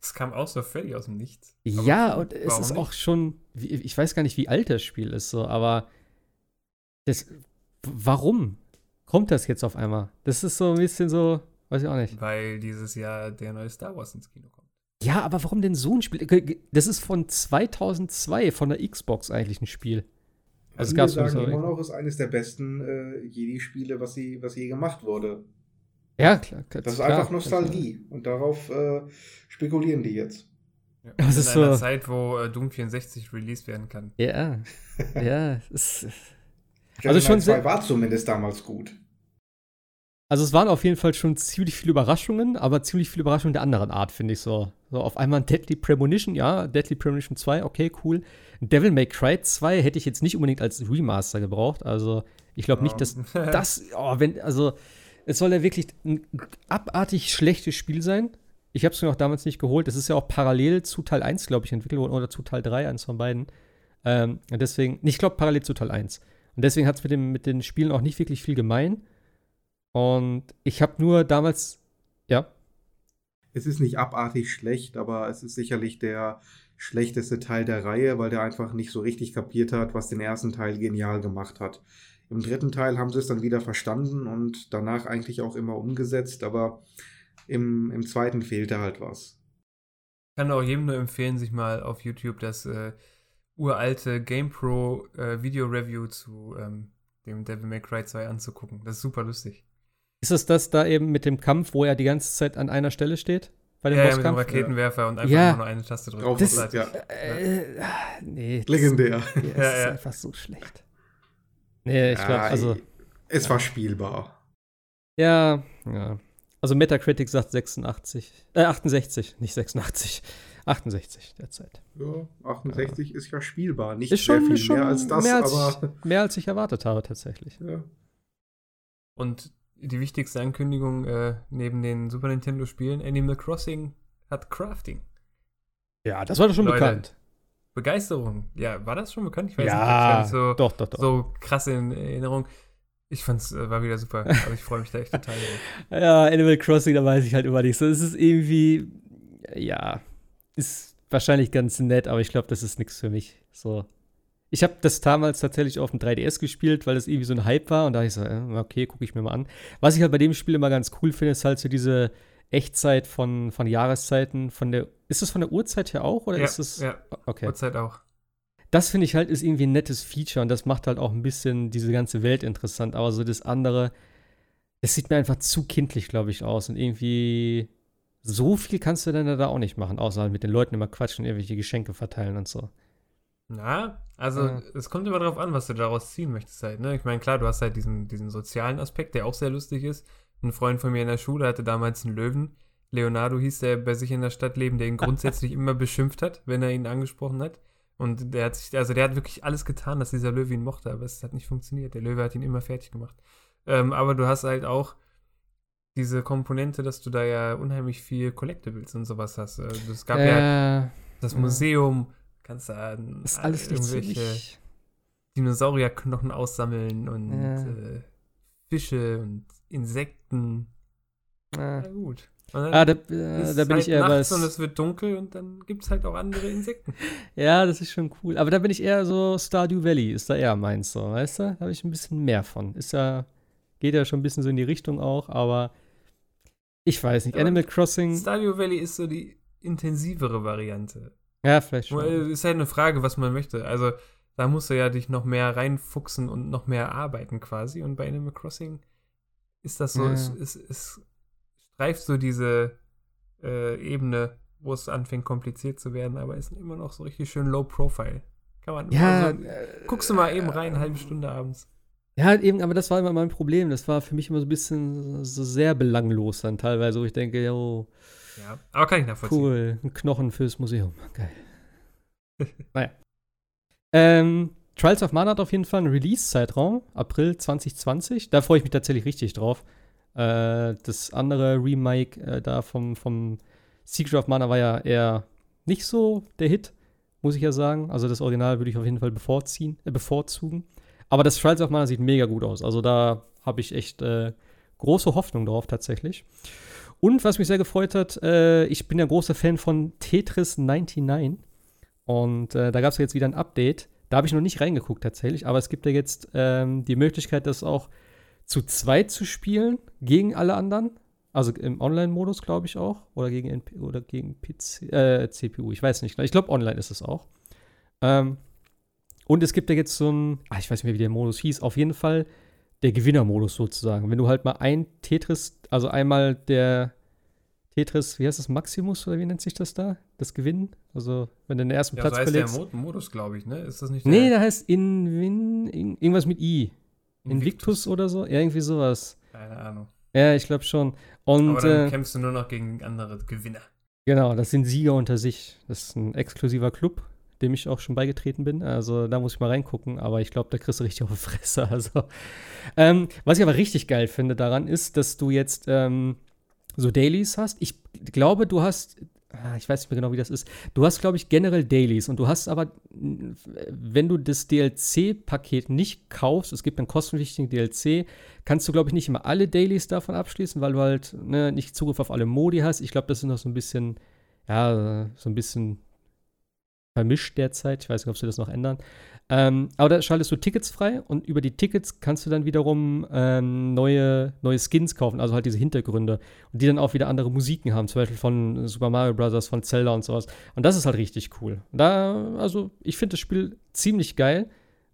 Das kam auch so völlig aus dem Nichts. Aber ja, und es ist nicht? auch schon, ich weiß gar nicht, wie alt das Spiel ist, so, aber das, warum kommt das jetzt auf einmal? Das ist so ein bisschen so, Weiß ich auch nicht. Weil dieses Jahr der neue Star Wars ins Kino kommt. Ja, aber warum denn so ein Spiel? Das ist von 2002, von der Xbox eigentlich ein Spiel. Also, also wir sagen immer noch, ist eines der besten äh, Jedi-Spiele, was, was je gemacht wurde. Ja, klar. Das ist einfach Nostalgie. Und darauf äh, spekulieren die jetzt. Ja, in einer so Zeit, wo äh, Doom 64 released werden kann. Ja, ja. Es, also schon 2 war zumindest damals gut. Also es waren auf jeden Fall schon ziemlich viele Überraschungen, aber ziemlich viele Überraschungen der anderen Art, finde ich so. So auf einmal ein Deadly Premonition, ja, Deadly Premonition 2, okay, cool. Devil May Cry 2 hätte ich jetzt nicht unbedingt als Remaster gebraucht. Also ich glaube nicht, dass das, oh, wenn, also es soll ja wirklich ein abartig schlechtes Spiel sein. Ich habe es mir auch damals nicht geholt. Es ist ja auch parallel zu Teil 1, glaube ich, entwickelt worden oder zu Teil 3, eins von beiden. Ähm, deswegen, ich glaube parallel zu Teil 1. Und deswegen hat es mit, mit den Spielen auch nicht wirklich viel gemein. Und ich habe nur damals, ja. Es ist nicht abartig schlecht, aber es ist sicherlich der schlechteste Teil der Reihe, weil der einfach nicht so richtig kapiert hat, was den ersten Teil genial gemacht hat. Im dritten Teil haben sie es dann wieder verstanden und danach eigentlich auch immer umgesetzt, aber im, im zweiten fehlte halt was. Ich kann auch jedem nur empfehlen, sich mal auf YouTube das äh, uralte GamePro äh, Video Review zu ähm, dem Devil May Cry 2 anzugucken. Das ist super lustig. Ist es das da eben mit dem Kampf, wo er die ganze Zeit an einer Stelle steht? Bei dem ja, ja, mit dem Raketenwerfer ja. und einfach ja. nur eine Taste drücken. Das, das, ja. Äh, nee, Legendär. Das, ja, das ist einfach so schlecht. Nee, ich glaube, also. Es war spielbar. Ja, ja. Also Metacritic sagt 86, äh, 68, nicht 86. 68 derzeit. Ja, 68 ja. ist ja spielbar. Nicht ist schon, sehr viel schon mehr als das, mehr als, aber. Mehr als ich erwartet habe, tatsächlich. Ja. Und die wichtigste Ankündigung äh, neben den Super Nintendo-Spielen, Animal Crossing hat Crafting. Ja, das war doch schon Leute, bekannt. Begeisterung. Ja, war das schon bekannt? Ich weiß ja, nicht. So, doch, doch, doch. So krass in Erinnerung. Ich fand's, äh, war wieder super. Aber ich freue mich da echt total drauf. Ja, Animal Crossing, da weiß ich halt immer nicht so. Es ist irgendwie, ja, ist wahrscheinlich ganz nett, aber ich glaube, das ist nichts für mich. So. Ich habe das damals tatsächlich auf dem 3DS gespielt, weil das irgendwie so ein Hype war. Und da dachte ich so, äh, okay, gucke ich mir mal an. Was ich halt bei dem Spiel immer ganz cool finde, ist halt so diese Echtzeit von, von Jahreszeiten. Von der, ist das von der Uhrzeit her auch? Oder ja, ist es. Ja, okay. Uhrzeit auch. Das finde ich halt ist irgendwie ein nettes Feature und das macht halt auch ein bisschen diese ganze Welt interessant. Aber so das andere, das sieht mir einfach zu kindlich, glaube ich, aus. Und irgendwie so viel kannst du dann da auch nicht machen, außer halt mit den Leuten immer quatschen und irgendwelche Geschenke verteilen und so. Na, also Ja. es kommt immer darauf an, was du daraus ziehen möchtest halt. Ne? Ich meine, klar, du hast halt diesen, diesen sozialen Aspekt, der auch sehr lustig ist. Ein Freund von mir in der Schule hatte damals einen Löwen. Leonardo hieß der bei sich in der Stadt leben, der ihn grundsätzlich immer beschimpft hat, wenn er ihn angesprochen hat. Und der hat sich, also der hat wirklich alles getan, dass dieser Löwe ihn mochte, aber es hat nicht funktioniert. Der Löwe hat ihn immer fertig gemacht. Ähm, aber du hast halt auch diese Komponente, dass du da ja unheimlich viel Collectibles und sowas hast. Äh, Es gab ja Äh, das ja. Museum, kannst da ist alles so irgendwelche. Dinosaurierknochen aussammeln und Ja. äh, Fische und Insekten. Ah, Na gut. Ah da, äh, da bin halt ich eher bei. nachts und es wird dunkel und dann gibt es halt auch andere Insekten. Ja, das ist schon cool. Aber da bin ich eher so Stardew Valley, ist da eher meins so, weißt du? Da habe ich ein bisschen mehr von. Ist ja, geht ja schon ein bisschen so in die Richtung auch, aber ich weiß nicht. Aber Animal Crossing, Stardew Valley ist so die intensivere Variante. Ja, vielleicht schon. äh, Ist halt eine Frage, was man möchte. Also da musst du ja dich noch mehr reinfuchsen und noch mehr arbeiten quasi. Und bei Animal Crossing ist das so, Ja. es, es, es streift so diese äh, Ebene, wo es anfängt kompliziert zu werden, aber ist immer noch so richtig schön low profile. Kann man, Ja, also, äh, guckst du mal eben rein, eine halbe Stunde abends. Ja, eben, aber das war immer mein Problem. Das war für mich immer so ein bisschen so sehr belanglos dann teilweise, wo ich denke, jo, Ja, aber kann ich nachvollziehen. cool, ein Knochen fürs Museum. Geil. naja. Ähm, Trials of Mana hat auf jeden Fall einen Release-Zeitraum, April 2020. Da freue ich mich tatsächlich richtig drauf. Äh, das andere Remake äh, da vom, vom Secret of Mana war ja eher nicht so der Hit, muss ich ja sagen. Also das Original würde ich auf jeden Fall bevorziehen, äh, bevorzugen. Aber das Trials of Mana sieht mega gut aus. Also da habe ich echt äh, große Hoffnung drauf tatsächlich. Und was mich sehr gefreut hat, äh, ich bin ja großer Fan von Tetris 99. Und äh, da gab es jetzt wieder ein Update. Da habe ich noch nicht reingeguckt tatsächlich, aber es gibt ja jetzt ähm, die Möglichkeit, das auch zu zweit zu spielen gegen alle anderen. Also im Online-Modus, glaube ich auch. Oder gegen, NP oder gegen PC, äh, CPU. Ich weiß nicht. Ich glaube, online ist es auch. Ähm, und es gibt ja jetzt so ein, ah, ich weiß nicht mehr, wie der Modus hieß, auf jeden Fall der Gewinnermodus sozusagen. Wenn du halt mal ein Tetris, also einmal der Tetris, wie heißt das, Maximus oder wie nennt sich das da? Das Gewinnen? Also, wenn du den ersten Ja, Platz so heißt belegst. der Mod Modus, glaube ich, ne? Ist das nicht Nee, der der heißt Invin, in, irgendwas mit I. Invictus oder so? Ja, irgendwie sowas. Keine Ahnung. Ja, ich glaube schon. Und Aber dann äh, kämpfst du nur noch gegen andere Gewinner. genau, das sind Sieger unter sich. Das ist ein exklusiver Club, dem ich auch schon beigetreten bin. Also da muss ich mal reingucken, aber ich glaube, da kriegst du richtig auf die Fresse. Also, ähm, was ich aber richtig geil finde daran ist, dass du jetzt ähm, so Dailies hast. Ich glaube, du hast, ah, ich weiß nicht mehr genau, wie das ist. Du hast, glaube ich, generell Dailies und du hast aber, wenn du das DLC-Paket nicht kaufst, es gibt einen kostenpflichtigen DLC, kannst du, glaube ich, nicht immer alle Dailies davon abschließen, weil du halt ne, nicht Zugriff auf alle Modi hast. Ich glaube, das ist noch so ein bisschen, ja, so ein bisschen vermischt derzeit. Ich weiß nicht, ob sie das noch ändern. Ähm, aber da schaltest du Tickets frei und über die Tickets kannst du dann wiederum ähm, neue, neue Skins kaufen, also halt diese Hintergründe. Und die dann auch wieder andere Musiken haben, zum Beispiel von Super Mario Bros., von Zelda und sowas. Und das ist halt richtig cool. Da, also, ich finde das Spiel ziemlich geil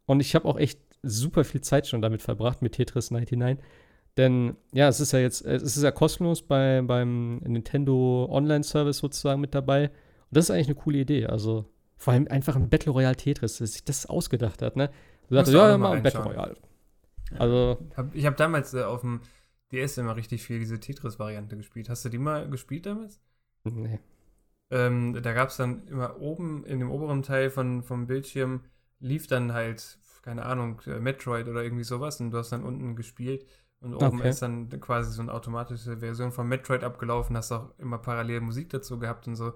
und ich habe auch echt super viel Zeit schon damit verbracht mit Tetris 99. Denn ja, es ist ja jetzt, es ist ja kostenlos bei, beim Nintendo Online-Service sozusagen mit dabei. Und das ist eigentlich eine coole Idee. Also vor allem einfach ein Battle Royale Tetris, dass sich das ausgedacht hat, ne? Du sagst, ja, noch mal ein Battle. Royale. Also, ich habe damals äh, auf dem DS immer richtig viel diese Tetris-Variante gespielt. Hast du die mal gespielt damals? nee. Ähm, da gab es dann immer oben in dem oberen Teil von, vom Bildschirm lief dann halt, keine Ahnung, äh, Metroid oder irgendwie sowas und du hast dann unten gespielt und oben Okay. ist dann quasi so eine automatische Version von Metroid abgelaufen, hast auch immer parallel Musik dazu gehabt und so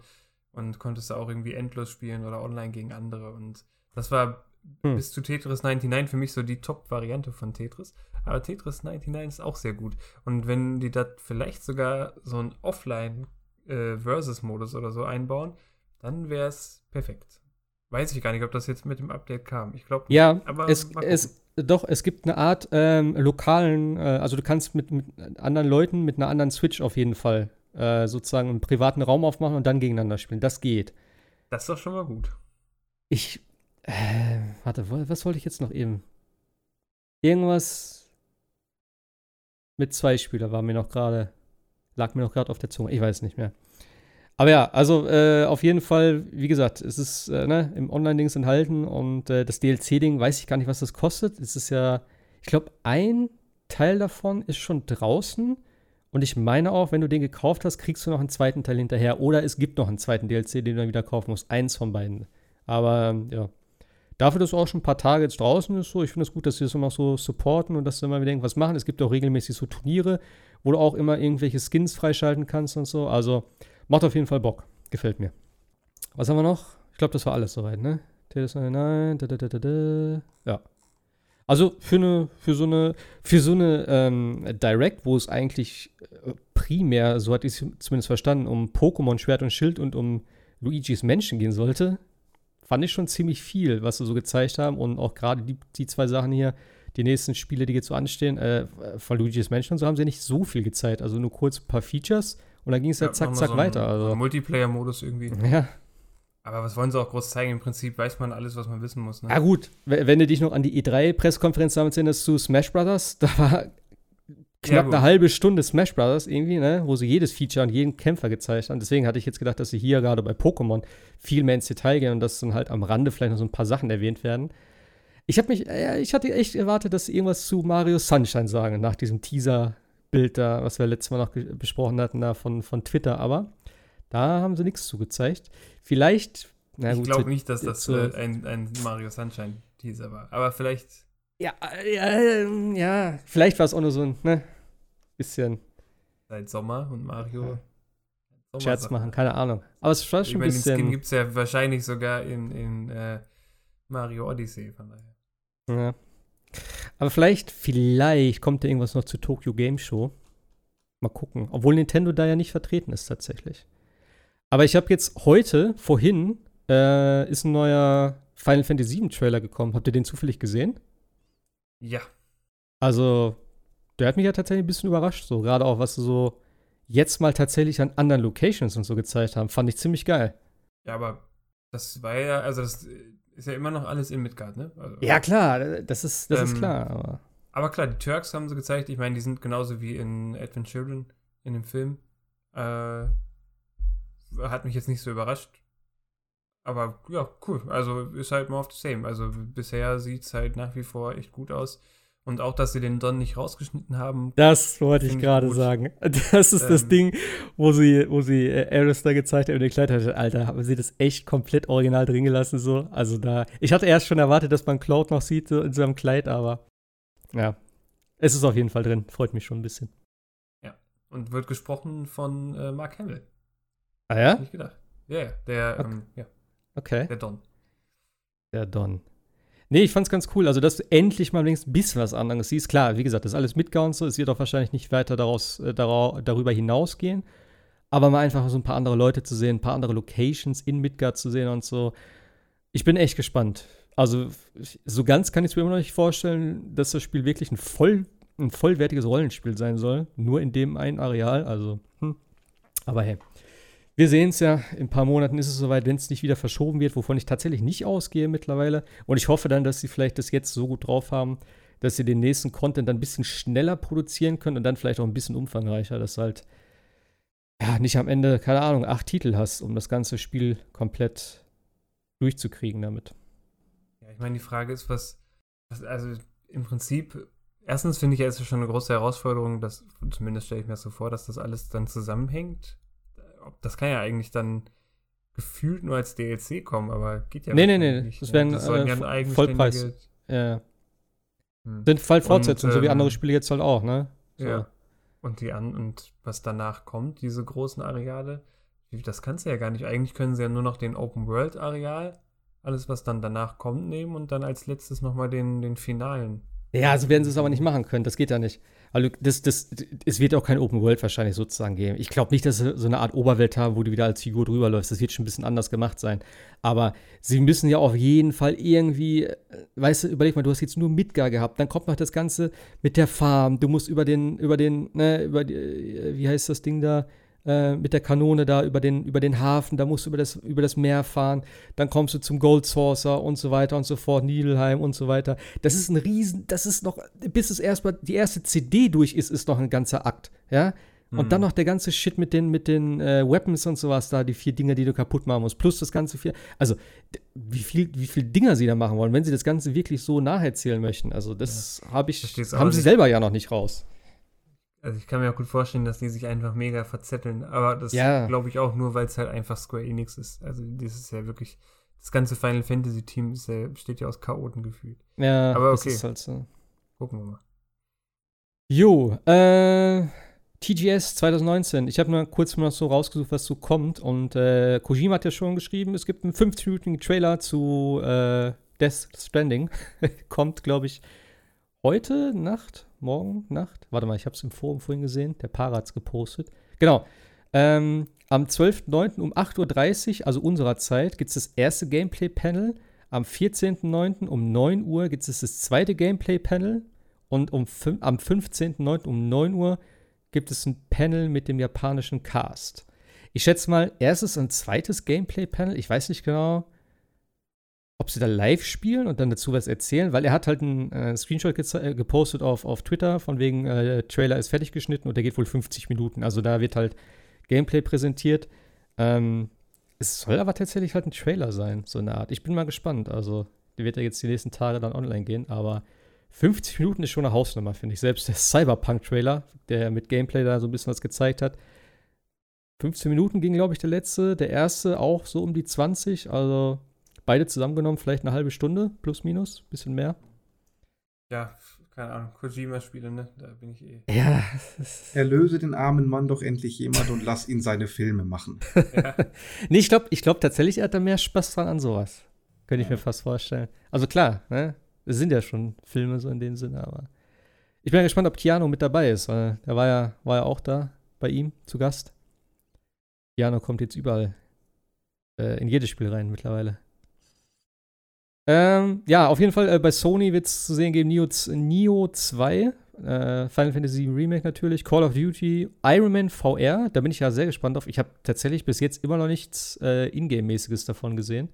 und konntest da auch irgendwie endlos spielen oder online gegen andere und das war Hm. bis zu Tetris 99 für mich so die Top-Variante von Tetris. Aber Tetris 99 ist auch sehr gut. Und wenn die da vielleicht sogar so einen Offline-Versus-Modus oder so einbauen, dann wäre es perfekt. Weiß ich gar nicht, ob das jetzt mit dem Update kam. Ich glaube, Ja, Aber es, es, doch, es gibt eine Art ähm, lokalen, äh, also du kannst mit, mit anderen Leuten, mit einer anderen Switch auf jeden Fall äh, sozusagen einen privaten Raum aufmachen und dann gegeneinander spielen. Das geht. das ist doch schon mal gut. Ich, äh, warte, wa- was wollte ich jetzt noch eben? Irgendwas mit zwei Spieler war mir noch gerade, lag mir noch gerade auf der Zunge. Ich weiß nicht mehr. Aber ja, also äh, auf jeden Fall, wie gesagt, es ist äh, ne, im Online-Dings enthalten und äh, das DLC-Ding, weiß ich gar nicht, was das kostet. Es ist ja, ich glaube, ein Teil davon ist schon draußen. Und ich meine auch, wenn du den gekauft hast, kriegst du noch einen zweiten Teil hinterher. Oder es gibt noch einen zweiten DLC, den du dann wieder kaufen musst. Eins von beiden. Aber ja. Dafür, dass du auch schon ein paar Tage jetzt draußen ist, so, ich finde es das gut, dass sie das immer so supporten und dass sie immer wieder irgendwas machen. Es gibt auch regelmäßig so Turniere, wo du auch immer irgendwelche Skins freischalten kannst und so. Also macht auf jeden Fall Bock. Gefällt mir. Was haben wir noch? Ich glaube, das war alles soweit, ne? Nein, da, da, da, da, Ja. Also für eine, für so eine, für so eine ähm, Direct, wo es eigentlich äh, primär, so hatte ich es zumindest verstanden, um Pokémon Schwert und Schild und um Luigis Menschen gehen sollte, fand ich schon ziemlich viel, was sie so gezeigt haben. Und auch gerade die, die zwei Sachen hier, die nächsten Spiele, die jetzt so anstehen, äh, von Luigi's Mansion und so, haben sie nicht so viel gezeigt. Also nur kurz ein paar Features und dann ging es ja, halt zack, zack so weiter. Also. Multiplayer-Modus irgendwie. Ja. Aber was wollen sie auch groß zeigen? Im Prinzip weiß man alles, was man wissen muss. Ne? Ja, gut. Wenn du dich noch an die E3-Pressekonferenz damals erinnerst zu Smash Brothers, da war knapp ja, eine halbe Stunde Smash Brothers irgendwie, ne, wo sie jedes Feature und jeden Kämpfer gezeigt haben. Deswegen hatte ich jetzt gedacht, dass sie hier gerade bei Pokémon viel mehr ins Detail gehen und dass dann halt am Rande vielleicht noch so ein paar Sachen erwähnt werden. Ich habe mich, äh, ich hatte echt erwartet, dass sie irgendwas zu Mario Sunshine sagen, nach diesem Teaser-Bild da, was wir letztes Mal noch besprochen hatten, da von, von Twitter, aber da haben sie nichts zugezeigt. Vielleicht, na Ich glaube nicht, dass das äh, ein, ein Mario Sunshine-Teaser war, aber vielleicht. Ja, äh, ja, ja, vielleicht war es auch nur so ein, ne, bisschen. Seit Sommer und Mario. Ja. Scherz machen, keine Ahnung. Aber es war schon ein bisschen. Den Skin gibt es ja wahrscheinlich sogar in, in äh, Mario Odyssey, von daher. Ja. Aber vielleicht, vielleicht kommt da irgendwas noch zur Tokyo Game Show. Mal gucken. Obwohl Nintendo da ja nicht vertreten ist, tatsächlich. Aber ich habe jetzt heute, vorhin, äh, ist ein neuer Final Fantasy VII Trailer gekommen. Habt ihr den zufällig gesehen? Ja. Also, der hat mich ja tatsächlich ein bisschen überrascht, so gerade auch, was sie so jetzt mal tatsächlich an anderen Locations und so gezeigt haben. Fand ich ziemlich geil. Ja, aber das war ja, also das ist ja immer noch alles in Midgard, ne? Also, ja, klar, das ist, das ähm, ist klar. Aber. aber. klar, die Turks haben sie gezeigt. Ich meine, die sind genauso wie in Advent Children in dem Film. Äh, hat mich jetzt nicht so überrascht. Aber ja, cool. Also ist halt more of the same. Also bisher sieht es halt nach wie vor echt gut aus. Und auch, dass sie den Don nicht rausgeschnitten haben. Das wollte ich gerade sagen. Das ist ähm, das Ding, wo sie, wo sie äh, Aristar gezeigt haben und erklärt hat, Alter, haben sie das echt komplett original drin gelassen, so. Also da, ich hatte erst schon erwartet, dass man Cloud noch sieht, so in seinem Kleid, aber ja. Es ist auf jeden Fall drin. Freut mich schon ein bisschen. Ja. Und wird gesprochen von äh, Mark Hamill. Ah ja? Nicht gedacht. Ja, yeah, der, okay. Ähm, ja. Okay. Der Don. Der Don. Nee, ich fand's ganz cool. Also, dass du endlich mal wenigstens ein bisschen was anderes siehst. Klar, wie gesagt, das ist alles Midgar und so. Es wird auch wahrscheinlich nicht weiter daraus, äh, darüber hinausgehen. Aber mal einfach so ein paar andere Leute zu sehen, ein paar andere Locations in Midgard zu sehen und so. Ich bin echt gespannt. Also, so ganz kann ich es mir immer noch nicht vorstellen, dass das Spiel wirklich ein, voll, ein vollwertiges Rollenspiel sein soll. Nur in dem einen Areal. Also, hm. Aber hey. Wir sehen es ja, in ein paar Monaten ist es soweit, wenn es nicht wieder verschoben wird, wovon ich tatsächlich nicht ausgehe mittlerweile. Und ich hoffe dann, dass sie vielleicht das jetzt so gut drauf haben, dass sie den nächsten Content dann ein bisschen schneller produzieren können und dann vielleicht auch ein bisschen umfangreicher, dass halt ja, nicht am Ende, keine Ahnung, acht Titel hast, um das ganze Spiel komplett durchzukriegen damit. Ja, ich meine, die Frage ist, was, was also im Prinzip, erstens finde ich ja, ist es schon eine große Herausforderung, dass, zumindest stelle ich mir das so vor, dass das alles dann zusammenhängt das kann ja eigentlich dann gefühlt nur als DLC kommen, aber geht ja nee, nee, nee. nicht. Das wären das äh, ja Vollpreis. Ja. Hm. Sind Fallfortsetzungen, so wie andere ähm, Spiele jetzt halt auch, ne? So. Ja. Und die an und was danach kommt, diese großen Areale, das kannst du ja gar nicht. Eigentlich können sie ja nur noch den Open World Areal, alles was dann danach kommt, nehmen und dann als letztes nochmal den, den finalen. Ja, also werden sie es aber nicht machen können, das geht ja nicht. Also das, das, es wird auch kein Open World wahrscheinlich sozusagen geben. Ich glaube nicht, dass sie so eine Art Oberwelt haben, wo du wieder als Figur drüber läufst. Das wird schon ein bisschen anders gemacht sein. Aber sie müssen ja auf jeden Fall irgendwie, äh, weißt du, überleg mal, du hast jetzt nur Midgar gehabt, dann kommt noch das Ganze mit der Farm. Du musst über den, über den, ne, über die, äh, wie heißt das Ding da? Äh, mit der Kanone da über den, über den Hafen, da musst du über das, über das Meer fahren, dann kommst du zum Gold Saucer und so weiter und so fort, Nibelheim und so weiter. Das ist ein Riesen, das ist noch, bis es erstmal die erste CD durch ist, ist noch ein ganzer Akt, ja. Und dann noch der ganze Shit mit den, mit den äh, Weapons und sowas da, die vier Dinger, die du kaputt machen musst, plus das ganze vier. Also, wie viel, wie viel Dinger sie da machen wollen, wenn sie das Ganze wirklich so nacherzählen möchten. Also, das ja. habe ich, haben sie selber ja noch nicht raus. Also, ich kann mir auch gut vorstellen, dass die sich einfach mega verzetteln. Aber das ja. glaube ich auch nur, weil es halt einfach Square Enix ist. Also, das ist ja wirklich. Das ganze Final Fantasy Team ja, besteht ja aus Chaoten gefühlt. Ja, aber okay. das ist halt so. Gucken wir mal. Jo, äh. TGS 2019. Ich habe nur kurz mal so rausgesucht, was so kommt. Und äh, Kojima hat ja schon geschrieben, es gibt einen 50-minütigen Trailer zu äh, Death Stranding. kommt, glaube ich, heute Nacht, morgen Nacht. Warte mal, ich habe es im Forum vorhin gesehen. Der Para hat es gepostet. Genau. Ähm, am 12.09. um 8.30 Uhr, also unserer Zeit, gibt es das erste Gameplay-Panel. Am 14.09. um 9 Uhr gibt es das zweite Gameplay-Panel. Und um am 15.09. um 9 Uhr gibt es ein Panel mit dem japanischen Cast. Ich schätze mal, erstes und zweites Gameplay-Panel. Ich weiß nicht genau, ob sie da live spielen und dann dazu was erzählen, weil er hat halt einen äh, Screenshot äh, gepostet auf, auf Twitter, von wegen äh, Trailer ist fertig geschnitten und der geht wohl 50 Minuten. Also da wird halt Gameplay präsentiert. Ähm, es soll aber tatsächlich halt ein Trailer sein, so eine Art. Ich bin mal gespannt. Also, der wird ja jetzt die nächsten Tage dann online gehen, aber 50 Minuten ist schon eine Hausnummer, finde ich. Selbst der Cyberpunk-Trailer, der mit Gameplay da so ein bisschen was gezeigt hat. 15 Minuten ging, glaube ich, der letzte. Der erste auch so um die 20. Also beide zusammengenommen vielleicht eine halbe Stunde, plus minus, bisschen mehr. Ja, keine Ahnung, Kojima-Spiele, ne? Da bin ich eh. Ja. Erlöse den armen Mann doch endlich jemand und lass ihn seine Filme machen. ja. nee, ich glaube ich glaub tatsächlich, er hat da mehr Spaß dran an sowas. Könnte ich ja. mir fast vorstellen. Also klar, ne? Es sind ja schon Filme so in dem Sinne, aber ich bin ja gespannt, ob Keanu mit dabei ist, weil der war ja, war ja auch da bei ihm zu Gast. Keanu kommt jetzt überall äh, in jedes Spiel rein mittlerweile. Ähm, ja, auf jeden Fall äh, bei Sony wird es zu sehen geben Neo, Neo 2, äh, Final Fantasy Remake natürlich, Call of Duty, Iron Man VR, da bin ich ja sehr gespannt auf. Ich habe tatsächlich bis jetzt immer noch nichts äh, Ingame-mäßiges davon gesehen.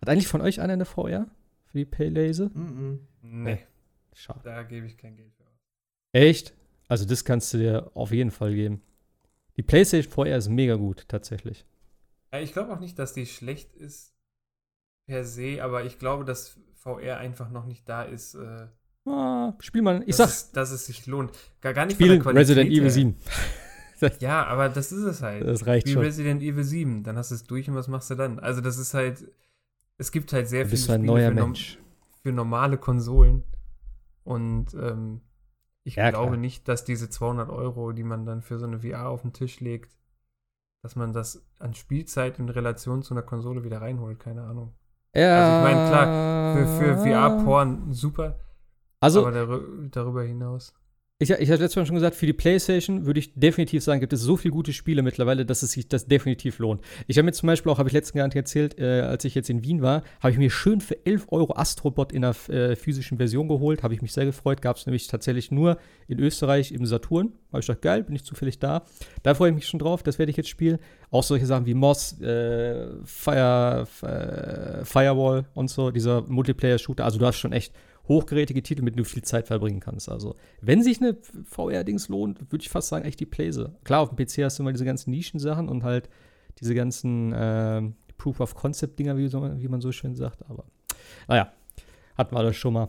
Hat eigentlich von euch einer eine VR? Für die Paylase? Mm -mm. Nee. Schade. Da gebe ich kein Geld für aus. Echt? Also, das kannst du dir auf jeden Fall geben. Die PlayStation VR ist mega gut, tatsächlich. Ja, ich glaube auch nicht, dass die schlecht ist per se, aber ich glaube, dass VR einfach noch nicht da ist. Äh, ah, spiel mal. Ich dass Es, dass es sich lohnt. Gar, gar nicht Spiel Resident Evil 7. ja, aber das ist es halt. Das reicht Wie schon. Resident Evil 7, dann hast du es durch und was machst du dann? Also, das ist halt es gibt halt sehr viele Spiele für, no für, normale Konsolen. Und ähm, ich ja, glaube klar. nicht, dass diese 200 Euro, die man dann für so eine VR auf den Tisch legt, dass man das an Spielzeit in Relation zu einer Konsole wieder reinholt. Keine Ahnung. Ja. Also ich meine, klar, für, für VR-Porn super. Also, aber dar darüber hinaus. Ich, ich hatte letztes Mal schon gesagt, für die PlayStation würde ich definitiv sagen, gibt es so viele gute Spiele mittlerweile, dass es sich das definitiv lohnt. Ich habe mir zum Beispiel auch, habe ich letzten Jahr erzählt, äh, als ich jetzt in Wien war, habe ich mir schön für 11 Euro Astrobot in der äh, physischen Version geholt. Habe ich mich sehr gefreut. Gab es nämlich tatsächlich nur in Österreich im Saturn. Habe ich gedacht, geil, bin ich zufällig da. Da freue ich mich schon drauf, das werde ich jetzt spielen. Auch solche Sachen wie Moss, äh, Fire, äh, Firewall und so, dieser Multiplayer-Shooter. Also du hast schon echt hochgerätige Titel, mit denen du viel Zeit verbringen kannst. Also, wenn sich eine VR-Dings lohnt, würde ich fast sagen, echt die Playse. Klar, auf dem PC hast du immer diese ganzen Nischensachen und halt diese ganzen äh, Proof of Concept-Dinger, wie, so, wie, man so schön sagt. Aber naja, hatten wir das schon mal.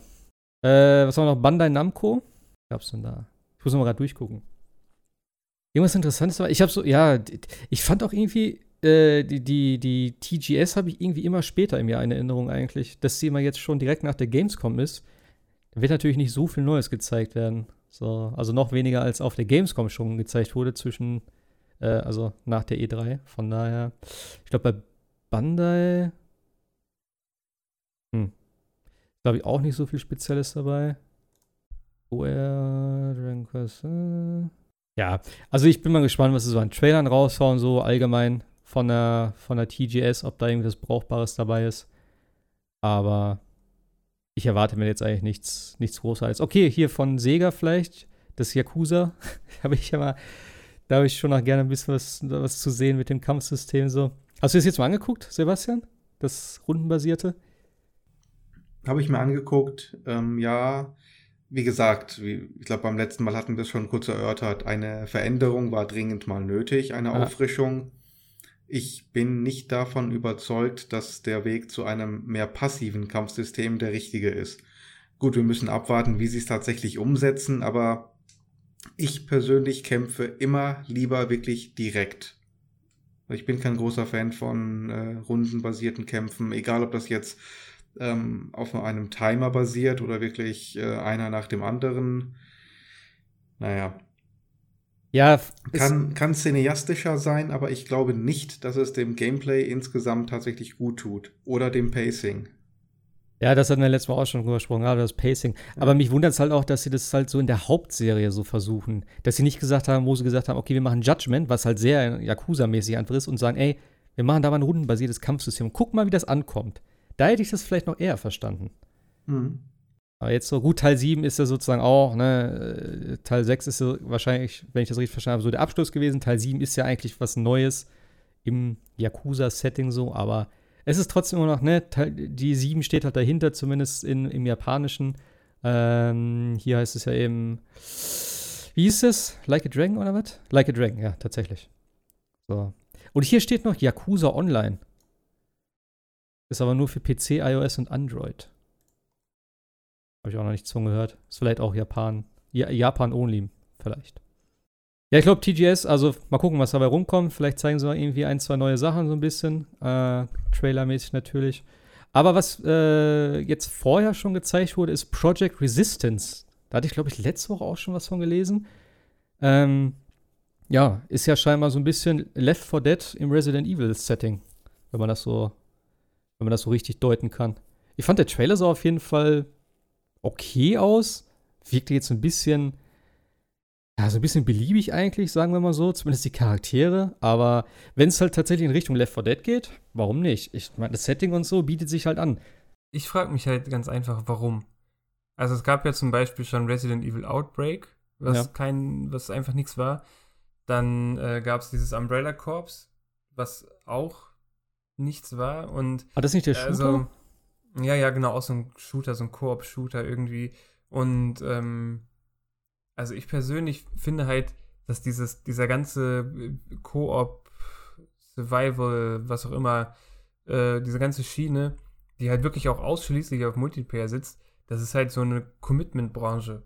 Äh, was haben wir noch? Bandai Namco? Was gab's denn da? Ich muss mal gerade durchgucken. Irgendwas Interessantes war, ich habe so, ja, ich fand auch irgendwie, äh, die, die, die TGS habe ich irgendwie immer später im Jahr in Erinnerung eigentlich. Dass sie immer jetzt schon direkt nach der Gamescom ist, wird natürlich nicht so viel Neues gezeigt werden. So, also noch weniger als auf der Gamescom schon gezeigt wurde zwischen, äh, also nach der E3. Von daher, ich glaube bei Bandai, hm, glaube ich auch nicht so viel Spezielles dabei. OR, Dragon Quest, äh. Ja, also ich bin mal gespannt, was sie so an Trailern raushauen, so allgemein von der, von der TGS, ob da irgendwas Brauchbares dabei ist. Aber ich erwarte mir jetzt eigentlich nichts, nichts Großartiges. Okay, hier von Sega vielleicht, das Yakuza. habe ich ja mal, da habe ich schon noch gerne ein bisschen was, was zu sehen mit dem Kampfsystem so. Hast du das jetzt mal angeguckt, Sebastian? Das rundenbasierte? Habe ich mir angeguckt. Ähm, ja, wie gesagt, wie, ich glaube, beim letzten Mal hatten wir es schon kurz erörtert, eine Veränderung war dringend mal nötig, eine ja. Auffrischung. Ich bin nicht davon überzeugt, dass der Weg zu einem mehr passiven Kampfsystem der richtige ist. Gut, wir müssen abwarten, wie sie es tatsächlich umsetzen, aber ich persönlich kämpfe immer lieber wirklich direkt. Ich bin kein großer Fan von äh, rundenbasierten Kämpfen, egal ob das jetzt ähm, auf einem Timer basiert oder wirklich äh, einer nach dem anderen. Naja. Ja, kann, kann cineastischer sein, aber ich glaube nicht, dass es dem Gameplay insgesamt tatsächlich gut tut. Oder dem Pacing. Ja, das hatten wir letztes Mal auch schon drüber gesprochen, gerade das Pacing. Aber mich wundert es halt auch, dass sie das halt so in der Hauptserie so versuchen. Dass sie nicht gesagt haben, wo sie gesagt haben, okay, wir machen Judgment, was halt sehr Yakuza-mäßig einfach ist, und sagen, ey, wir machen da mal ein rundenbasiertes Kampfsystem. Guck mal, wie das ankommt. Da hätte ich das vielleicht noch eher verstanden. Mhm. Aber jetzt so, gut, Teil 7 ist ja sozusagen auch, ne, Teil 6 ist ja wahrscheinlich, wenn ich das richtig verstanden habe, so der Abschluss gewesen. Teil 7 ist ja eigentlich was Neues im Yakuza-Setting so, aber es ist trotzdem immer noch, ne, die 7 steht halt dahinter, zumindest in, im Japanischen. Ähm, hier heißt es ja eben, wie hieß es? Like a Dragon oder was? Like a Dragon, ja, tatsächlich. So. Und hier steht noch Yakuza Online. Ist aber nur für PC, iOS und Android. Habe ich auch noch nichts von gehört. Ist vielleicht auch Japan. Ja, Japan only, vielleicht. Ja, ich glaube, TGS, also mal gucken, was dabei rumkommt. Vielleicht zeigen sie mal irgendwie ein, zwei neue Sachen so ein bisschen. Äh, Trailermäßig natürlich. Aber was äh, jetzt vorher schon gezeigt wurde, ist Project Resistance. Da hatte ich, glaube ich, letzte Woche auch schon was von gelesen. Ähm, ja, ist ja scheinbar so ein bisschen Left 4 Dead im Resident Evil Setting, wenn man das so wenn man das so richtig deuten kann. Ich fand, der Trailer sah auf jeden Fall okay aus. Wirkte jetzt ein bisschen, ja, so ein bisschen beliebig eigentlich, sagen wir mal so. Zumindest die Charaktere. Aber wenn es halt tatsächlich in Richtung Left 4 Dead geht, warum nicht? Ich meine, das Setting und so bietet sich halt an. Ich frage mich halt ganz einfach, warum. Also es gab ja zum Beispiel schon Resident Evil Outbreak, was ja. kein, was einfach nichts war. Dann äh, gab es dieses Umbrella Corps, was auch nichts war. Und, war das nicht der Shooter? Also, ja, ja, genau, auch so ein Shooter, so ein Koop-Shooter irgendwie. Und ähm, also ich persönlich finde halt, dass dieses, dieser ganze äh, Koop, Survival, was auch immer, äh, diese ganze Schiene, die halt wirklich auch ausschließlich auf Multiplayer sitzt, das ist halt so eine Commitment-Branche.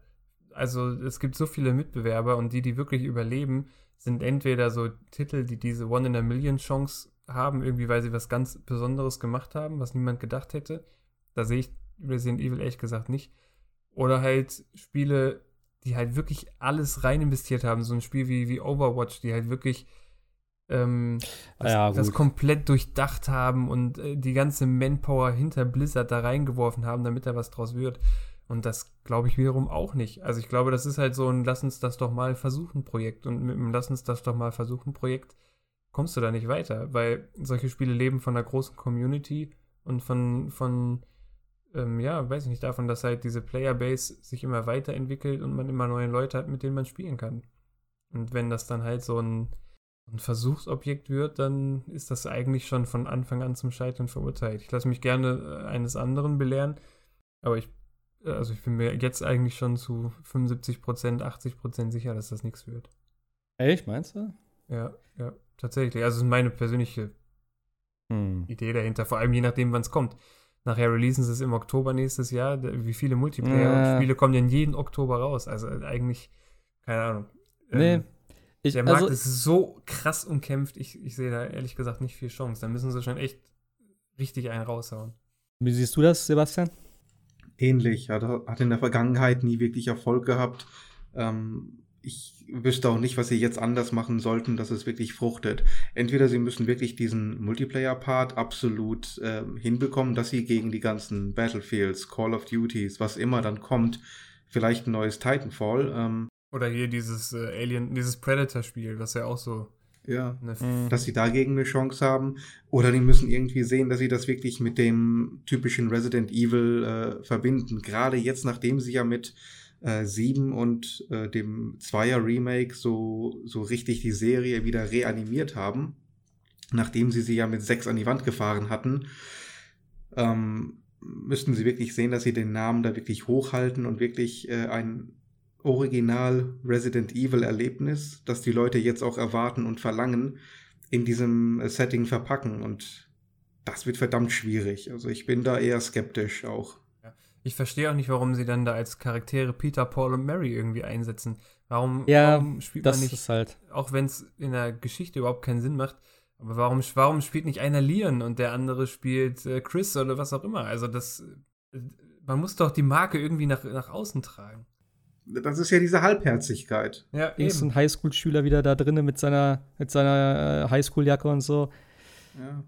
Also es gibt so viele Mitbewerber und die, die wirklich überleben, sind entweder so Titel, die diese One-in-a-Million-Chance haben, irgendwie, weil sie was ganz Besonderes gemacht haben, was niemand gedacht hätte. Da sehe ich Resident Evil ehrlich gesagt nicht. Oder halt Spiele, die halt wirklich alles rein investiert haben. So ein Spiel wie, wie Overwatch, die halt wirklich ähm, das, ja, das, komplett durchdacht haben und äh, die ganze Manpower hinter Blizzard da reingeworfen haben, damit da was draus wird. Und das glaube ich wiederum auch nicht. Also ich glaube, das ist halt so ein Lass uns das doch mal versuchen Projekt. Und mit dem Lass uns das doch mal versuchen Projekt kommst du da nicht weiter, weil solche Spiele leben von einer großen Community und von, von ähm, ja, weiß ich nicht, davon, dass halt diese Playerbase sich immer weiterentwickelt und man immer neue Leute hat, mit denen man spielen kann. Und wenn das dann halt so ein, ein Versuchsobjekt wird, dann ist das eigentlich schon von Anfang an zum Scheitern verurteilt. Ich lasse mich gerne äh, eines anderen belehren, aber ich, äh, also ich bin mir jetzt eigentlich schon zu 75%, 80% sicher, dass das nichts wird. Echt, meinst du? Ja, ja. Tatsächlich. Also, das ist meine persönliche hm. Idee dahinter. Vor allem je nachdem, wann es kommt. Nachher releasen sie es im Oktober nächstes Jahr. Wie viele Multiplayer-Spiele kommen denn jeden Oktober raus? Also, äh, eigentlich, keine Ahnung. Nee. Ähm, ich, der Markt also, ist so krass umkämpft. Ich, ich sehe da ehrlich gesagt nicht viel Chance. Da müssen sie schon echt richtig einen raushauen. Wie siehst du das, Sebastian? Ähnlich. Hat, hat in der Vergangenheit nie wirklich Erfolg gehabt. Ähm, ich wüsste auch nicht, was sie jetzt anders machen sollten, dass es wirklich fruchtet. Entweder sie müssen wirklich diesen Multiplayer-Part absolut äh, hinbekommen, dass sie gegen die ganzen Battlefields, Call of Duties, was immer dann kommt, vielleicht ein neues Titanfall. Ähm, Oder hier dieses äh, Alien, dieses Predator-Spiel, was ja auch so. Ja, mhm. dass sie dagegen eine Chance haben. Oder die müssen irgendwie sehen, dass sie das wirklich mit dem typischen Resident Evil äh, verbinden. Gerade jetzt, nachdem sie ja mit äh, 7 und äh, dem Zweier Remake so, so richtig die Serie wieder reanimiert haben, nachdem sie sie ja mit 6 an die Wand gefahren hatten. Ähm, müssten sie wirklich sehen, dass sie den Namen da wirklich hochhalten und wirklich äh, ein Original Resident Evil Erlebnis, das die Leute jetzt auch erwarten und verlangen, in diesem äh, Setting verpacken. Und das wird verdammt schwierig. Also ich bin da eher skeptisch auch. Ich verstehe auch nicht, warum sie dann da als Charaktere Peter, Paul und Mary irgendwie einsetzen. Warum, ja, warum spielt das man nicht, ist halt. auch wenn es in der Geschichte überhaupt keinen Sinn macht, aber warum, warum spielt nicht einer Leon und der andere spielt äh, Chris oder was auch immer? Also das, äh, man muss doch die Marke irgendwie nach, nach außen tragen. Das ist ja diese Halbherzigkeit. Ja, Ist eben. ein Highschool-Schüler wieder da drinnen mit seiner, mit seiner äh, Highschool-Jacke und so. Ja.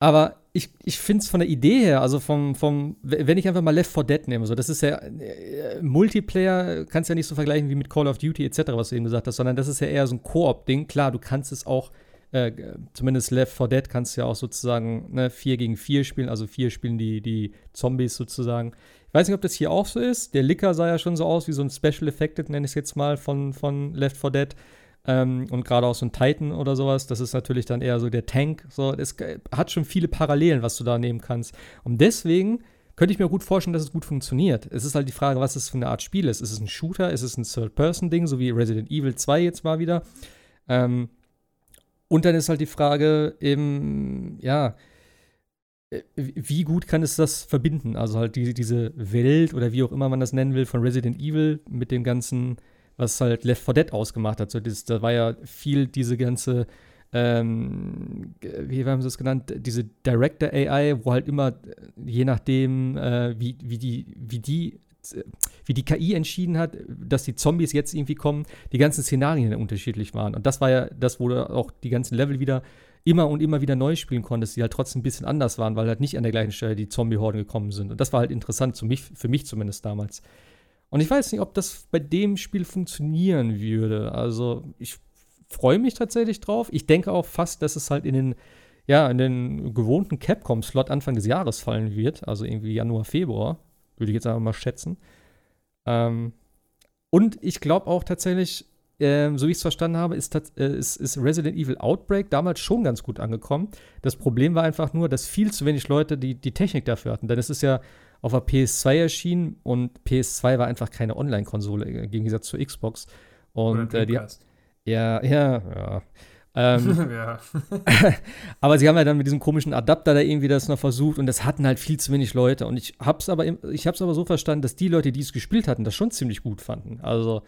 Aber ich, ich finde es von der Idee her, also vom, vom, wenn ich einfach mal Left 4 Dead nehme, so, das ist ja äh, Multiplayer, kannst ja nicht so vergleichen wie mit Call of Duty etc., was du eben gesagt hast, sondern das ist ja eher so ein Koop-Ding. Klar, du kannst es auch, äh, zumindest Left 4 Dead kannst du ja auch sozusagen ne, 4 gegen 4 spielen, also 4 spielen die, die Zombies sozusagen. Ich weiß nicht, ob das hier auch so ist. Der Licker sah ja schon so aus wie so ein Special Effected, nenne ich es jetzt mal, von, von Left 4 Dead. Ähm, und gerade auch so ein Titan oder sowas, das ist natürlich dann eher so der Tank. So, es hat schon viele Parallelen, was du da nehmen kannst. Und deswegen könnte ich mir gut vorstellen, dass es gut funktioniert. Es ist halt die Frage, was es für eine Art Spiel ist. Ist es ein Shooter? Ist es ein Third-Person-Ding, so wie Resident Evil 2 jetzt mal wieder? Ähm, und dann ist halt die Frage eben, ja, äh, wie gut kann es das verbinden? Also halt die, diese Welt oder wie auch immer man das nennen will von Resident Evil mit dem ganzen was halt Left 4 Dead ausgemacht hat. So dieses, da war ja viel diese ganze, ähm, wie haben sie es genannt, diese Director AI, wo halt immer, je nachdem, äh, wie, wie die, wie die wie die KI entschieden hat, dass die Zombies jetzt irgendwie kommen, die ganzen Szenarien unterschiedlich waren. Und das war ja das, wo du auch die ganzen Level wieder immer und immer wieder neu spielen konntest, die halt trotzdem ein bisschen anders waren, weil halt nicht an der gleichen Stelle die Zombie-Horden gekommen sind. Und das war halt interessant, für mich, für mich zumindest damals. Und ich weiß nicht, ob das bei dem Spiel funktionieren würde. Also ich freue mich tatsächlich drauf. Ich denke auch fast, dass es halt in den, ja, in den gewohnten Capcom-Slot Anfang des Jahres fallen wird. Also irgendwie Januar, Februar. Würde ich jetzt einfach mal schätzen. Ähm, und ich glaube auch tatsächlich, ähm, so wie ich es verstanden habe, ist, äh, ist, ist, Resident Evil Outbreak damals schon ganz gut angekommen. Das Problem war einfach nur, dass viel zu wenig Leute die, die Technik dafür hatten. Denn es ist ja auf der PS2 erschienen und PS2 war einfach keine Online-Konsole im Gegensatz zur Xbox. Und äh, die, ja, ja, ja. Ähm, ja. aber sie haben ja dann mit diesem komischen Adapter da irgendwie das noch versucht und das hatten halt viel zu wenig Leute. Und ich hab's aber, ich hab's aber so verstanden, dass die Leute, die es gespielt hatten, das schon ziemlich gut fanden. Also.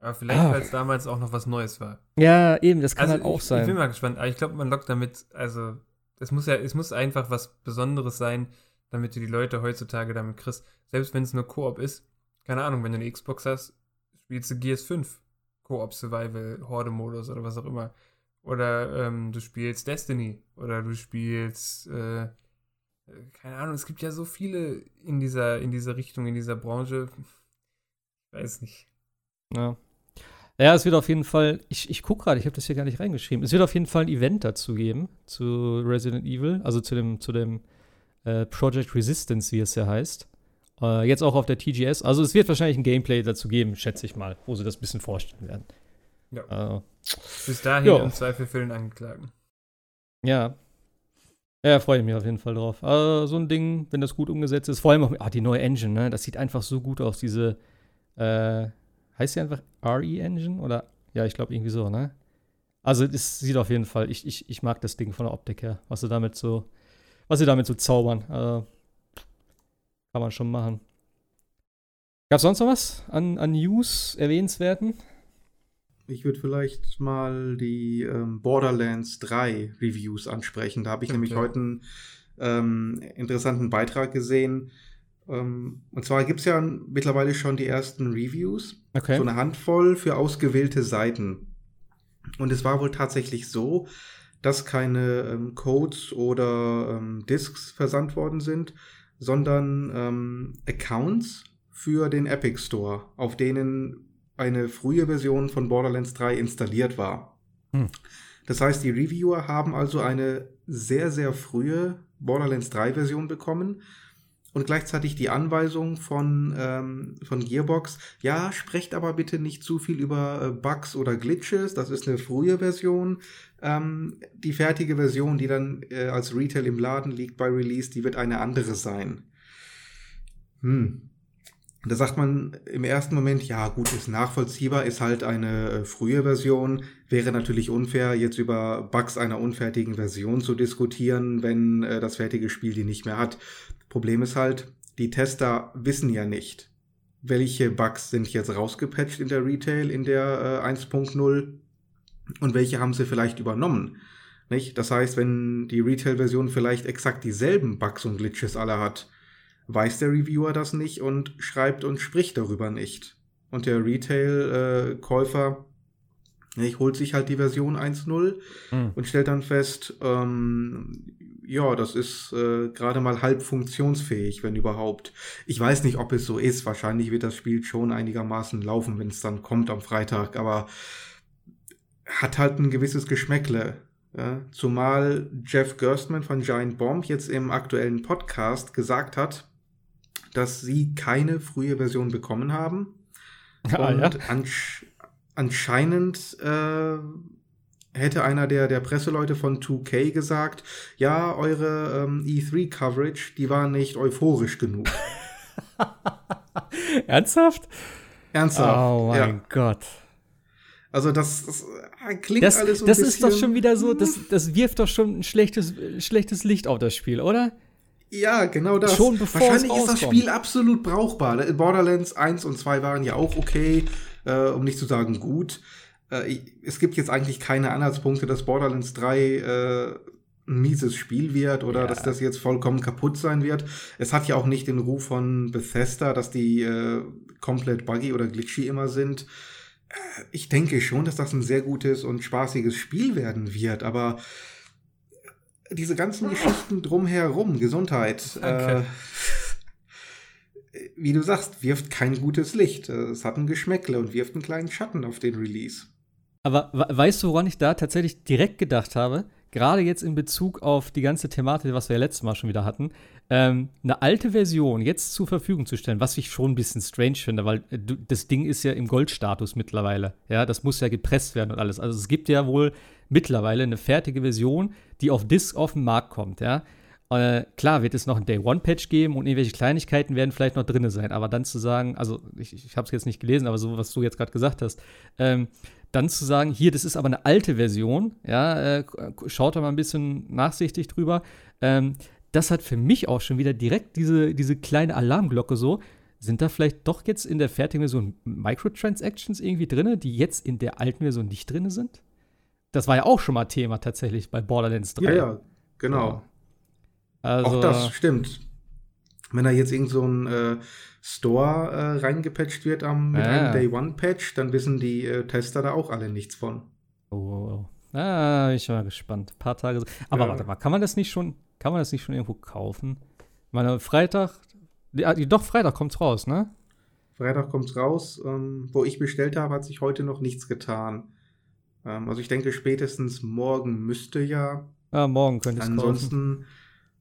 Aber vielleicht, ah. weil es damals auch noch was Neues war. Ja, eben, das kann also halt auch ich, sein. Ich bin mal gespannt, aber ich glaube, man lockt damit, also, es muss ja, es muss einfach was Besonderes sein, damit du die Leute heutzutage damit kriegst. Selbst wenn es nur Koop ist, keine Ahnung, wenn du eine Xbox hast, spielst du Gears 5 Koop Survival Horde Modus oder was auch immer. Oder ähm, du spielst Destiny oder du spielst äh, keine Ahnung, es gibt ja so viele in dieser in dieser Richtung in dieser Branche. Ich weiß nicht. Ja. Ja, es wird auf jeden Fall, ich, ich gucke gerade, ich habe das hier gar nicht reingeschrieben. Es wird auf jeden Fall ein Event dazu geben, zu Resident Evil, also zu dem, zu dem äh, Project Resistance, wie es ja heißt. Äh, jetzt auch auf der TGS. Also es wird wahrscheinlich ein Gameplay dazu geben, schätze ich mal, wo sie das ein bisschen vorstellen werden. Ja. Äh, Bis dahin jo. im Zweifel für den Angeklagten. Ja. Ja, freue ich mich auf jeden Fall drauf. Also, so ein Ding, wenn das gut umgesetzt ist, vor allem auch ah, die neue Engine, ne? Das sieht einfach so gut aus, diese, äh, heißt sie einfach RE Engine? Oder, ja, ich glaube irgendwie so, ne? Also, es sieht auf jeden Fall, ich, ich, ich mag das Ding von der Optik her, was sie damit so was sie damit so zaubern. Also, kann man schon machen. Gab es sonst noch was an, an News erwähnenswerten? Ich würde vielleicht mal die ähm, Borderlands 3 Reviews ansprechen. Da habe ich okay. nämlich heute einen ähm, interessanten Beitrag gesehen. Ähm, und zwar gibt es ja mittlerweile schon die ersten Reviews. Okay. So eine Handvoll für ausgewählte Seiten. Und es war wohl tatsächlich so, dass keine ähm, Codes oder ähm, Disks versandt worden sind, sondern ähm, Accounts für den Epic Store, auf denen eine frühe Version von Borderlands 3 installiert war. Hm. Das heißt, die Reviewer haben also eine sehr, sehr frühe Borderlands 3 Version bekommen, und gleichzeitig die Anweisung von, ähm, von Gearbox, ja, sprecht aber bitte nicht zu viel über äh, Bugs oder Glitches, das ist eine frühe Version. Ähm, die fertige Version, die dann äh, als Retail im Laden liegt bei Release, die wird eine andere sein. Hm. Da sagt man im ersten Moment, ja gut, ist nachvollziehbar, ist halt eine äh, frühe Version. Wäre natürlich unfair, jetzt über Bugs einer unfertigen Version zu diskutieren, wenn äh, das fertige Spiel die nicht mehr hat. Problem ist halt, die Tester wissen ja nicht, welche Bugs sind jetzt rausgepatcht in der Retail, in der äh, 1.0 und welche haben sie vielleicht übernommen. Nicht? Das heißt, wenn die Retail-Version vielleicht exakt dieselben Bugs und Glitches alle hat, weiß der Reviewer das nicht und schreibt und spricht darüber nicht. Und der Retail-Käufer äh, holt sich halt die Version 1.0 hm. und stellt dann fest, ähm, ja, das ist äh, gerade mal halb funktionsfähig, wenn überhaupt. Ich weiß nicht, ob es so ist. Wahrscheinlich wird das Spiel schon einigermaßen laufen, wenn es dann kommt am Freitag, aber hat halt ein gewisses Geschmäckle. Ja? Zumal Jeff Gerstmann von Giant Bomb jetzt im aktuellen Podcast gesagt hat, dass sie keine frühe Version bekommen haben. Ah, und ja? Ansch anscheinend äh, hätte einer der, der Presseleute von 2K gesagt, ja, eure ähm, E3-Coverage, die war nicht euphorisch genug. Ernsthaft? Ernsthaft. Oh mein ja. Gott. Also das, das äh, klingt das, alles so Das ist doch schon wieder so, das, das wirft doch schon ein schlechtes, schlechtes Licht auf das Spiel, oder? Ja, genau das. Schon bevor Wahrscheinlich ist das Spiel absolut brauchbar. Borderlands 1 und 2 waren ja auch okay, äh, um nicht zu sagen gut äh, es gibt jetzt eigentlich keine Anhaltspunkte, dass Borderlands 3 äh, ein mieses Spiel wird oder ja. dass das jetzt vollkommen kaputt sein wird. Es hat ja auch nicht den Ruf von Bethesda, dass die äh, komplett buggy oder glitchy immer sind. Äh, ich denke schon, dass das ein sehr gutes und spaßiges Spiel werden wird, aber diese ganzen Geschichten drumherum, Gesundheit, äh, wie du sagst, wirft kein gutes Licht. Es hat ein Geschmäckle und wirft einen kleinen Schatten auf den Release. Aber weißt du, woran ich da tatsächlich direkt gedacht habe? Gerade jetzt in Bezug auf die ganze Thematik, was wir ja letztes Mal schon wieder hatten, ähm, eine alte Version jetzt zur Verfügung zu stellen, was ich schon ein bisschen strange finde, weil äh, das Ding ist ja im Goldstatus mittlerweile. Ja, das muss ja gepresst werden und alles. Also es gibt ja wohl mittlerweile eine fertige Version, die auf Disk auf den Markt kommt, ja. Äh, klar wird es noch ein Day-One-Patch geben und irgendwelche Kleinigkeiten werden vielleicht noch drin sein, aber dann zu sagen, also ich, ich habe es jetzt nicht gelesen, aber so, was du jetzt gerade gesagt hast, ähm, dann zu sagen, hier, das ist aber eine alte Version, ja, äh, schaut da mal ein bisschen nachsichtig drüber. Ähm, das hat für mich auch schon wieder direkt diese, diese kleine Alarmglocke so. Sind da vielleicht doch jetzt in der fertigen Version Microtransactions irgendwie drin, die jetzt in der alten Version nicht drin sind? Das war ja auch schon mal Thema tatsächlich bei Borderlands 3. Ja, ja, genau. Also, auch das stimmt. Wenn da jetzt irgend so ein äh, Store äh, reingepatcht wird am, mit ah. einem Day-One-Patch, dann wissen die äh, Tester da auch alle nichts von. Oh, oh, oh. Ah, bin ich mal gespannt. Ein paar Tage. Aber ja. warte mal, kann man das nicht schon, kann man das nicht schon irgendwo kaufen? Ich meine, Freitag, die, ah, doch, Freitag kommt's raus, ne? Freitag kommt's raus. Ähm, wo ich bestellt habe, hat sich heute noch nichts getan. Ähm, also ich denke, spätestens morgen müsste ja. Ja, morgen könnte es Ansonsten kaufen.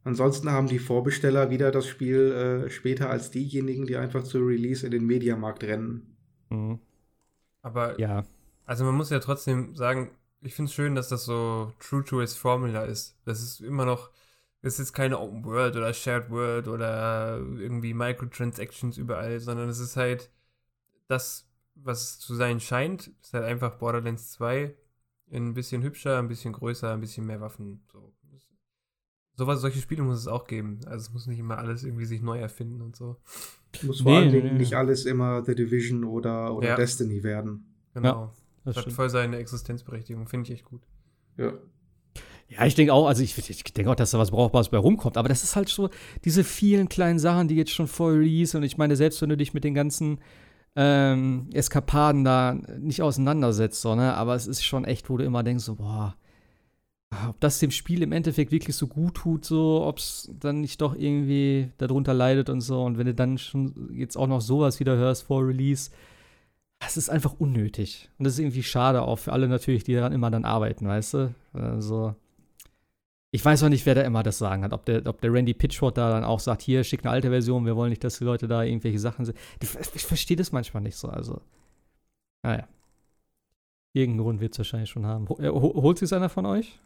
Ansonsten haben die Vorbesteller wieder das Spiel äh, später als diejenigen, die einfach zu Release in den Mediamarkt rennen. Mhm. Aber ja. Also man muss ja trotzdem sagen, ich finde es schön, dass das so true to its Formula ist. Das ist immer noch, es ist keine Open World oder Shared World oder irgendwie Microtransactions überall, sondern es ist halt das, was es zu sein scheint, ist halt einfach Borderlands 2 ein bisschen hübscher, ein bisschen größer, ein bisschen mehr Waffen. So sowas, solche Spiele muss es auch geben. Also es muss nicht immer alles irgendwie sich neu erfinden und so. Muss vor nee, allen Dingen nee. nicht alles immer The Division oder, oder ja. Destiny werden. Genau. Ja, das, das hat voll seine Existenzberechtigung, finde ich echt gut. Ja. Ja, ich denke auch, also ich, ich denke auch, dass da was Brauchbares bei rumkommt, aber das ist halt so diese vielen kleinen Sachen, die jetzt schon vor Release und ich meine, selbst wenn du dich mit den ganzen ähm, Eskapaden da nicht auseinandersetzt, so, ne, aber es ist schon echt, wo du immer denkst, so, boah, ob das dem Spiel im Endeffekt wirklich so gut tut, so, ob es dann nicht doch irgendwie darunter leidet und so. Und wenn du dann schon jetzt auch noch sowas wieder hörst vor Release, das ist einfach unnötig. Und das ist irgendwie schade auch für alle natürlich, die daran immer dann arbeiten, weißt du? Also, ich weiß auch nicht, wer da immer das sagen hat. Ob der, ob der Randy Pitchford da dann auch sagt, hier, schick eine alte Version, wir wollen nicht, dass die Leute da irgendwelche Sachen sind. Ich, ich verstehe das manchmal nicht so. Also, naja. Irgendeinen Grund wird es wahrscheinlich schon haben. Äh, holt sich einer von euch?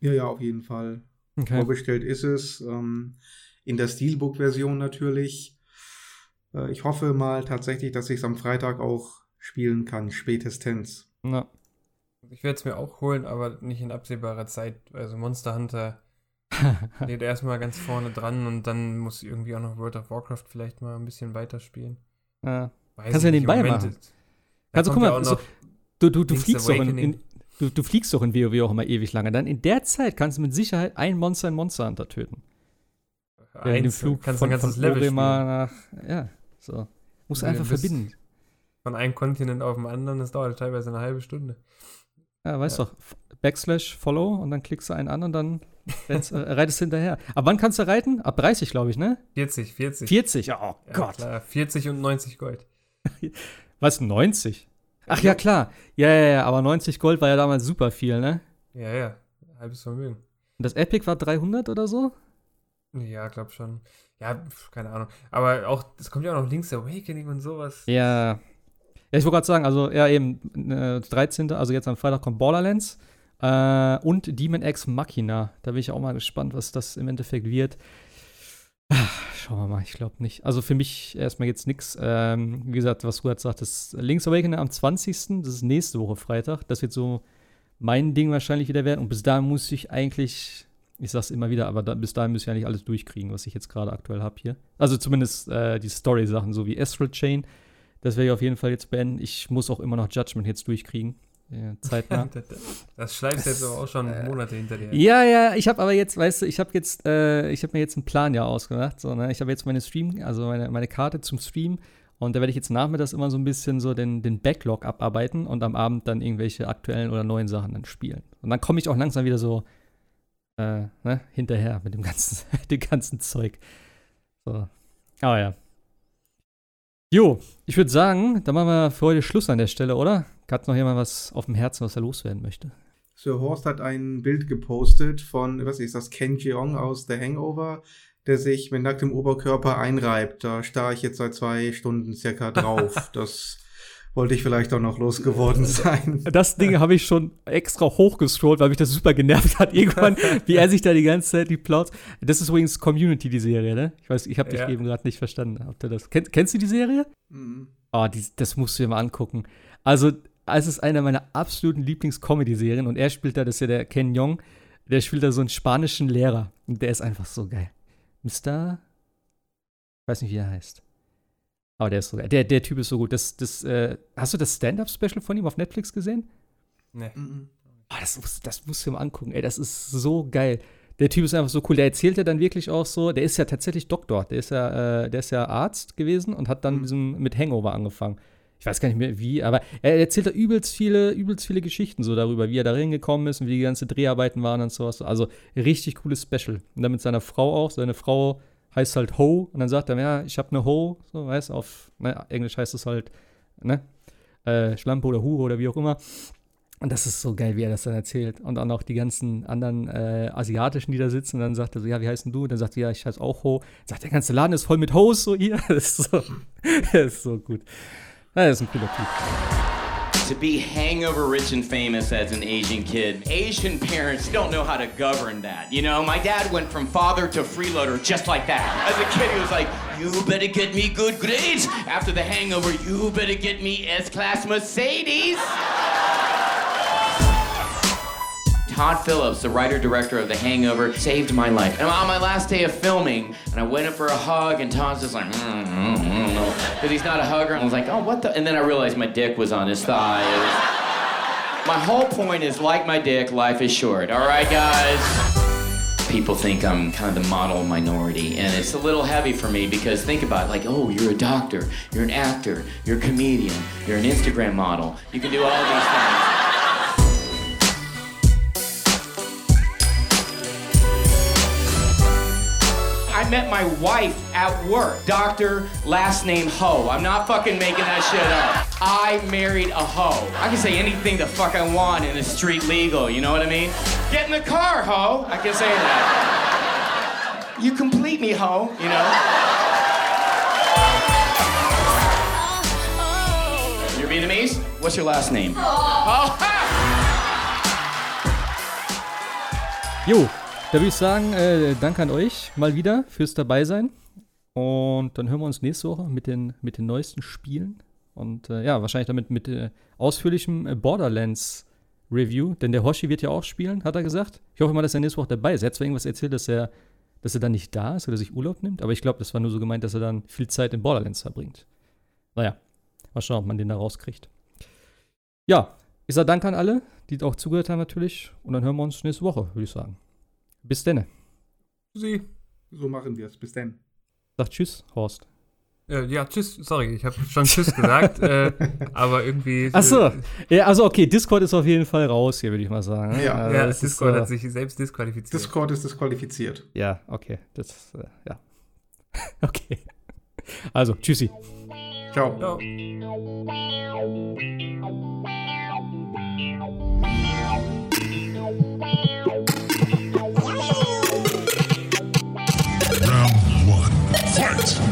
Ja, ja, auf jeden Fall. Okay. Vorbestellt ist es. Ähm, in der Steelbook-Version natürlich. Äh, ich hoffe mal tatsächlich, dass ich es am Freitag auch spielen kann, spätestens. Na. Ich werde es mir auch holen, aber nicht in absehbarer Zeit. Also Monster Hunter steht erstmal ganz vorne dran und dann muss irgendwie auch noch World of Warcraft vielleicht mal ein bisschen weiterspielen. Ja. Weiß Kannst du ja nebenbei machen. Also guck mal, so, du, du, du fliegst doch in, in, du, du fliegst doch in WoW auch immer ewig lange. Dann in der Zeit kannst du mit Sicherheit ein Monster in Monster Hunter töten. Ja, in dem Flug kannst von, ein ganzes von Level nach, ja, so. Musst du einfach verbinden. Von einem Kontinent auf den anderen, das dauert teilweise eine halbe Stunde. Ja, weißt ja. doch, Backslash Follow und dann klickst du einen an und dann äh, reitest du hinterher. Ab wann kannst du reiten? Ab 30, glaube ich, ne? 40, 40. 40, oh ja, Gott. Klar, 40 und 90 Gold. Was, 90? Ach ja, klar. Ja, ja, ja, aber 90 Gold war ja damals super viel, ne? Ja, ja, halbes Vermögen. Und das Epic war 300 oder so? Ja, glaub schon. Ja, keine Ahnung. Aber auch, es kommt ja auch noch Link's Awakening und sowas. Ja, ja, ich wollte gerade sagen, also ja, eben äh, 13. Also jetzt am Freitag kommt Borderlands äh, und Demon X Machina. Da bin ich auch mal gespannt, was das im Endeffekt wird. Schauen wir mal, ich glaube nicht. Also für mich erstmal jetzt nichts. Ähm, wie gesagt, was Ruhrt sagt, das Link's Awakening am 20. Das ist nächste Woche Freitag. Das wird so mein Ding wahrscheinlich wieder werden. Und bis dahin muss ich eigentlich, ich sag's immer wieder, aber da, bis dahin muss ich eigentlich alles durchkriegen, was ich jetzt gerade aktuell habe hier. Also zumindest äh, die Story-Sachen, so wie Astral Chain. Das werde ich auf jeden Fall jetzt beenden. Ich muss auch immer noch Judgment jetzt durchkriegen. Ja, zeitnah. das schleifst jetzt aber auch schon äh, Monate hinter dir. Ja, ja, ich habe aber jetzt, weißt du, ich habe jetzt, äh, ich habe mir jetzt einen Plan ja ausgemacht. So, ne? Ich habe jetzt meine Stream, also meine, meine Karte zum Stream und da werde ich jetzt nachmittags immer so ein bisschen so den, den Backlog abarbeiten und am Abend dann irgendwelche aktuellen oder neuen Sachen dann spielen. Und dann komme ich auch langsam wieder so äh, ne, hinterher mit dem ganzen, dem ganzen Zeug. So. Aber ja. Jo, ich würde sagen, dann machen wir für heute Schluss an der Stelle, oder? Hat noch jemand was auf dem Herzen, was er loswerden möchte? Sir Horst hat ein Bild gepostet von, was ist das, Ken Jeong aus The Hangover, der sich mit nacktem Oberkörper einreibt. Da starre ich jetzt seit zwei Stunden circa drauf. das wollte ich vielleicht auch noch losgeworden sein. Das Ding habe ich schon extra hochgescrollt, weil mich das super genervt hat. Irgendwann, wie er sich da die ganze Zeit die Plots. Das ist übrigens Community, die Serie, ne? Ich weiß, ich habe dich ja. eben gerade nicht verstanden. Habt ihr das? Kenn, kennst du die Serie? Mhm. Oh, die, das musst du dir mal angucken. Also, es ist eine meiner absoluten Lieblings-Comedy-Serien und er spielt da, das ist ja der Ken Yong, der spielt da so einen spanischen Lehrer und der ist einfach so geil. Mr. Ich weiß nicht, wie er heißt. Aber der ist so, der, der Typ ist so gut. Das, das, äh, hast du das Stand-Up-Special von ihm auf Netflix gesehen? Nee. Oh, das, muss, das musst du ihm angucken. Ey, das ist so geil. Der Typ ist einfach so cool. Der erzählt ja dann wirklich auch so, der ist ja tatsächlich Doktor. Der ist ja, äh, der ist ja Arzt gewesen und hat dann mhm. diesem, mit Hangover angefangen. Ich weiß gar nicht mehr wie, aber er erzählt da übelst viele, übelst viele Geschichten so darüber, wie er da reingekommen ist und wie die ganze Dreharbeiten waren und sowas. Also richtig cooles Special. Und dann mit seiner Frau auch. Seine Frau heißt halt Ho und dann sagt er, ja, ich habe eine Ho, so, weißt auf ne, Englisch heißt es halt, ne, äh, Schlampe oder Hure oder wie auch immer. Und das ist so geil, wie er das dann erzählt. Und dann auch die ganzen anderen äh, Asiatischen, die da sitzen. Und dann sagt er so, ja, wie heißt denn du? Und dann sagt er, ja, ich heiße auch Ho. Sagt, der ganze Laden ist voll mit Hoes, so hier. Das ist so, das ist so gut. Das ist ein cooler Typ. to be hangover rich and famous as an Asian kid. Asian parents don't know how to govern that. You know, my dad went from father to freeloader just like that. As a kid, he was like, you better get me good grades. After the hangover, you better get me S-Class Mercedes. Todd Phillips, the writer director of The Hangover, saved my life. And on my last day of filming, and I went in for a hug, and Todd's just like, because mm, mm, mm, he's not a hugger. And I was like, oh, what the? And then I realized my dick was on his thigh. Was... my whole point is, like my dick, life is short. All right, guys? people think I'm kind of the model minority, and it's a little heavy for me because think about it, like, oh, you're a doctor, you're an actor, you're a comedian, you're an Instagram model, you can do all these things. Met my wife at work. Doctor, last name Ho. I'm not fucking making that shit up. I married a hoe. I can say anything the fuck I want in the street legal, you know what I mean? Get in the car, ho. I can say that. You complete me, ho. You know. You're Vietnamese? What's your last name? Oh, ha! Jo, da würde ich sagen, äh, danke an euch mal wieder fürs Dabeisein. Und dann hören wir uns nächste Woche mit den, mit den neuesten Spielen. Und äh, ja, wahrscheinlich damit mit äh, ausführlichem äh, Borderlands Review. Denn der Hoshi wird ja auch spielen, hat er gesagt. Ich hoffe mal, dass er nächste Woche dabei ist. Er hat zwar irgendwas erzählt, dass er, dass er dann nicht da ist oder sich Urlaub nimmt, aber ich glaube, das war nur so gemeint, dass er dann viel Zeit in Borderlands verbringt. Naja, mal schauen, ob man den da rauskriegt. Ja, ich sage Danke an alle, die auch zugehört haben natürlich. Und dann hören wir uns nächste Woche, würde ich sagen. Bis denn. Sie, so machen wir es. Bis denn. Sag Tschüss, Horst. Äh, ja, tschüss, sorry, ich habe schon Tschüss gesagt, äh, aber irgendwie. Äh, Achso. ja, also okay, Discord ist auf jeden Fall raus hier, würde ich mal sagen. Ja, also, ja Discord ist, hat äh, sich selbst disqualifiziert. Discord ist disqualifiziert. Ja, okay, das, äh, ja. okay. Also, tschüssi. Ciao. Ciao. Fight!